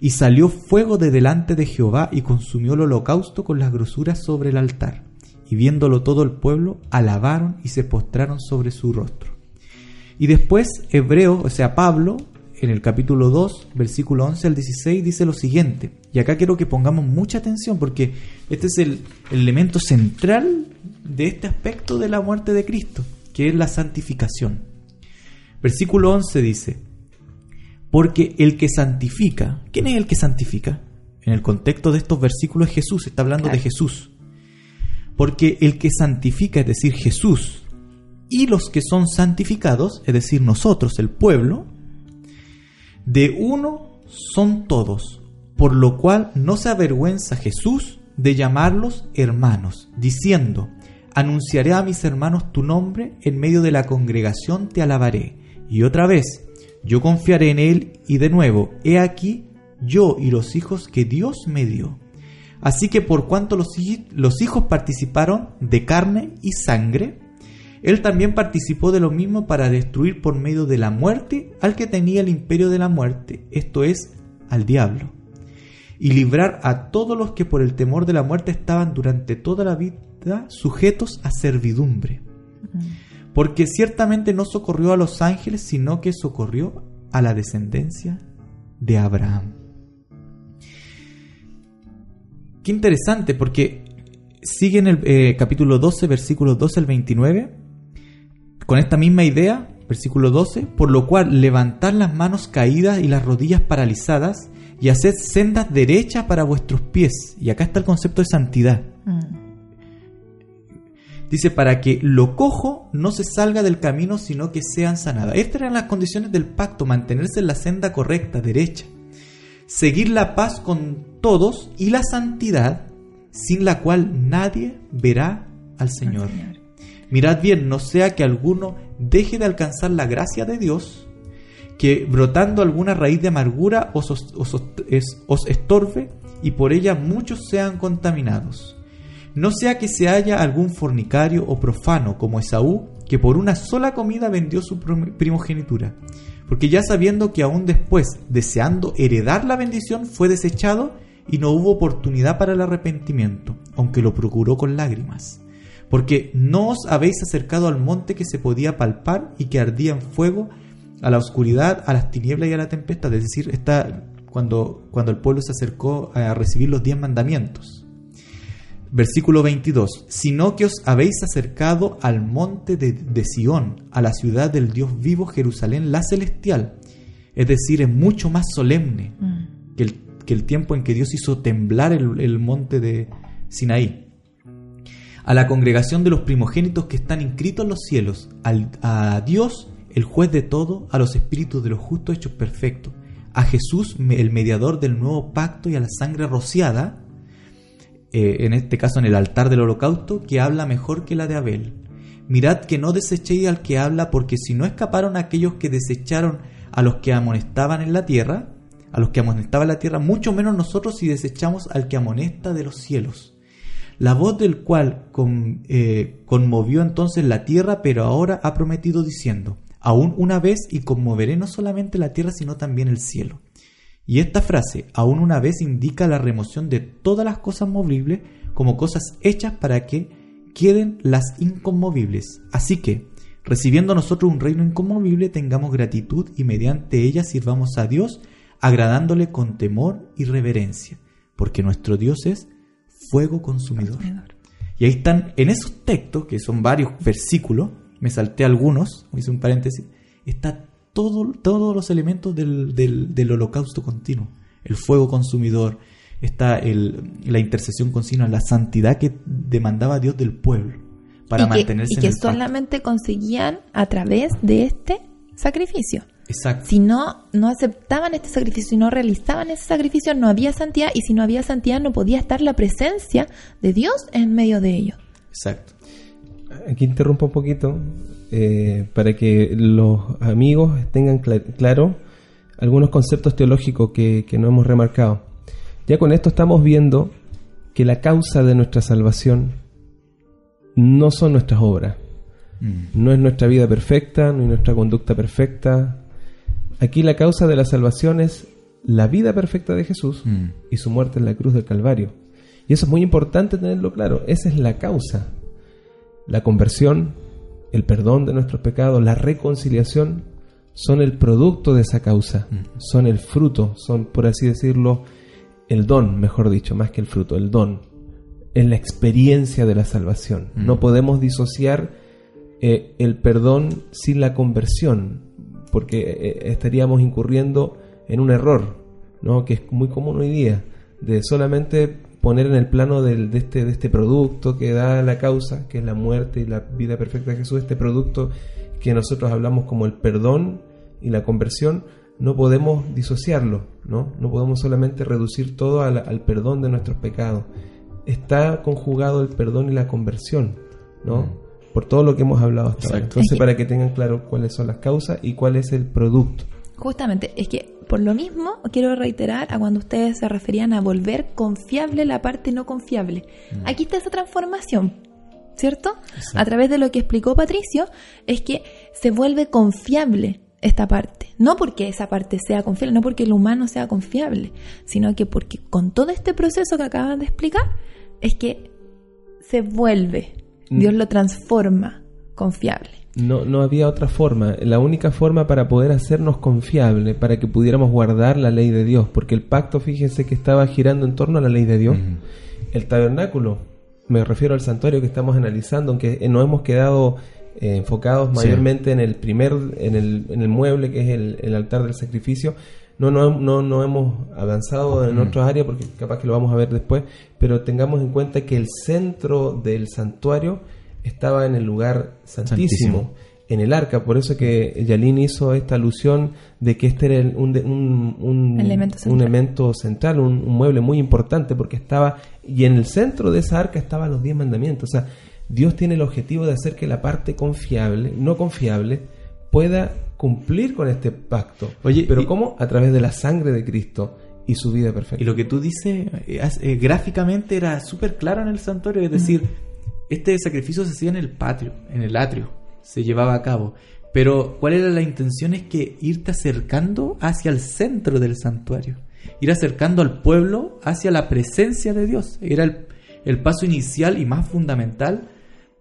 y salió fuego de delante de Jehová y consumió el holocausto con las grosuras sobre el altar. Y viéndolo todo el pueblo, alabaron y se postraron sobre su rostro. Y después Hebreo, o sea Pablo, en el capítulo 2, versículo 11 al 16, dice lo siguiente. Y acá quiero que pongamos mucha atención porque este es el, el elemento central de este aspecto de la muerte de Cristo, que es la santificación. Versículo 11 dice, porque el que santifica, ¿quién es el que santifica? En el contexto de estos versículos es Jesús, está hablando de. Jesús. Porque el que santifica, es decir, Jesús, y los que son santificados, es decir, nosotros, el pueblo, de uno son todos, por lo cual no se avergüenza Jesús de llamarlos hermanos, diciendo, anunciaré a mis hermanos tu nombre, en medio de la congregación te alabaré. Y otra vez, yo confiaré en él y de nuevo, he aquí yo y los hijos que Dios me dio. Así que por cuanto los, hij- los hijos participaron de carne y sangre, él también participó de lo mismo para destruir por medio de la muerte al que tenía el imperio de la muerte, esto es, al diablo, y librar a todos los que por el temor de la muerte estaban durante toda la vida sujetos a servidumbre. Porque ciertamente no socorrió a los ángeles, sino que socorrió a la descendencia de Abraham. Qué interesante, porque sigue en el eh, capítulo 12, versículos 12 al 29, con esta misma idea, versículo 12, por lo cual levantad las manos caídas y las rodillas paralizadas y haced sendas derechas para vuestros pies. Y acá está el concepto de santidad. Mm. Dice, para que lo cojo no se salga del camino, sino que sean sanadas. Estas eran las condiciones del pacto, mantenerse en la senda correcta, derecha. Seguir la paz con todos y la santidad, sin la cual nadie verá al Señor. Mirad bien, no sea que alguno deje de alcanzar la gracia de Dios, que brotando alguna raíz de amargura os, os- os- os estorbe y por ella muchos sean contaminados. No sea que se haya algún fornicario o profano como Esaú, que por una sola comida vendió su primogenitura. Porque ya sabiendo que aún después, deseando heredar la bendición, fue desechado y no hubo oportunidad para el arrepentimiento, aunque lo procuró con lágrimas. Porque no os habéis acercado al monte que se podía palpar y que ardía en fuego, a la oscuridad, a las tinieblas y a la tempestad. Es decir, está cuando, cuando el pueblo se acercó a recibir los diez mandamientos. Versículo 22. Sino que os habéis acercado al monte de, de Sión, a la ciudad del Dios vivo, Jerusalén, la celestial. Es decir, es mucho más solemne Mm. que el, que el tiempo en que Dios hizo temblar el, el monte de Sinaí. A la congregación de los primogénitos que están inscritos en los cielos, al- a Dios, el juez de todo, a los espíritus de los justos hechos perfectos, a Jesús, el mediador del nuevo pacto, y a la sangre rociada, eh, en este caso en el altar del holocausto, que habla mejor que la de Abel. Mirad que no desechéis al que habla, porque si no escaparon aquellos que desecharon a los que amonestaban en la tierra, a los que amonestaban en la tierra, mucho menos nosotros si desechamos al que amonesta de los cielos. La voz del cual con- eh, conmovió entonces la tierra, pero ahora ha prometido diciendo, aún una vez y conmoveré no solamente la tierra, sino también el cielo. Y esta frase, aún una vez, indica la remoción de todas las cosas movibles como cosas hechas para que queden las inconmovibles. Así que, recibiendo nosotros un reino inconmovible, tengamos gratitud y mediante ella sirvamos a Dios, agradándole con temor y reverencia, porque nuestro Dios es fuego consumidor. Y ahí están, en esos textos, que son varios versículos, me salté algunos, hice un paréntesis, está todo, todos los elementos del, del- del holocausto continuo. El fuego consumidor, está el, la intercesión continua, la santidad que demandaba Dios del pueblo para y que, mantenerse y en que el pacto. solamente conseguían a través de este sacrificio. Exacto. Si no, no aceptaban este sacrificio y no realizaban ese sacrificio, no había santidad y si no había santidad no podía estar la presencia de Dios en medio de ellos. Exacto. Aquí interrumpo un poquito eh, para que los amigos tengan cla- claro algunos conceptos teológicos que, que no hemos remarcado. Ya con esto estamos viendo que la causa de nuestra salvación no son nuestras obras, Mm. no es nuestra vida perfecta, no es nuestra conducta perfecta. Aquí la causa de la salvación es la vida perfecta de Jesús Mm. y su muerte en la cruz del Calvario. Y eso es muy importante tenerlo claro. Esa es la causa. La conversión, el perdón de nuestros pecados, la reconciliación son el producto de esa causa. Son el fruto, son, por así decirlo, el don, mejor dicho, más que el fruto, el don. Es la experiencia de la salvación. No podemos disociar eh, el perdón sin la conversión, porque eh, estaríamos incurriendo en un error, ¿no? que es muy común hoy día, de solamente poner en el plano del- de, este, de este producto que da la causa, que es la muerte y la vida perfecta de Jesús, este producto que nosotros hablamos como el perdón y la conversión, no podemos disociarlo, ¿no? No podemos solamente reducir todo al, al perdón de nuestros pecados. Está conjugado el perdón y la conversión, ¿no? Por todo lo que hemos hablado hasta ahora. Entonces, Es que- para que tengan claro cuáles son las causas y cuál es el producto. Justamente, es que por lo mismo quiero reiterar a cuando ustedes se referían a volver confiable la parte no confiable. Aquí está esa transformación, ¿cierto? A través de lo que explicó Patricio, es que se vuelve confiable esta parte. No porque esa parte sea confiable, no porque el humano sea confiable, sino que porque con todo este proceso que acaban de explicar, es que se vuelve, Dios lo transforma confiable. No, no había otra forma. La única forma para poder hacernos confiable, para que pudiéramos guardar la ley de Dios, porque el pacto, fíjense que estaba girando en torno a la ley de Dios. El tabernáculo, me refiero al santuario que estamos analizando, aunque no hemos quedado eh, enfocados Sí. mayormente en el primer, en el, en el mueble que es el, el altar del sacrificio. No, no, no, no hemos avanzado en otras áreas porque capaz que lo vamos a ver después, pero tengamos en cuenta que el centro del santuario estaba en el lugar santísimo, Santísimo. en el arca. Por eso que Yalín hizo esta alusión de que este era el- un, de- un, un- Elemento un central. elemento central, un, un mueble muy importante porque estaba, y en el centro de esa arca estaban los diez mandamientos. O sea, Dios tiene el objetivo de hacer que la parte confiable, no confiable, pueda cumplir con este pacto. Oye, pero y- ¿cómo? A través de la sangre de Cristo y su vida perfecta. Y lo que tú dices eh, eh, gráficamente era súper claro en el santuario, es decir, este sacrificio se hacía en el patio, en el atrio, se llevaba a cabo. Pero ¿cuál era la intención? Es que irte acercando hacia el centro del santuario, ir acercando al pueblo hacia la presencia de Dios. Era el, el paso inicial y más fundamental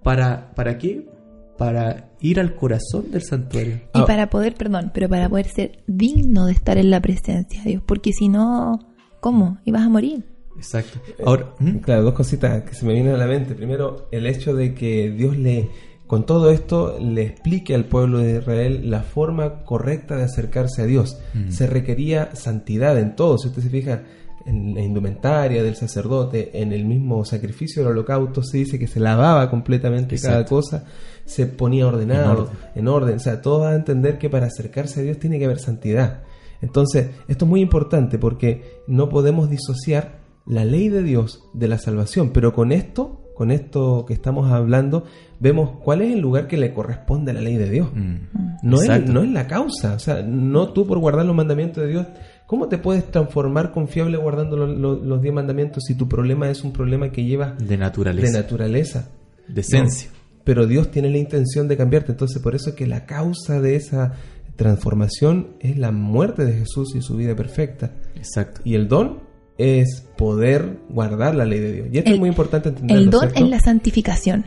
para, ¿para qué? Para ir al corazón del santuario. Y Ah. para poder, perdón, pero para poder ser digno de estar en la presencia de Dios, porque si no, ¿cómo? Ibas a morir. Exacto. Ahora, ¿Mm? Claro, dos cositas que se me vienen a la mente. Primero, el hecho de que Dios le, con todo esto, le explique al pueblo de Israel la forma correcta de acercarse a Dios. Mm. Se requería santidad en todo. Si usted se fija en la indumentaria del sacerdote, en el mismo sacrificio del holocausto, se dice que se lavaba completamente cada cosa, se ponía ordenado, En orden. en orden. O sea, todo va a entender que para acercarse a Dios tiene que haber santidad. Entonces, esto es muy importante porque no podemos disociar la ley de Dios de la salvación, pero con esto, con esto que estamos hablando, vemos cuál es el lugar que le corresponde a la ley de Dios. Mm. No es, no es la causa, o sea, no tú por guardar los mandamientos de Dios, ¿cómo te puedes transformar confiable guardando lo- lo- los diez mandamientos si tu problema es un problema que lleva de naturaleza, de naturaleza? de esencia. No, pero Dios tiene la intención de cambiarte. Entonces, por eso es que la causa de esa transformación es la muerte de Jesús y su vida perfecta. Exacto. Y el don es poder guardar la ley de Dios. Y esto El- es muy importante entenderlo. El don ¿cierto? es la santificación.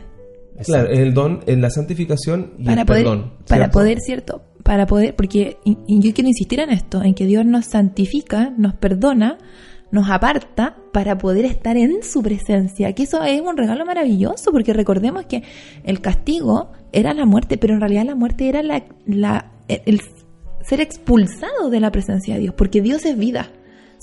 Claro, el don es la santificación y para el poder, perdón. para ¿cierto? poder, ¿cierto? Para poder, porque y- y yo quiero insistir en esto, en que Dios nos santifica, nos perdona, nos aparta para poder estar en su presencia, que eso es un regalo maravilloso, porque recordemos que el castigo era la muerte, pero en realidad la muerte era la, la- el ser expulsado de la presencia de Dios, porque Dios es vida.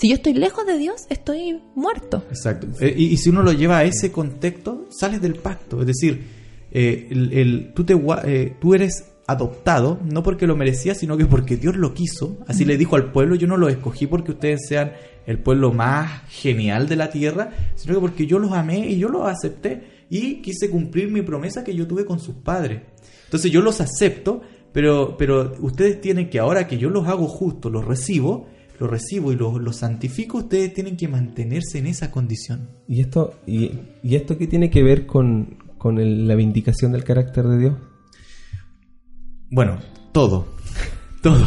Si yo estoy lejos de Dios, estoy muerto. Exacto. Eh, y, y si uno lo lleva a ese contexto, sales del pacto. Es decir, eh, el, el- tú, te, eh, tú eres adoptado, no porque lo merecía, sino que porque Dios lo quiso. Así le dijo al pueblo, yo no los escogí porque ustedes sean el pueblo más genial de la tierra, sino que porque yo los amé y yo los acepté y quise cumplir mi promesa que yo tuve con sus padres. Entonces yo los acepto, pero, pero ustedes tienen que, ahora que yo los hago justos, los recibo, los recibo y los, los santifico, ustedes tienen que mantenerse en esa condición. ¿Y esto, y, y esto qué tiene que ver con, con el- la vindicación del carácter de Dios? Bueno, todo. todo.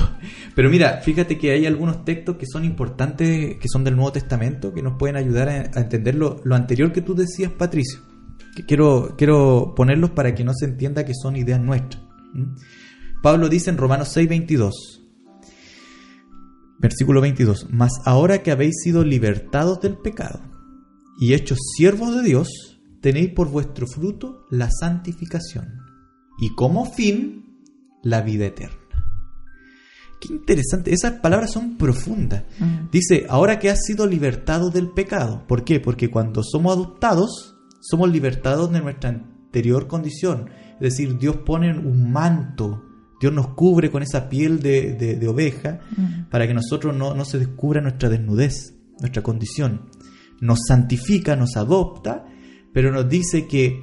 Pero mira, fíjate que hay algunos textos que son importantes, que son del Nuevo Testamento, que nos pueden ayudar a, a entender lo, lo anterior que tú decías, Patricio. Que quiero, quiero ponerlos para que no se entienda que son ideas nuestras. ¿Mm? Pablo dice en Romanos 6, 22. Versículo 22. Mas ahora que habéis sido libertados del pecado y hechos siervos de Dios, tenéis por vuestro fruto la santificación y como fin la vida eterna. Qué interesante, esas palabras son profundas. Mm. Dice, ahora que has sido libertado del pecado. ¿Por qué? Porque cuando somos adoptados, somos libertados de nuestra anterior condición. Es decir, Dios pone un manto, Dios nos cubre con esa piel de, de- de oveja para que nosotros no, no se descubra nuestra desnudez, nuestra condición. Nos santifica, nos adopta, pero nos dice que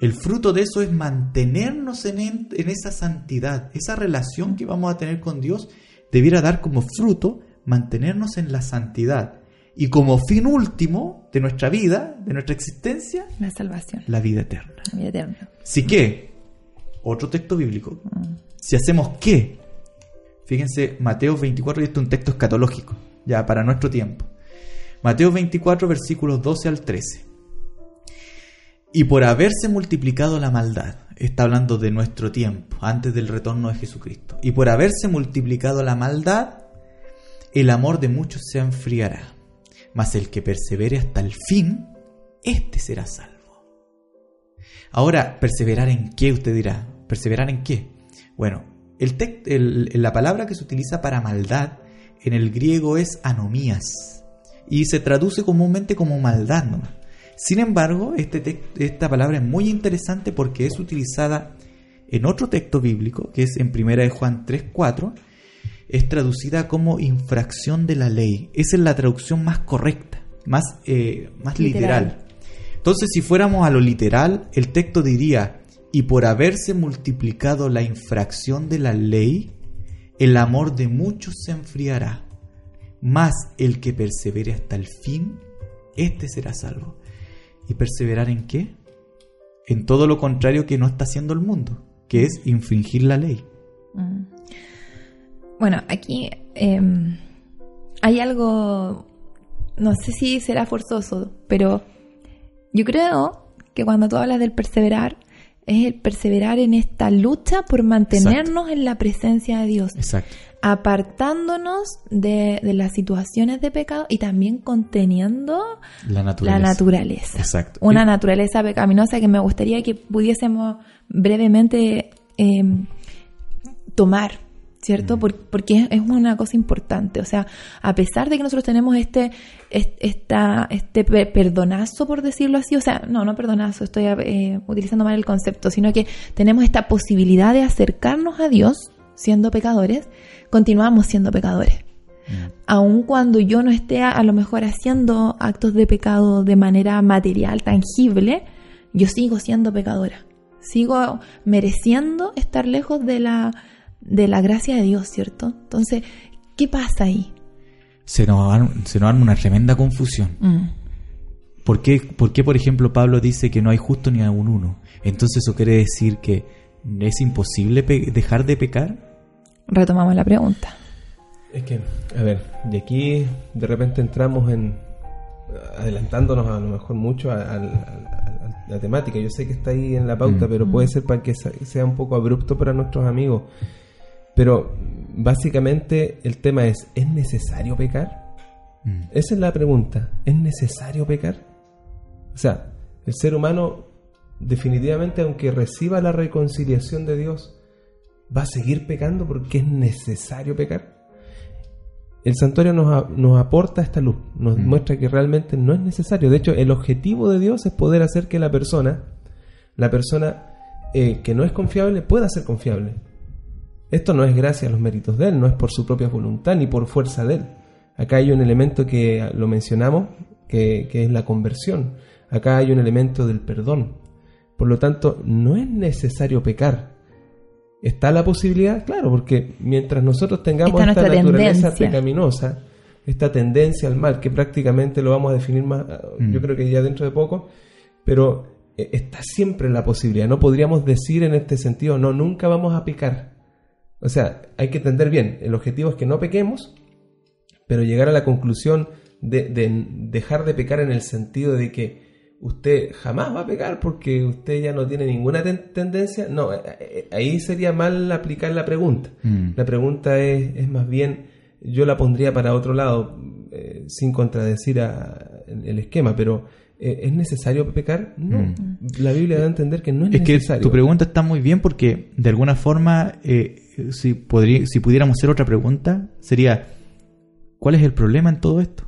el fruto de eso es mantenernos en, en- en esa santidad. Esa relación que vamos a tener con Dios debiera dar como fruto mantenernos en la santidad. Y como fin último de nuestra vida, de nuestra existencia, La salvación, la vida eterna. la vida eterna. Si que, otro texto bíblico, Mm. Si hacemos qué, fíjense, Mateo 24, y este es un texto escatológico, ya para nuestro tiempo. Mateo 24, versículos 12 al 13. Y por haberse multiplicado la maldad, está hablando de nuestro tiempo, antes del retorno de Jesucristo, y por haberse multiplicado la maldad, el amor de muchos se enfriará, mas el que persevere hasta el fin, éste será salvo. Ahora, ¿perseverar en qué? Usted dirá. ¿Perseverar en qué? Bueno, el tec- el- la palabra que se utiliza para maldad en el griego es anomías y se traduce comúnmente como maldad nomás. Sin embargo, este tec- esta palabra es muy interesante porque es utilizada en otro texto bíblico, que es en 1 de Juan 3.4, es traducida como infracción de la ley. Esa es la traducción más correcta, más, eh, más Literal. literal. Entonces, si fuéramos a lo literal, el texto diría, y por haberse multiplicado la infracción de la ley, el amor de muchos se enfriará, mas el que persevere hasta el fin, éste será salvo. ¿Y perseverar en qué? En todo lo contrario que no está haciendo el mundo, que es infringir la ley. Mm. Bueno, aquí em, hay algo, no sé si será forzoso, pero yo creo que cuando tú hablas del perseverar, es el perseverar en esta lucha por mantenernos en la presencia de Dios, Exacto. apartándonos de, de las situaciones de pecado y también conteniendo La naturaleza. la naturaleza. Exacto. Una Y- naturaleza pecaminosa que me gustaría que pudiésemos brevemente eh, tomar, ¿cierto? Mm. Por- porque es, una cosa importante. O sea, a pesar de que nosotros tenemos este, es- esta, este pe- perdonazo, por decirlo así, o sea, no, no perdonazo, estoy eh, utilizando mal el concepto, sino que tenemos esta posibilidad de acercarnos a Dios siendo pecadores, continuamos siendo pecadores Mm. aun cuando yo no esté a, a lo mejor haciendo actos de pecado de manera material, tangible, yo sigo siendo pecadora. Sigo mereciendo estar lejos de la, de la gracia de Dios, ¿cierto? Entonces, ¿qué pasa ahí? se, nos, ar- se nos arma una tremenda confusión. Mm, ¿Por qué, por qué, por ejemplo, Pablo dice que no hay justo ni aun uno? Entonces eso quiere decir que es imposible dejar de pecar. Retomamos la pregunta. Es que, a ver, de aquí de repente entramos en. adelantándonos a lo mejor mucho a, a- a- a la temática. Yo sé que está ahí en la pauta, Mm. pero puede ser para que sea un poco abrupto para nuestros amigos. Pero básicamente el tema es: ¿es necesario pecar? Mm. Esa es la pregunta. ¿Es necesario pecar? O sea, el ser humano, definitivamente, aunque reciba la reconciliación de Dios, va a seguir pecando porque es necesario pecar. El santuario nos, nos aporta esta luz, nos Mm. muestra que realmente no es necesario. De hecho, el objetivo de Dios es poder hacer que la persona, la persona eh, que no es confiable, pueda ser confiable. Esto no es gracias a los méritos de Él, no es por su propia voluntad ni por fuerza de Él. Acá hay un elemento que lo mencionamos, que, que es la conversión. Acá hay un elemento del perdón. Por lo tanto, no es necesario pecar. ¿Está la posibilidad? Claro, porque mientras nosotros tengamos esta naturaleza tendencia. pecaminosa, esta tendencia al mal, que prácticamente lo vamos a definir más, Mm. yo creo que ya dentro de poco, pero eh, está siempre la posibilidad. No podríamos decir en este sentido, no, nunca vamos a pecar. O sea, hay que entender bien, el objetivo es que no pequemos, pero llegar a la conclusión de, de dejar de pecar en el sentido de que usted jamás va a pecar porque usted ya no tiene ninguna ten- tendencia, no, eh, eh, ahí sería mal aplicar la pregunta. Mm. La pregunta es, es más bien, yo la pondría para otro lado, eh, sin contradecir a- el, esquema, pero ¿es necesario pecar? No. Mm. La Biblia da a entender que no es, Es que necesario. tu pregunta está muy bien porque de alguna forma, eh, si, podría, si pudiéramos hacer otra pregunta, sería, ¿cuál es el problema en todo esto?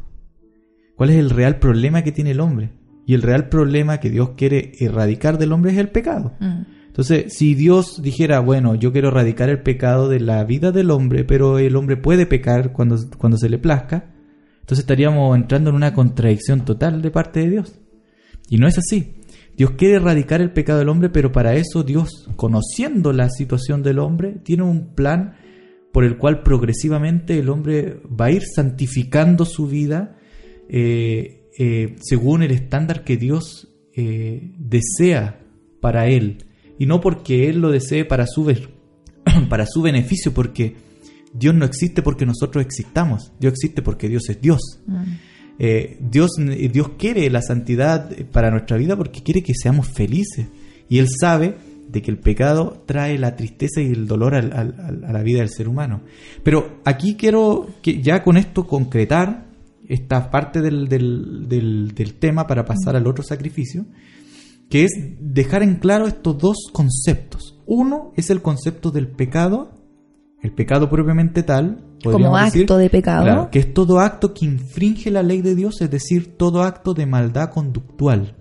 ¿Cuál es el real problema que tiene el hombre? Y el real problema que Dios quiere erradicar del hombre es el pecado. Mm. Entonces, si Dios dijera, bueno, yo quiero erradicar el pecado de la vida del hombre, pero el hombre puede pecar cuando, cuando se le plazca, entonces estaríamos entrando en una contradicción total de parte de Dios. Y no es así. Dios quiere erradicar el pecado del hombre, pero para eso Dios, conociendo la situación del hombre, tiene un plan por el cual progresivamente el hombre va a ir santificando su vida eh, eh, según el estándar que Dios eh, desea para él. Y no porque él lo desee para su, para su beneficio, porque Dios no existe porque nosotros existamos. Dios existe porque Dios es Dios. Mm. Eh, Dios, Dios quiere la santidad para nuestra vida porque quiere que seamos felices. Y Él sabe de que el pecado trae la tristeza y el dolor al- a la vida del ser humano. Pero aquí quiero que ya con esto concretar esta parte del, del- del- del tema para pasar al otro sacrificio, que es dejar en claro estos dos conceptos. Uno es el concepto del pecado, el pecado propiamente tal, Como acto decir, de pecado. Claro, que es todo acto que infringe la ley de Dios, es decir, todo acto de maldad conductual.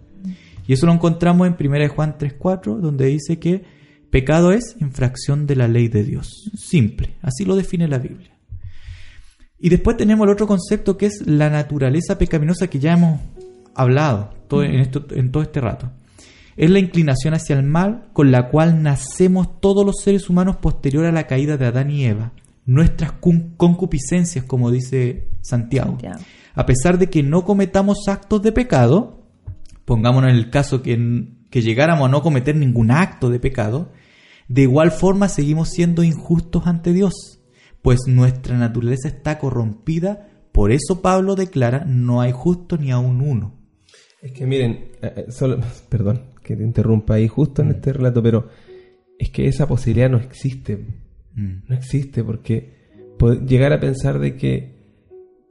Y eso lo encontramos en 1 Juan 3.4, donde dice que pecado es infracción de la ley de Dios. Simple, así lo define la Biblia. Y después tenemos el otro concepto que es la naturaleza pecaminosa que ya hemos hablado todo, en, esto, en todo este rato. Es la inclinación hacia el mal con la cual nacemos todos los seres humanos posterior a la caída de Adán y Eva. Nuestras concupiscencias, como dice Santiago. Santiago. A pesar de que no cometamos actos de pecado, pongámonos en el caso que, que llegáramos a no cometer ningún acto de pecado, de igual forma seguimos siendo injustos ante Dios, pues nuestra naturaleza está corrompida, por eso Pablo declara, no hay justo ni aun uno. Es que miren, eh, eh, solo, perdón que te interrumpa ahí justo en este relato, pero es que esa posibilidad no existe. Mm. No existe porque po- llegar a pensar de que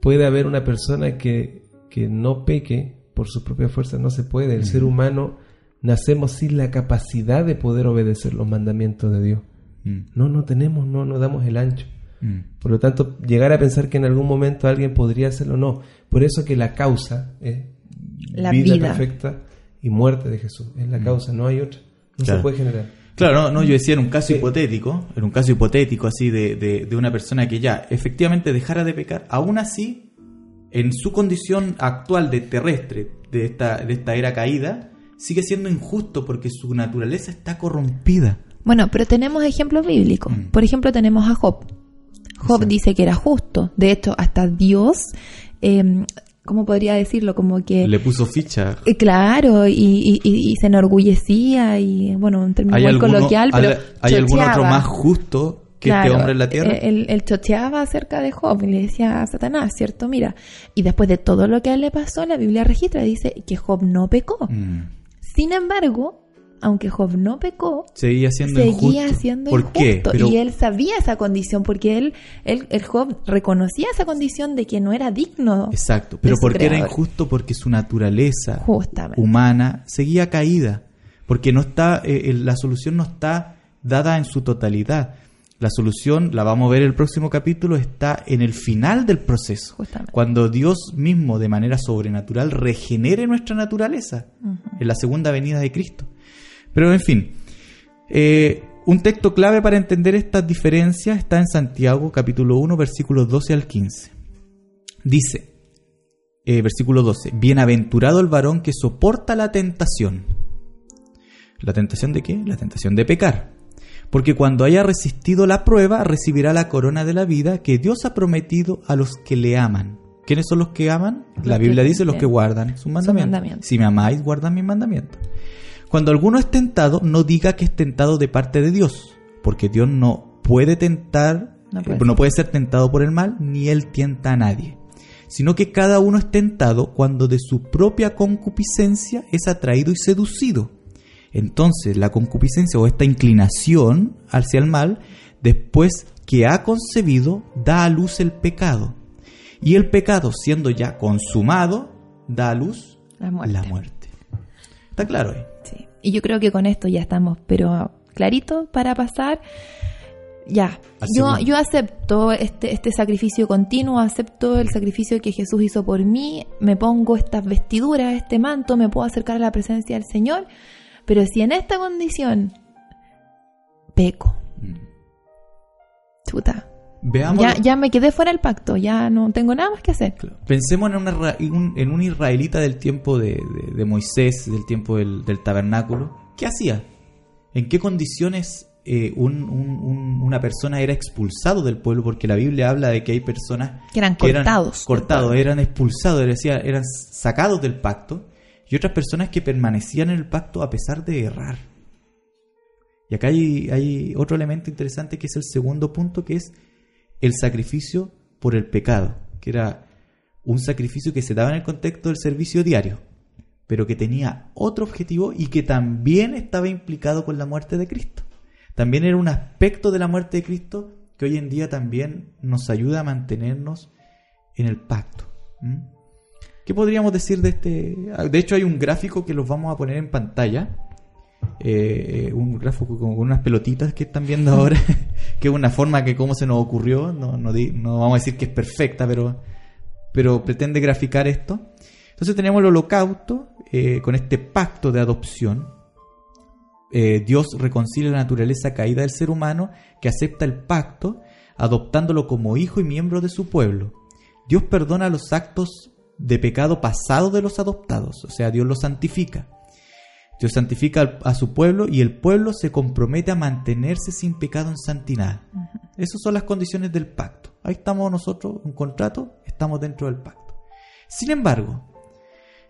puede haber una persona que, que no peque por sus propias fuerzas no se puede. El ser humano nacemos sin la capacidad de poder obedecer los mandamientos de Dios. Mm. No, no tenemos, no nos damos el ancho. Mm. Por lo tanto, llegar a pensar que en algún momento alguien podría hacerlo, no. Por eso que la causa es La vida, vida. perfecta y muerte de Jesús. Es la causa, no hay otra. No Claro. se puede generar. Claro, no, no, yo decía en un caso Sí. hipotético, en un caso hipotético así de, de, de una persona que ya efectivamente dejara de pecar, aún así, en su condición actual de terrestre, de esta, de esta era caída, sigue siendo injusto porque su naturaleza está corrompida. Bueno, pero tenemos ejemplos bíblicos. Mm. Por ejemplo, tenemos a Job. Job dice que era justo. De hecho, hasta Dios, eh, ¿cómo podría decirlo? Como que... Le puso ficha. Eh, Claro, y, y- y- y se enorgullecía y, bueno, un término ¿Hay, muy alguno- coloquial, pero hay- hay algún otro más justo que Claro, este hombre en la tierra? eh, Él, él chocheaba acerca de Job y le decía a Satanás, ¿cierto? Mira, y después de todo lo que a él le pasó, la Biblia registra, dice que Job no pecó. Mm. Sin embargo, aunque Job no pecó, Seguía siendo seguía injusto. siendo ¿Por injusto. qué? Pero- Y él sabía esa condición porque él, él, el Job reconocía esa condición de que no era digno. Exacto. Pero ¿por qué era injusto? Porque su naturaleza Justamente. humana seguía caída. Porque no está, eh, la solución no está dada en su totalidad. La solución, la vamos a ver en el próximo capítulo, está en el final del proceso. Justamente. Cuando Dios mismo, de manera sobrenatural, regenere nuestra naturaleza en la segunda venida de Cristo. Pero en fin, eh, un texto clave para entender estas diferencias está en Santiago capítulo 1 versículos 12 al 15. Dice, eh, versículo 12, Bienaventurado el varón que soporta la tentación. ¿La tentación de qué? La tentación de pecar. Porque cuando haya resistido la prueba, recibirá la corona de la vida que Dios ha prometido a los que le aman. ¿Quiénes son los que aman? la Biblia dice los que guardan sus mandamientos. mandamientos. Si me amáis, guardad mis mandamientos. Cuando alguno es tentado, no diga que es tentado de parte de Dios, porque Dios no puede tentar, No eh, puede no puede ser tentado por el mal, ni él tienta a nadie, sino que cada uno es tentado cuando de su propia concupiscencia es atraído y seducido. Entonces, la concupiscencia o esta inclinación hacia el mal, después que ha concebido, da a luz el pecado. Y el pecado, siendo ya consumado, da a luz La muerte. la muerte. ¿Está claro? eh? Sí. Y yo creo que con esto ya estamos, pero clarito para pasar. Ya, yo, yo acepto este, este sacrificio continuo, acepto el sacrificio que Jesús hizo por mí, me pongo estas vestiduras, este manto, me puedo acercar a la presencia del Señor, pero si en esta condición peco, Mm. chuta, Veamos. ya, ya me quedé fuera del pacto, ya no tengo nada más que hacer. Pensemos en, una en un, israelita del tiempo de, de- de Moisés, del tiempo del, del tabernáculo. ¿Qué hacía? ¿En qué condiciones eh, un- un- un- una persona era expulsado del pueblo? Porque la Biblia habla de que hay personas Que eran que eran cortados. cortados, eran expulsados, decía, eran sacados del pacto, y otras personas que permanecían en el pacto a pesar de errar. Y acá hay, hay otro elemento interesante que es el segundo punto, que es el sacrificio por el pecado, que era un sacrificio que se daba en el contexto del servicio diario, pero que tenía otro objetivo y que también estaba implicado con la muerte de Cristo. También era un aspecto de la muerte de Cristo que hoy en día también nos ayuda a mantenernos en el pacto. ¿Qué podríamos decir de este? De hecho, hay un gráfico que los vamos a poner en pantalla. Eh, un gráfico con unas pelotitas que están viendo ahora, que es una forma que cómo se nos ocurrió, no, no, di- no vamos a decir que es perfecta, pero, pero pretende graficar esto. Entonces tenemos el holocausto eh, con este pacto de adopción. Eh, Dios reconcilia la naturaleza caída del ser humano que acepta el pacto, adoptándolo como hijo y miembro de su pueblo. Dios perdona los actos de pecado pasado de los adoptados, o sea, Dios los santifica. Dios santifica a su pueblo y el pueblo se compromete a mantenerse sin pecado en santidad. Esas son las condiciones del pacto. Ahí estamos nosotros, un contrato, estamos dentro del pacto. Sin embargo,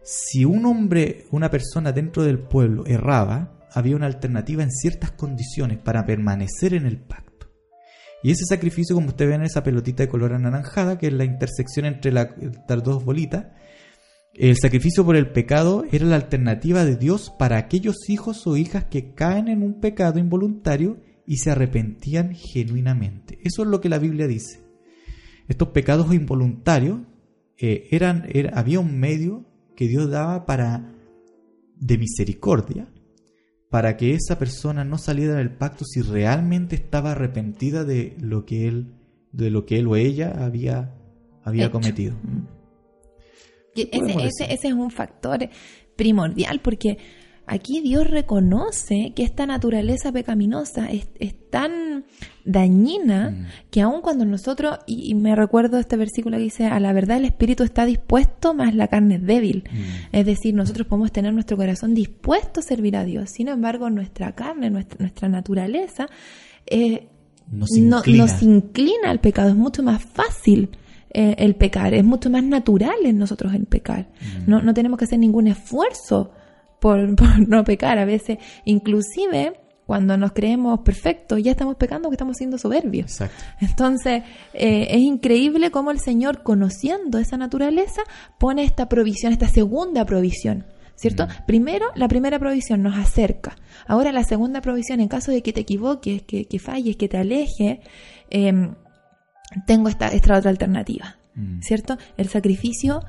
si un hombre, una persona dentro del pueblo erraba, había una alternativa en ciertas condiciones para permanecer en el pacto. Y ese sacrificio, como ustedes ven en esa pelotita de color anaranjada, que es la intersección entre la- las dos bolitas, el sacrificio por el pecado era la alternativa de Dios para aquellos hijos o hijas que caen en un pecado involuntario y se arrepentían genuinamente. Eso es lo que la Biblia dice. Estos pecados involuntarios eh, eran, era- había un medio que Dios daba para de misericordia para que esa persona no saliera del pacto si realmente estaba arrepentida de lo que él de lo que él o ella había había Hecho. cometido. Ese, ese, decir? ese es un factor primordial porque aquí Dios reconoce que esta naturaleza pecaminosa es, es tan dañina Mm. que aun cuando nosotros, y, y me recuerdo este versículo que dice, a la verdad el espíritu está dispuesto, más la carne es débil. Mm. Es decir, nosotros podemos tener nuestro corazón dispuesto a servir a Dios. Sin embargo, nuestra carne, nuestra, nuestra naturaleza, eh, Nos no- nos inclina al pecado. Es mucho más fácil eh, el pecar. Es mucho más natural en nosotros el pecar. Mm. No, no tenemos que hacer ningún esfuerzo por, por no pecar. A veces, inclusive, cuando nos creemos perfectos, ya estamos pecando porque estamos siendo soberbios. Exacto. Entonces, eh, es increíble cómo el Señor, conociendo esa naturaleza, pone esta provisión, esta segunda provisión. ¿Cierto? Primero, la primera provisión nos acerca. Ahora, la segunda provisión, en caso de que te equivoques, que, que falles, que te alejes, eh, tengo esta, esta otra alternativa. Mm. ¿Cierto? El sacrificio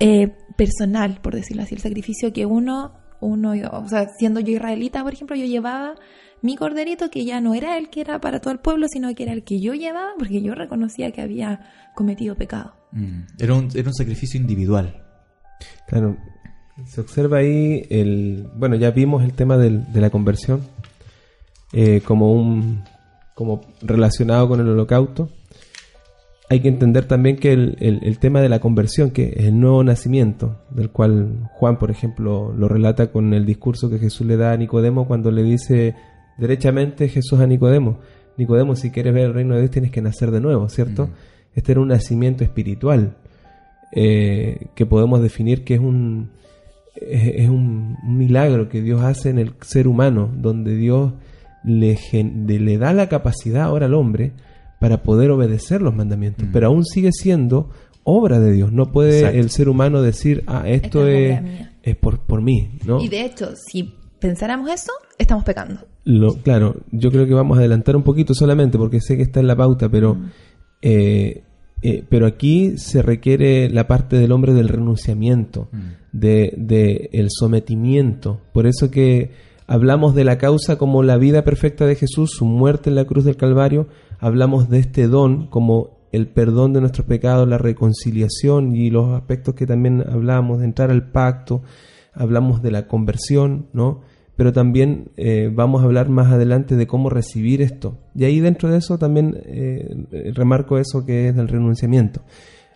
eh, personal, por decirlo así, el sacrificio que uno, uno, o sea, siendo yo israelita, por ejemplo, yo llevaba mi corderito, que ya no era el que era para todo el pueblo, sino que era el que yo llevaba, porque yo reconocía que había cometido pecado. Mm. Era, un, era un sacrificio individual. Claro, se observa ahí el... Bueno, ya vimos el tema del- de la conversión. eh, como un como relacionado con el holocausto. Hay que entender también que el, el- el tema de la conversión, que es el nuevo nacimiento, del cual Juan, por ejemplo, lo relata con el discurso que Jesús le da a Nicodemo cuando le dice derechamente Jesús a Nicodemo, Nicodemo, si quieres ver el reino de Dios tienes que nacer de nuevo, ¿cierto? Este era un nacimiento espiritual eh, que podemos definir que es un es, es un, milagro que Dios hace en el ser humano, donde Dios le, le da la capacidad ahora al hombre para poder obedecer los mandamientos, Mm. pero aún sigue siendo obra de Dios. No puede Exacto. el ser humano decir, ah, esto Esta es es, por, por mí, ¿no? Y de hecho, si pensáramos eso, estamos pecando. Lo, claro, yo creo que vamos a adelantar un poquito solamente porque sé que está en la pauta, pero, eh, eh, pero aquí se requiere la parte del hombre del renunciamiento, Mm. de, de el sometimiento. Por eso que hablamos de la causa como la vida perfecta de Jesús, su muerte en la cruz del Calvario, hablamos de este don como el perdón de nuestros pecados, la reconciliación y los aspectos que también hablamos de entrar al pacto, hablamos de la conversión, ¿no? Pero también eh, vamos a hablar más adelante de cómo recibir esto. Y ahí dentro de eso también eh, remarco eso que es del renunciamiento.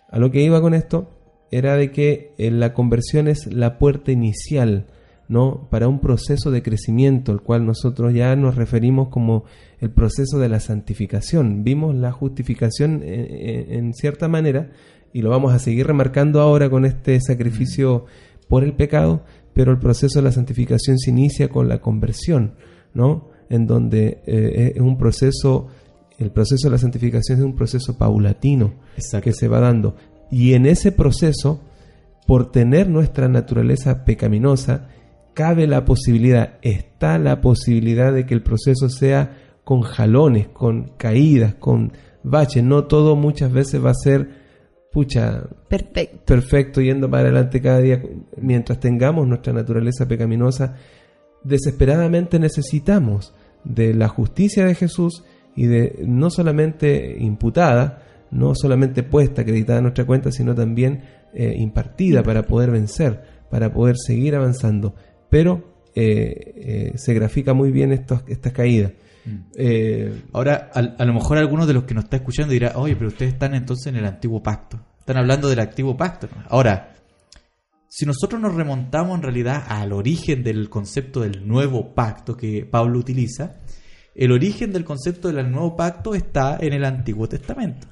A lo que iba con esto era de que eh, la conversión es la puerta inicial, ¿no? Para un proceso de crecimiento, el cual nosotros ya nos referimos como el proceso de la santificación. Vimos la justificación en, en- en cierta manera y lo vamos a seguir remarcando ahora con este sacrificio por el pecado, pero el proceso de la santificación se inicia con la conversión, ¿no? En donde eh, es un proceso, el proceso de la santificación es un proceso paulatino Exacto. que se va dando. Y en ese proceso, por tener nuestra naturaleza pecaminosa, cabe la posibilidad, está la posibilidad de que el proceso sea con jalones, con caídas, con baches. No todo muchas veces va a ser, pucha, Perfecto. perfecto yendo para adelante cada día. Mientras tengamos nuestra naturaleza pecaminosa, desesperadamente necesitamos de la justicia de Jesús y de no solamente imputada, no solamente puesta, acreditada en nuestra cuenta, sino también eh, impartida para poder vencer, para poder seguir avanzando. Pero eh, eh, se grafica muy bien estos, estas caídas. Mm. Eh, Ahora, a, a lo mejor algunos de los que nos está escuchando dirá, oye, pero ustedes están entonces en el antiguo pacto. Están hablando del antiguo pacto. Ahora, si nosotros nos remontamos en realidad al origen del concepto del nuevo pacto que Pablo utiliza, el origen del concepto del nuevo pacto está en el Antiguo Testamento.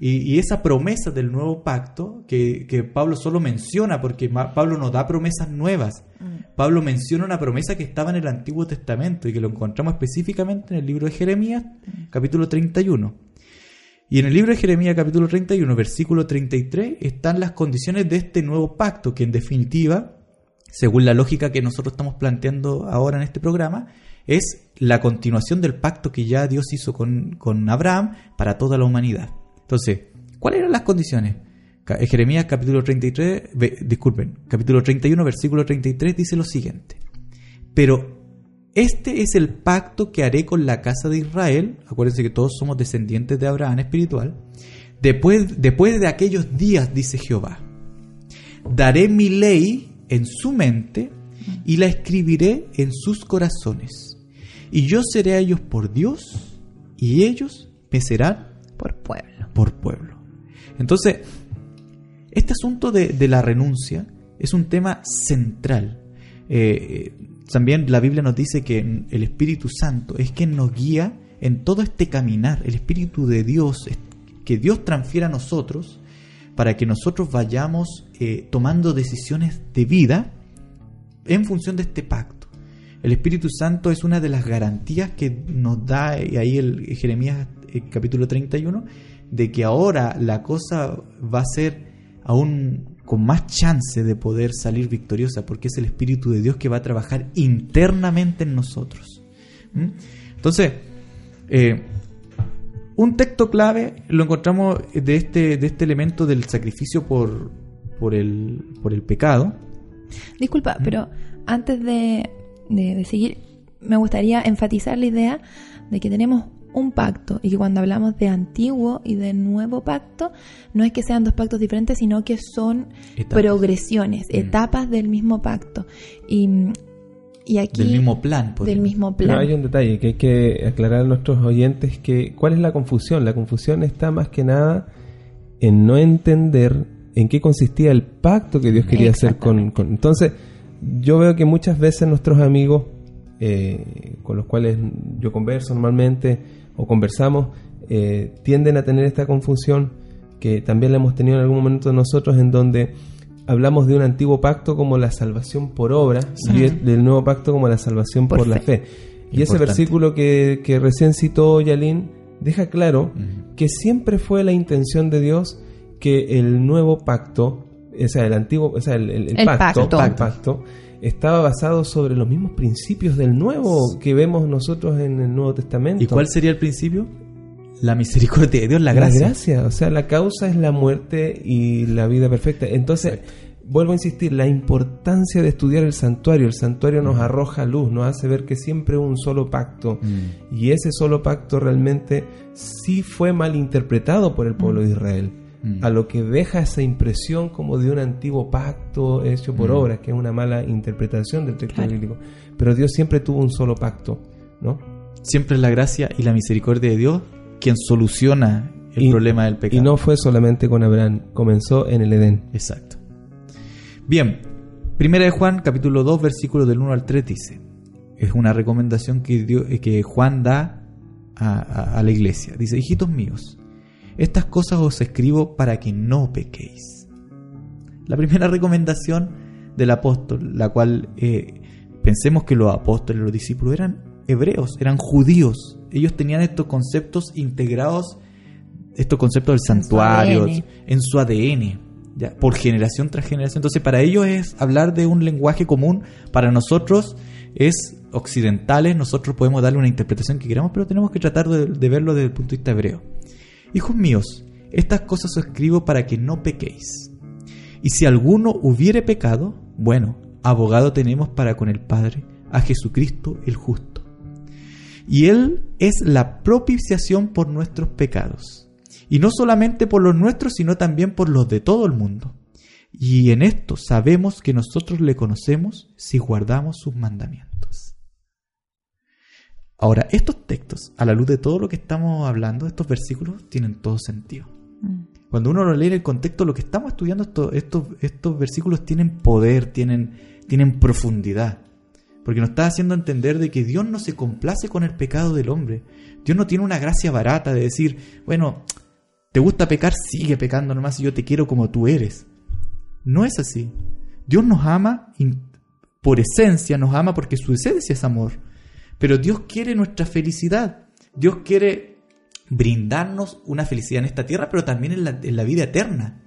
Y, y esa promesa del nuevo pacto, que, que Pablo solo menciona, porque Pablo no da promesas nuevas, Pablo menciona una promesa que estaba en el Antiguo Testamento y que lo encontramos específicamente en el libro de Jeremías, capítulo 31. Y en el libro de Jeremías, capítulo 31, versículo 33, están las condiciones de este nuevo pacto, que en definitiva, según la lógica que nosotros estamos planteando ahora en este programa, es la continuación del pacto que ya Dios hizo con, con Abraham para toda la humanidad. Entonces, ¿cuáles eran las condiciones? Eh, Jeremías capítulo 33, ve- disculpen, capítulo 31, versículo 33 dice lo siguiente. Pero este es el pacto que haré con la casa de Israel. Acuérdense que todos somos descendientes de Abraham espiritual. Después, después de aquellos días, dice Jehová, daré mi ley en su mente y la escribiré en sus corazones. Y yo seré a ellos por Dios y ellos me serán Por pueblo. Por pueblo. Entonces, este asunto de, de la renuncia es un tema central. Eh, también la Biblia nos dice que el Espíritu Santo es quien nos guía en todo este caminar. El Espíritu de Dios, que Dios transfiere a nosotros para que nosotros vayamos eh, tomando decisiones de vida en función de este pacto. El Espíritu Santo es una de las garantías que nos da ahí el Jeremías eh, capítulo 31 de que ahora la cosa va a ser aún con más chance de poder salir victoriosa porque es el Espíritu de Dios que va a trabajar internamente en nosotros. ¿Mm? Entonces, eh, un texto clave lo encontramos de este, de este elemento del sacrificio por, por, el, por el pecado. Disculpa, pero antes de, de- de seguir, me gustaría enfatizar la idea de que tenemos un pacto y que cuando hablamos de antiguo y de nuevo pacto, no es que sean dos pactos diferentes, sino que son Etapas. progresiones, Mm. etapas del mismo pacto. Y Y aquí, del mismo plan. del podríamos- mismo Pero plan. hay un detalle que hay que aclarar a nuestros oyentes que cuál es la confusión. La confusión está más que nada en no entender en qué consistía el pacto que Dios quería hacer con- Entonces, yo veo que muchas veces nuestros amigos eh, con los cuales yo converso normalmente o conversamos eh, tienden a tener esta confusión que también la hemos tenido en algún momento nosotros en donde hablamos de un antiguo pacto como la salvación por obra y del nuevo pacto como la salvación por, Por la fe. fe. Y ese versículo que, que recién citó Yalín deja claro que siempre fue la intención de Dios que el nuevo pacto, o sea, el antiguo, o sea, el, el- pacto, pacto, estaba basado sobre los mismos principios del nuevo que vemos nosotros en el Nuevo Testamento. ¿Y cuál sería el principio? La misericordia de Dios, la gracia. o sea, la causa es la muerte y la vida perfecta. Entonces, vuelvo a insistir, la importancia de estudiar el santuario. El santuario nos arroja luz, nos hace ver que siempre hubo un solo pacto. Mm. Y ese solo pacto realmente sí fue mal interpretado por el pueblo de Israel. Mm. A lo que deja esa impresión como de un antiguo pacto hecho por Mm. obras, que es una mala interpretación del texto Claro. bíblico. Pero Dios siempre tuvo un solo pacto, ¿no? Siempre es la gracia y la misericordia de Dios quien soluciona el Y- problema del pecado. Y no fue solamente con Abraham, comenzó en el Edén. Exacto. Bien, Primera de Juan, capítulo 2, versículo del 1 al 3 dice, es una recomendación que, Dios- eh, que Juan da a, a- a la iglesia. Dice, hijitos míos, estas cosas os escribo para que no pequéis. La primera recomendación del apóstol, la cual eh, pensemos que los apóstoles, los discípulos eran hebreos, eran judíos. Ellos tenían estos conceptos integrados, estos conceptos del En su santuario, ADN. en su ADN, ya, por generación tras generación. Entonces, para ellos es hablar de un lenguaje común, para nosotros es occidentales, nosotros podemos darle una interpretación que queramos, pero tenemos que tratar de, de verlo desde el punto de vista hebreo. Hijos míos, estas cosas os escribo para que no pequéis. Y si alguno hubiere pecado, bueno, abogado tenemos para con el Padre, a Jesucristo el justo. Y Él es la propiciación por nuestros pecados. Y no solamente por los nuestros, sino también por los de todo el mundo. Y en esto sabemos que nosotros le conocemos si guardamos sus mandamientos. Ahora, estos textos, a la luz de todo lo que estamos hablando, estos versículos tienen todo sentido. Mm. Cuando uno lo lee en el contexto, lo que estamos estudiando, esto- estos, estos versículos tienen poder, tienen, tienen profundidad. Porque nos está haciendo entender de que Dios no se complace con el pecado del hombre. Dios no tiene una gracia barata de decir, bueno, te gusta pecar, sigue pecando nomás y yo te quiero como tú eres. No es así. Dios nos ama por esencia, nos ama porque su esencia es amor. Pero Dios quiere nuestra felicidad. Dios quiere brindarnos una felicidad en esta tierra, pero también en la, vida eterna.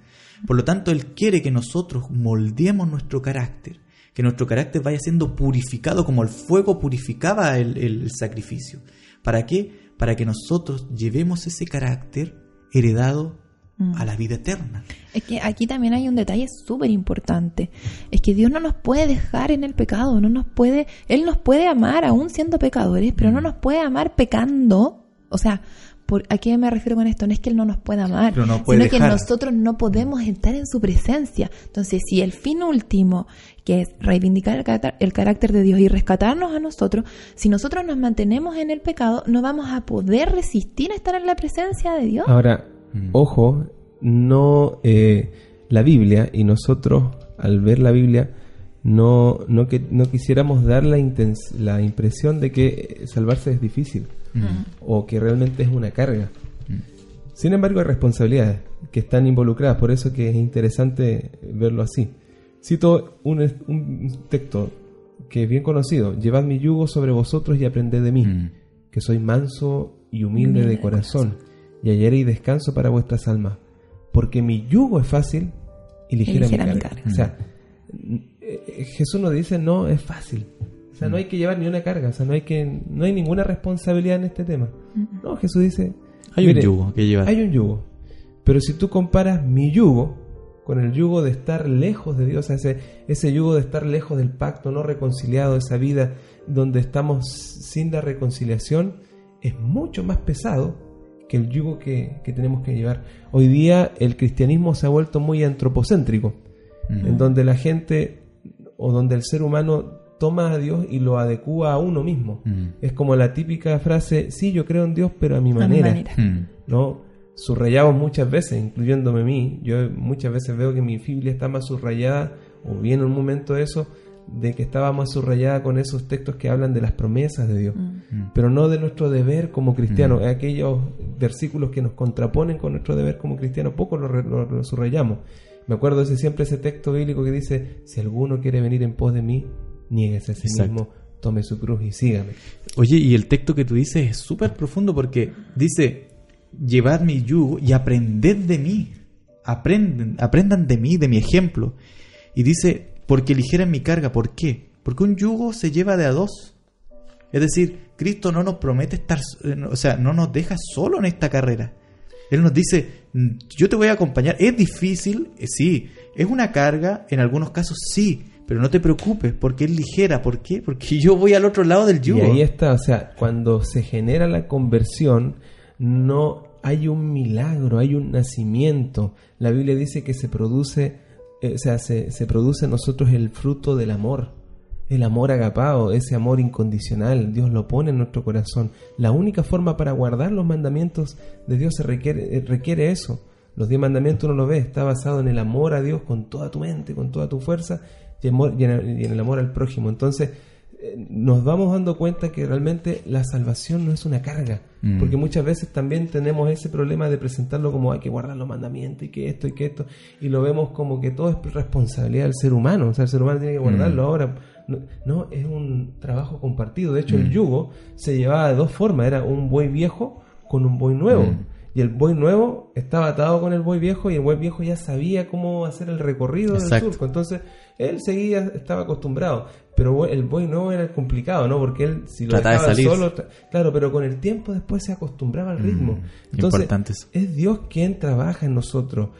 Por lo tanto, Él quiere que nosotros moldeemos nuestro carácter, que nuestro carácter vaya siendo purificado como el fuego purificaba el, el- el sacrificio. ¿Para qué? Para que nosotros llevemos ese carácter heredado Mm. a la vida eterna. Es que aquí también hay un detalle súper importante. Es que Dios no nos puede dejar en el pecado, no nos puede, Él nos puede amar aún siendo pecadores, pero Mm. no nos puede amar pecando. O sea, por, ¿a qué me refiero con esto? No es que Él no nos pueda amar, nos puede sino que nosotros no podemos estar en su presencia. Entonces, si el fin último, que es reivindicar el carácter, el carácter de Dios y rescatarnos a nosotros, si nosotros nos mantenemos en el pecado, no vamos a poder resistir a estar en la presencia de Dios. Ahora, Mm. ojo, no eh, la Biblia y nosotros al ver la Biblia no, no, que, no quisiéramos dar la, la impresión de que eh, salvarse es difícil Mm. o que realmente es una carga. Mm. Sin embargo, hay responsabilidades que están involucradas, por eso que es interesante verlo así. Cito un, un texto que es bien conocido, llevad mi yugo sobre vosotros y aprended de mí, Mm. que soy manso y humilde Humilde de de corazón, y hallaréis descanso para vuestras almas, porque mi yugo es fácil y ligera, ligera mi mi carga. carga. O sea, eh, Jesús nos dice, no, es fácil. O sea, no hay que llevar ni una carga, o sea, no hay, que, no hay ninguna responsabilidad en este tema. No, Jesús dice, Hay mire, un yugo que llevar. hay un yugo. Pero si tú comparas mi yugo con el yugo de estar lejos de Dios, ese, ese yugo de estar lejos del pacto, no reconciliado, esa vida donde estamos sin la reconciliación, es mucho más pesado que el yugo que, que tenemos que llevar. Hoy día el cristianismo se ha vuelto muy antropocéntrico, en donde la gente o donde el ser humano toma a Dios y lo adecua a uno mismo. Es como la típica frase, sí, yo creo en Dios, pero a mi A mi manera. Mm. ¿no? Subrayamos muchas veces, incluyéndome a mí. Yo muchas veces veo que mi Biblia está más subrayada, o bien en un momento eso, de que estaba más subrayada con esos textos que hablan de las promesas de Dios, Mm. pero no de nuestro deber como cristianos. Mm. Aquellos versículos que nos contraponen con nuestro deber como cristianos, poco lo, re- lo- lo subrayamos. Me acuerdo ese, siempre ese texto bíblico que dice, si alguno quiere venir en pos de mí, niéguese a sí Exacto. mismo, tome su cruz y sígame. Oye, y el texto que tú dices es súper profundo porque dice, llevad mi yugo y aprended de mí. Aprenden, aprendan de mí, de mi ejemplo. Y dice, porque ligera es mi carga. ¿Por qué? Porque un yugo se lleva de a dos. Es decir, Cristo no nos promete estar, eh, o sea, no nos deja solo en esta carrera. Él nos dice, "Mm, yo te voy a acompañar. Es difícil, Eh, sí. Es una carga, en algunos casos sí. Pero no te preocupes, porque es ligera. ¿Por qué? Porque yo voy al otro lado del yugo. Y ahí está, o sea, cuando se genera la conversión, no hay un milagro, hay un nacimiento. La Biblia dice que se produce, o sea, se, se produce en nosotros el fruto del amor, el amor agapado, ese amor incondicional. Dios lo pone en nuestro corazón. La única forma para guardar los mandamientos de Dios se requiere, eh, requiere eso. Los diez mandamientos uno lo ve, está basado en el amor a Dios con toda tu mente, con toda tu fuerza y en el amor al prójimo. Entonces, eh, nos vamos dando cuenta que realmente la salvación no es una carga, Mm. porque muchas veces también tenemos ese problema de presentarlo como hay que guardar los mandamientos y que esto y que esto, y lo vemos como que todo es responsabilidad del ser humano, o sea, el ser humano tiene que guardarlo Mm. ahora. No, no, es un trabajo compartido. De hecho, Mm. el yugo se llevaba de dos formas, era un buey viejo con un buey nuevo. Mm. Y el buey nuevo estaba atado con el buey viejo y el buey viejo ya sabía cómo hacer el recorrido del surco. Entonces, él seguía, estaba acostumbrado. Pero el buey nuevo era complicado, ¿no? Porque él, si lo Trataba de dejaba salir. solo, claro, pero con el tiempo después se acostumbraba al ritmo. Mm, Entonces, importante eso. es Dios quien trabaja en nosotros.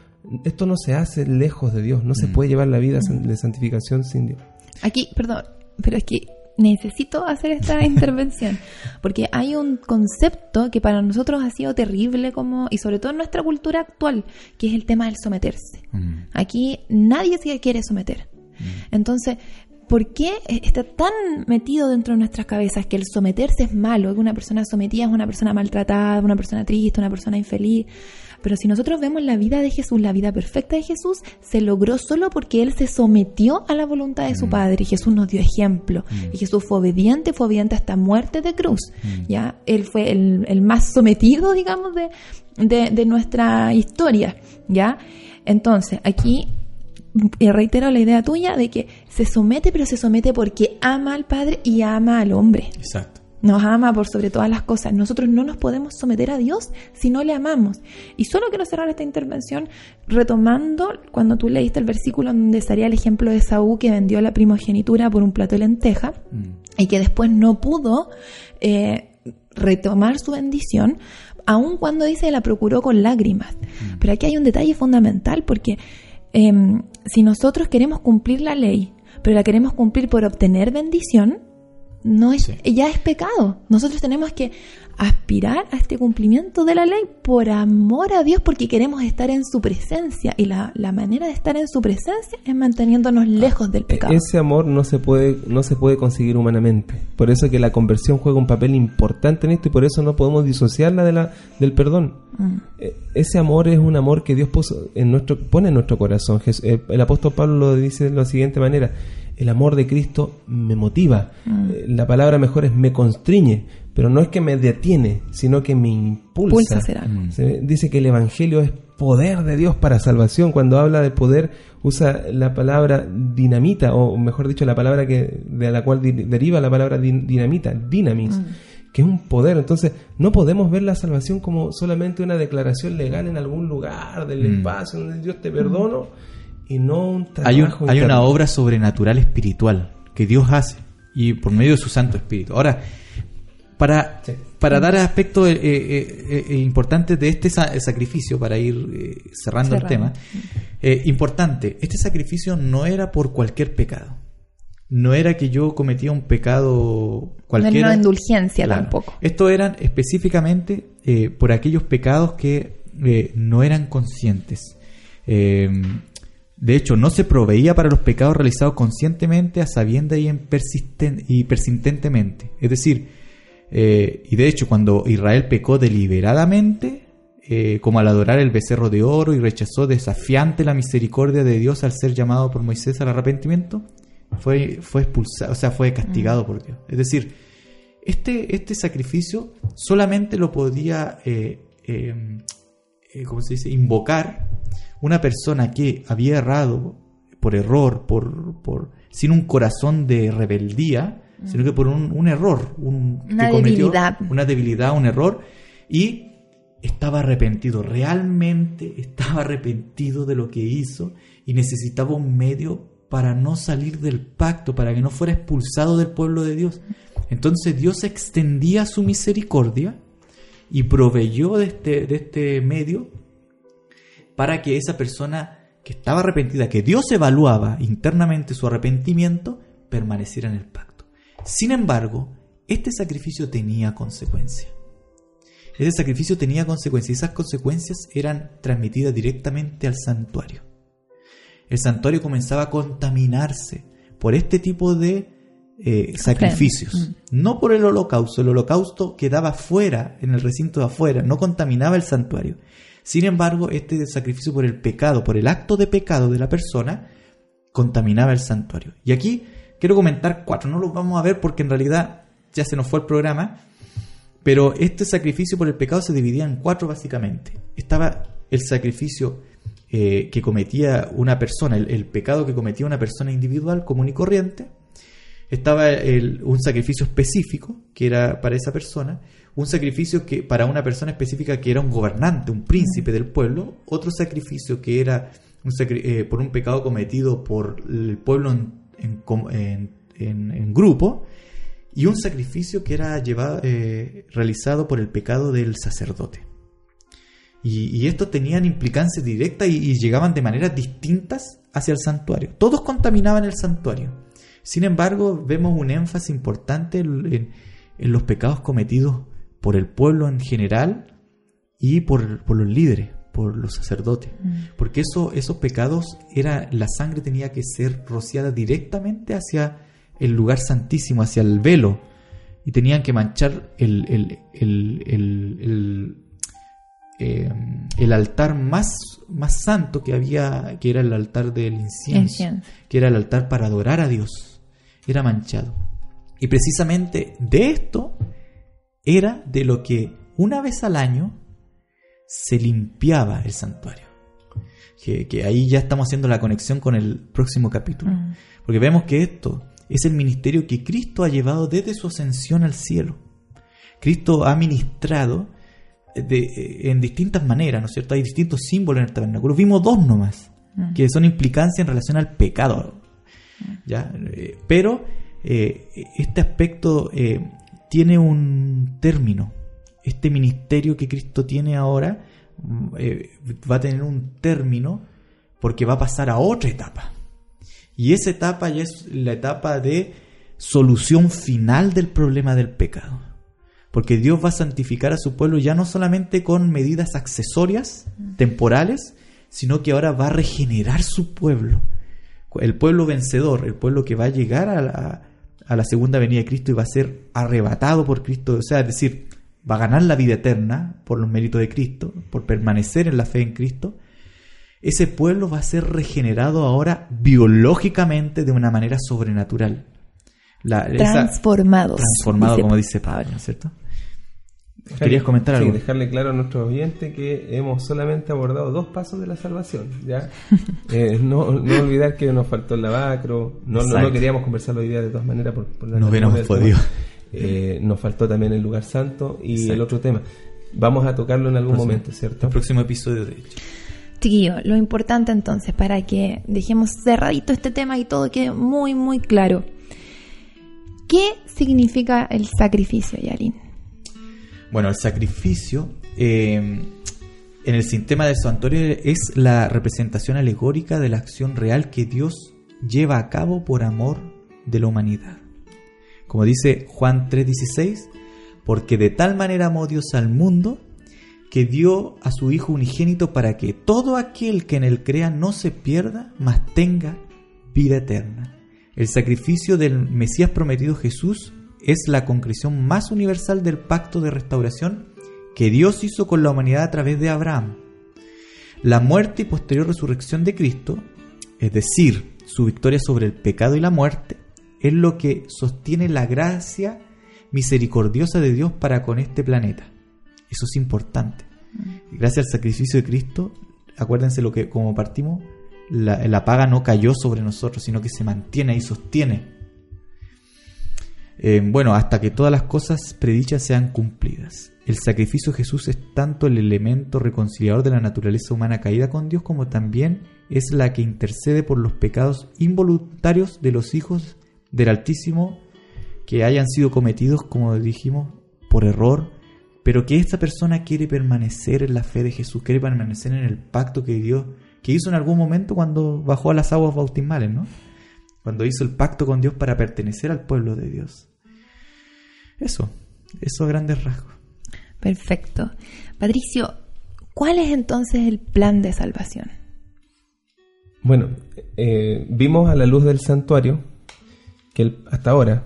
Esto no se hace lejos de Dios. No se Mm. puede llevar la vida san- de santificación sin Dios. Aquí, perdón, pero es que necesito hacer esta intervención porque hay un concepto que para nosotros ha sido terrible como y sobre todo en nuestra cultura actual, que es el tema del someterse. Mm. Aquí nadie se quiere someter. Entonces, ¿por qué está tan metido dentro de nuestras cabezas que el someterse es malo? Que una persona sometida es una persona maltratada, una persona triste, una persona infeliz. Pero si nosotros vemos la vida de Jesús, la vida perfecta de Jesús, se logró solo porque Él se sometió a la voluntad de su Mm. Padre y Jesús nos dio ejemplo. Mm. Y Jesús fue obediente, fue obediente hasta muerte de cruz. Mm. ¿ya? Él fue el, el más sometido, digamos, de, de, de nuestra historia. ¿ya? Entonces, aquí y reitero la idea tuya de que se somete, pero se somete porque ama al Padre y ama al hombre. Exacto. Nos ama por sobre todas las cosas. Nosotros no nos podemos someter a Dios si no le amamos. Y solo quiero cerrar esta intervención retomando cuando tú leíste el versículo donde estaría el ejemplo de Saúl que vendió la primogenitura por un plato de lenteja Mm. y que después no pudo eh, retomar su bendición, aun cuando dice la procuró con lágrimas. Pero aquí hay un detalle fundamental porque em, si nosotros queremos cumplir la ley, pero la queremos cumplir por obtener bendición, no es, Sí. ya es pecado. Nosotros tenemos que aspirar a este cumplimiento de la ley por amor a Dios, porque queremos estar en su presencia. Y la, la manera de estar en su presencia es manteniéndonos lejos del pecado. Ese amor no se puede no se puede conseguir humanamente. Por eso que la conversión juega un papel importante en esto y por eso no podemos disociarla de la del perdón. Mm. Eh, Ese amor es un amor que Dios puso en nuestro pone en nuestro corazón. Eh, El apóstol Pablo lo dice de la siguiente manera: el amor de Cristo me motiva. Mm. Eh, La palabra mejor es me constriñe, pero no es que me detiene, sino que me impulsa. Mm. Se dice que el Evangelio es poder de Dios para salvación. Cuando habla de poder, usa la palabra dinamita, o mejor dicho, la palabra que de la cual di- deriva la palabra din- dinamita, dinamis, que es un poder. Entonces, no podemos ver la salvación como solamente una declaración legal en algún lugar del Mm. espacio donde Dios te perdono y no un Hay, un- trabajo hay una obra sobrenatural espiritual que Dios hace y por medio de su Santo Espíritu. Ahora, para, Sí. para dar aspectos eh, eh, eh, importantes de este sa- sacrificio, para ir eh, cerrando el tema, eh, importante, este sacrificio no era por cualquier pecado. No era que yo cometía un pecado No era cualquiera. una indulgencia Claro. tampoco. Esto eran específicamente eh, por aquellos pecados que eh, no eran conscientes. De hecho, no se proveía para los pecados realizados conscientemente, a sabienda y, en persisten- y persistentemente. Es decir, eh, y de hecho, cuando Israel pecó deliberadamente, eh, como al adorar el becerro de oro y rechazó desafiante la misericordia de Dios al ser llamado por Moisés al arrepentimiento, fue, fue expulsado, o sea, fue castigado por Dios. Es decir, este, este sacrificio solamente lo podía, eh, eh, eh, ¿cómo se dice?, invocar una persona que había errado por error, por, por sin un corazón de rebeldía, sino que por un, un error, un, Una que cometió debilidad. una debilidad, un error, y estaba arrepentido, realmente estaba arrepentido de lo que hizo y necesitaba un medio para no salir del pacto, para que no fuera expulsado del pueblo de Dios. Entonces Dios extendía su misericordia y proveyó de este, de este medio para que esa persona que estaba arrepentida, que Dios evaluaba internamente su arrepentimiento, permaneciera en el pacto. Sin embargo, este sacrificio tenía consecuencias. Ese sacrificio tenía consecuencias y esas consecuencias eran transmitidas directamente al santuario. El santuario comenzaba a contaminarse por este tipo de eh, sacrificios. No por el holocausto, el holocausto quedaba fuera, en el recinto de afuera, no contaminaba el santuario. Sin embargo, este sacrificio por el pecado, por el acto de pecado de la persona, contaminaba el santuario. Y aquí quiero comentar cuatro, no los vamos a ver porque en realidad ya se nos fue el programa, pero este sacrificio por el pecado se dividía en cuatro básicamente. Estaba el sacrificio eh, que cometía una persona, el, pecado que cometía una persona individual común y corriente. Estaba el- un sacrificio específico que era para esa persona, un sacrificio que para una persona específica que era un gobernante, un príncipe del pueblo, otro sacrificio que era un eh, por un pecado cometido por el pueblo en, grupo, y un sacrificio que era llevado, eh, realizado por el pecado del sacerdote. Y, y estos tenían implicancias directas y, llegaban de maneras distintas hacia el santuario. Todos contaminaban el santuario. Sin embargo, vemos un énfasis importante en los pecados cometidos por el pueblo en general y por, por los líderes, por los sacerdotes. Porque eso, esos pecados, era, la sangre tenía que ser rociada directamente hacia el lugar santísimo, hacia el velo. Y tenían que manchar el, el- el- el- el, eh, el altar más, más santo que había, que era el altar del incienso, Incienso. que era el altar para adorar a Dios. Era manchado. Y precisamente de esto era de lo que una vez al año se limpiaba el santuario. Que, que ahí ya estamos haciendo la conexión con el próximo capítulo. Mm. Porque vemos que esto es el ministerio que Cristo ha llevado desde su ascensión al cielo. Cristo ha ministrado de- en distintas maneras, ¿no es cierto? Hay distintos símbolos en el tabernáculo. Vimos dos nomás, que son implicancias en relación al pecado. ¿ya? Eh, pero eh, este aspecto eh, tiene un término. Este ministerio que Cristo tiene ahora mm, eh, va a tener un término porque va a pasar a otra etapa. Y esa etapa ya es la etapa de solución final del problema del pecado. Porque Dios va a santificar a su pueblo ya no solamente con medidas accesorias, temporales, sino que ahora va a regenerar su pueblo. El pueblo vencedor, el pueblo que va a llegar a la, a la segunda venida de Cristo y va a ser arrebatado por Cristo, o sea, es decir, va a ganar la vida eterna por los méritos de Cristo, por permanecer en la fe en Cristo. Ese pueblo va a ser regenerado ahora biológicamente de una manera sobrenatural. La- esa- Transformados. transformado, dice como dice Pablo, ¿no cierto? ¿Querías comentar Sí, algo? dejarle claro a nuestros oyentes que hemos solamente abordado dos pasos de la salvación. ¿ya? Eh, no, no olvidar que nos faltó el lavacro, no, no, queríamos conversar hoy día de todas maneras por, por la No hubiéramos podido. Eh, nos faltó también el lugar santo y el otro tema. Vamos a tocarlo en algún Próximo- momento, ¿cierto? El próximo episodio, de hecho. Chiquillo, lo importante entonces, para que dejemos cerradito este tema y todo quede muy, muy claro. ¿Qué significa el sacrificio, Yarin? Bueno, el sacrificio eh, en el sistema del santuario es la representación alegórica de la acción real que Dios lleva a cabo por amor de la humanidad. Como dice Juan 3:16, porque de tal manera amó Dios al mundo que dio a su Hijo unigénito para que todo aquel que en él crea no se pierda, mas tenga vida eterna. El sacrificio del Mesías prometido Jesús es la concreción más universal del pacto de restauración que Dios hizo con la humanidad a través de Abraham. La muerte y posterior resurrección de Cristo, es decir, su victoria sobre el pecado y la muerte, es lo que sostiene la gracia misericordiosa de Dios para con este planeta. Eso es importante. Gracias al sacrificio de Cristo, acuérdense lo que como partimos, la, la paga no cayó sobre nosotros, sino que se mantiene y sostiene. Eh, bueno, hasta que todas las cosas predichas sean cumplidas. El sacrificio de Jesús es tanto el elemento reconciliador de la naturaleza humana caída con Dios como también es la que intercede por los pecados involuntarios de los hijos del Altísimo que hayan sido cometidos, como dijimos, por error, pero que esta persona quiere permanecer en la fe de Jesús, quiere permanecer en el pacto que Dios, que hizo en algún momento cuando bajó a las aguas bautismales, ¿no? Cuando hizo el pacto con Dios para pertenecer al pueblo de Dios. Eso, eso a grandes rasgos. Perfecto. Patricio, ¿cuál es entonces el plan de salvación? Bueno, eh, vimos a la luz del santuario que el- hasta ahora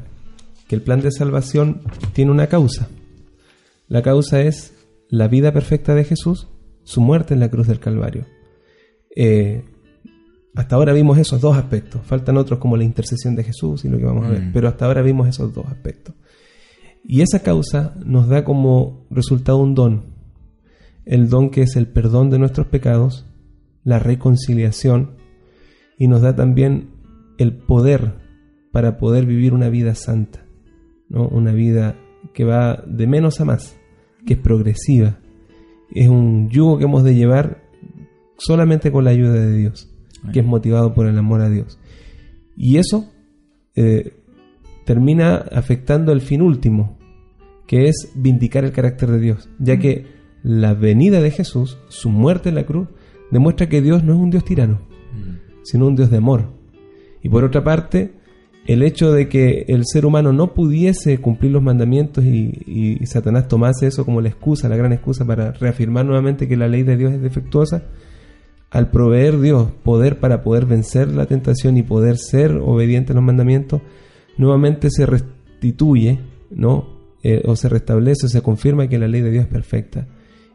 que el plan de salvación tiene una causa. La causa es la vida perfecta de Jesús, su muerte en la cruz del Calvario. Eh, hasta ahora vimos esos dos aspectos. Faltan otros como la intercesión de Jesús y lo que vamos a ver. Mm. Pero hasta ahora vimos esos dos aspectos. Y esa causa nos da como resultado un don. El don que es el perdón de nuestros pecados, la reconciliación y nos da también el poder para poder vivir una vida santa, ¿no? Una vida que va de menos a más, que es progresiva. Es un yugo que hemos de llevar solamente con la ayuda de Dios, que es motivado por el amor a Dios. Y eso eh, termina afectando el fin último, que es vindicar el carácter de Dios, ya que la venida de Jesús, su muerte en la cruz, demuestra que Dios no es un Dios tirano, sino un Dios de amor. Y por otra parte, el hecho de que el ser humano no pudiese cumplir los mandamientos y, y Satanás tomase eso como la excusa, la gran excusa para reafirmar nuevamente que la ley de Dios es defectuosa, al proveer Dios poder para poder vencer la tentación y poder ser obediente a los mandamientos, nuevamente se restituye, ¿no? Eh, o se restablece o se confirma que la ley de Dios es perfecta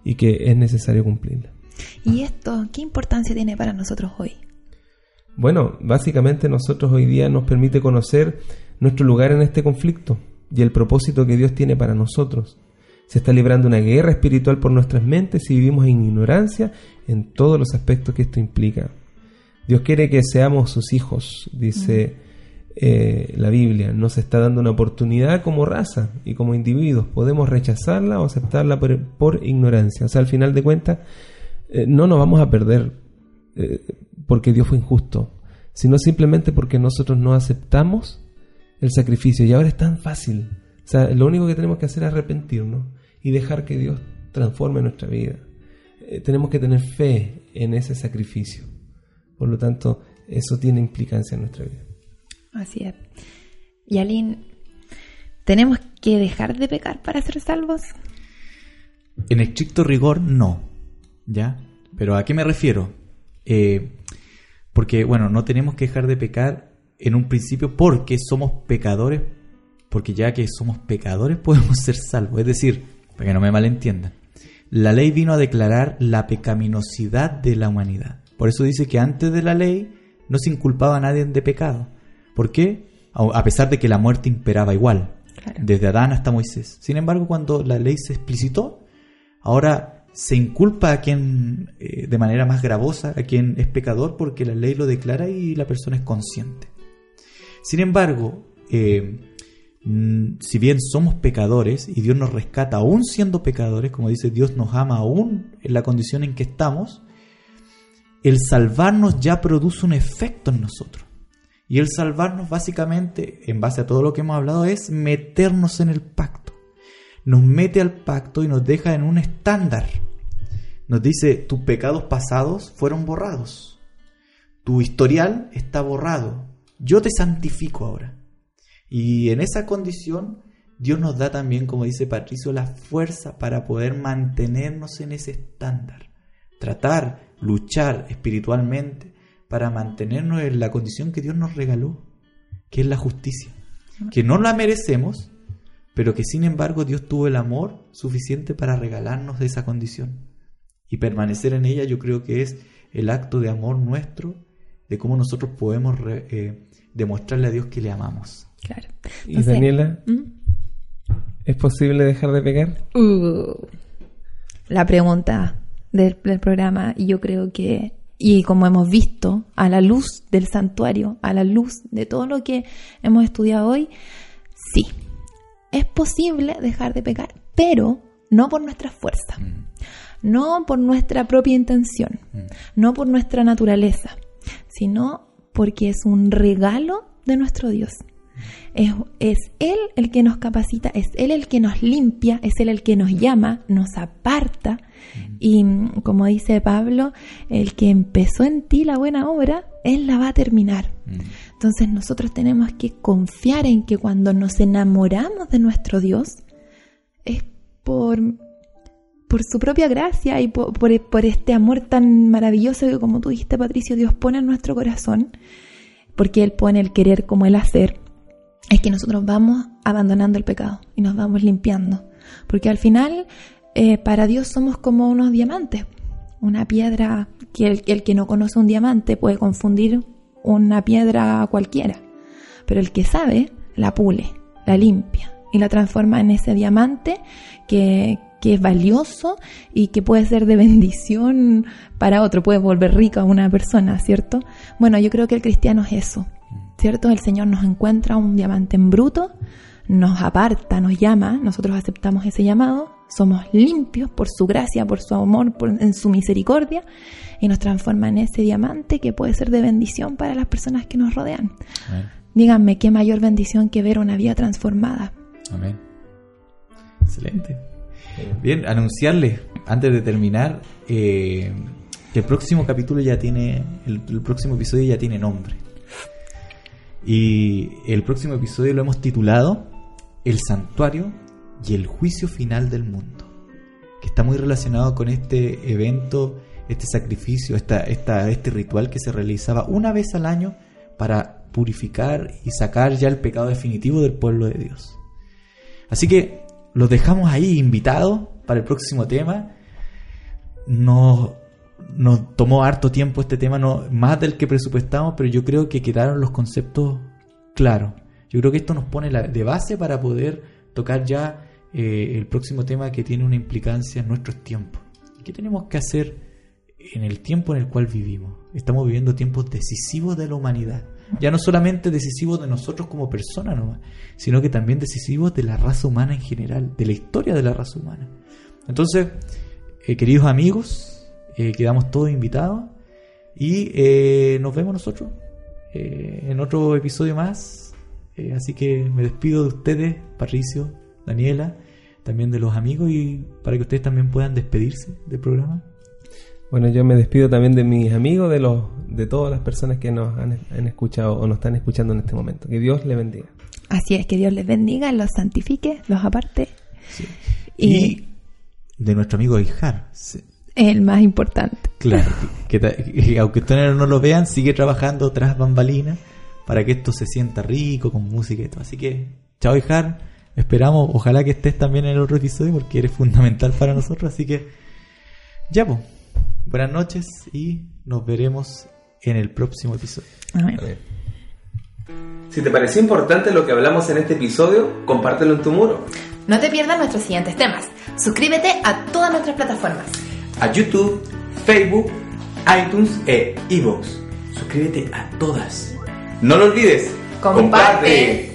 y que es necesario cumplirla. ¿Y esto qué importancia tiene para nosotros hoy? Bueno, básicamente nosotros hoy día nos permite conocer nuestro lugar en este conflicto y el propósito que Dios tiene para nosotros. Se está librando una guerra espiritual por nuestras mentes y vivimos en ignorancia en todos los aspectos que esto implica. Dios quiere que seamos sus hijos, dice eh, la Biblia. Nos está dando una oportunidad como raza y como individuos. Podemos rechazarla o aceptarla por, ignorancia. O sea, al final de cuentas, eh, no nos vamos a perder eh, porque Dios fue injusto, sino simplemente porque nosotros no aceptamos el sacrificio. Y ahora es tan fácil. O sea, lo único que tenemos que hacer es arrepentirnos y dejar que Dios transforme nuestra vida. Tenemos que tener fe en ese sacrificio. Por lo tanto, eso tiene implicancia en nuestra vida. Así es. Y ¿tenemos que dejar de pecar para ser salvos? En estricto rigor, no. ¿Ya? Pero ¿a qué me refiero? Eh, porque, bueno, no tenemos que dejar de pecar en un principio porque somos pecadores, porque ya que somos pecadores podemos ser salvos. Es decir, para que no me malentiendan, la ley vino a declarar la pecaminosidad de la humanidad. Por eso dice que antes de la ley no se inculpaba a nadie de pecado. ¿Por qué? A pesar de que la muerte imperaba igual, Claro. desde Adán hasta Moisés. Sin embargo, cuando la ley se explicitó, ahora se inculpa a quien, eh, de manera más gravosa, a quien es pecador, porque la ley lo declara y la persona es consciente. Sin embargo, eh, mm, si bien somos pecadores y Dios nos rescata aún siendo pecadores, como dice Dios nos ama aún en la condición en que estamos, el salvarnos ya produce un efecto en nosotros. Y el salvarnos básicamente, en base a todo lo que hemos hablado, es meternos en el pacto. Nos mete al pacto y nos deja en un estándar. Nos dice, tus pecados pasados fueron borrados. Tu historial está borrado. Yo te santifico ahora. Y en esa condición Dios nos da también, como dice Patricio, la fuerza para poder mantenernos en ese estándar. Tratar, luchar espiritualmente para mantenernos en la condición que Dios nos regaló, que es la justicia. Que no la merecemos, pero que sin embargo Dios tuvo el amor suficiente para regalarnos de esa condición. Y permanecer en ella yo creo que es el acto de amor nuestro, de cómo nosotros podemos re- eh, demostrarle a Dios que le amamos. Claro. Y Daniela, ¿Mm? ¿es posible dejar de pecar? Uh, la pregunta del, del programa, y yo creo que, y como hemos visto, a la luz del santuario, a la luz de todo lo que hemos estudiado hoy, sí, es posible dejar de pecar, pero no por nuestra fuerza, no por nuestra propia intención, no por nuestra naturaleza, sino porque es un regalo de nuestro Dios. Es, es Él el que nos capacita, es Él el que nos limpia, es Él el que nos llama, nos aparta. Y mm, como dice Pablo, el que empezó en ti la buena obra, Él la va a terminar. Entonces nosotros tenemos que confiar en que cuando nos enamoramos de nuestro Dios, es por, por su propia gracia y por, por, por este amor tan maravilloso que como tú dijiste, Patricio, Dios pone en nuestro corazón, porque Él pone el querer como el hacer, es que nosotros vamos abandonando el pecado y nos vamos limpiando. Porque al final, eh, para Dios somos como unos diamantes, una piedra que el, el que no conoce un diamante puede confundir una piedra cualquiera, pero el que sabe la pule, la limpia y la transforma en ese diamante que, que es valioso y que puede ser de bendición para otro, puede volver rico a una persona, ¿cierto? Bueno, yo creo que el cristiano es eso, ¿cierto? El Señor nos encuentra un diamante en bruto, nos aparta, nos llama, nosotros aceptamos ese llamado, somos limpios por su gracia, por su amor, por, en su misericordia, y nos transforma en ese diamante que puede ser de bendición para las personas que nos rodean. Amén. Díganme qué mayor bendición que ver una vida transformada. Amén. Excelente. Bien, anunciarles, antes de terminar, eh, que el próximo capítulo ya tiene, el, el próximo episodio ya tiene nombre. Y el próximo episodio lo hemos titulado El santuario y el juicio final del mundo, que está muy relacionado con este evento, este sacrificio, esta, este ritual que se realizaba una vez al año para purificar y sacar ya el pecado definitivo del pueblo de Dios. Así que los dejamos ahí invitados para el próximo tema. Nos, nos tomó harto tiempo este tema, no, más del que presupuestamos, pero yo creo que quedaron los conceptos claros. Yo creo que esto nos pone la, de base para poder tocar ya eh, el próximo tema que tiene una implicancia en nuestros tiempos. ¿Qué tenemos que hacer en el tiempo en el cual vivimos? Estamos viviendo tiempos decisivos de la humanidad. Ya no solamente decisivos de nosotros como personas nomás, sino que también decisivos de la raza humana en general, de la historia de la raza humana. Entonces, eh, queridos amigos, eh, quedamos todos invitados y eh, nos vemos nosotros eh, en otro episodio más. Eh, así que me despido de ustedes, Patricio, Daniela, también de los amigos y para que ustedes también puedan despedirse del programa. Bueno, yo me despido también de mis amigos, de los, de todas las personas que nos han, han escuchado o nos están escuchando en este momento. Que Dios les bendiga. Así es, que Dios les bendiga, los santifique, los aparte. Y, Y de nuestro amigo Ijar. Es el más importante. Claro, que aunque ustedes no lo vean, sigue trabajando tras bambalinas para que esto se sienta rico con música y todo. Así que, chao Ijar, esperamos, ojalá que estés también en el otro episodio porque eres fundamental para nosotros. Así que, ya pues, buenas noches y nos veremos en el próximo episodio. Amén. Si te pareció importante lo que hablamos en este episodio, compártelo en tu muro. No te pierdas nuestros siguientes temas. Suscríbete a todas nuestras plataformas. A YouTube, Facebook, iTunes e iVoox. Suscríbete a todas. No lo olvides. Comparte.